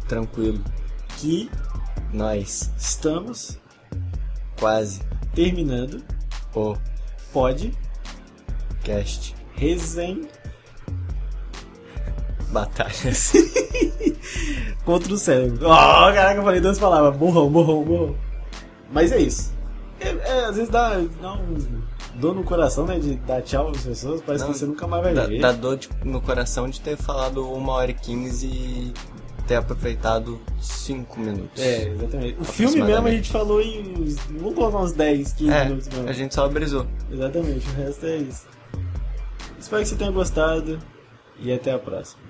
[SPEAKER 2] Tranquilo.
[SPEAKER 1] que
[SPEAKER 2] Nós,
[SPEAKER 1] estamos
[SPEAKER 2] quase.
[SPEAKER 1] terminando.
[SPEAKER 2] O
[SPEAKER 1] Pode
[SPEAKER 2] cast.
[SPEAKER 1] resen
[SPEAKER 2] Batalhas.
[SPEAKER 1] contra o cérebro. Oh, caraca, eu falei duas palavras. Burrão, burrão, burrão. Mas é isso. É, é, às vezes dá, dá um dor no coração, né? De dar tchau às pessoas. Parece
[SPEAKER 2] Não,
[SPEAKER 1] que você nunca mais vai
[SPEAKER 2] dá,
[SPEAKER 1] ver.
[SPEAKER 2] dá dor de- no coração de ter falado 1 hora e 15 e ter aproveitado 5 minutos.
[SPEAKER 1] É, exatamente. O filme mesmo a gente falou em. Vamos colocar uns 10, 15
[SPEAKER 2] É,
[SPEAKER 1] minutos mesmo.
[SPEAKER 2] a gente só brisou.
[SPEAKER 1] Exatamente, o resto é isso. Espero que você tenha gostado e até a próxima.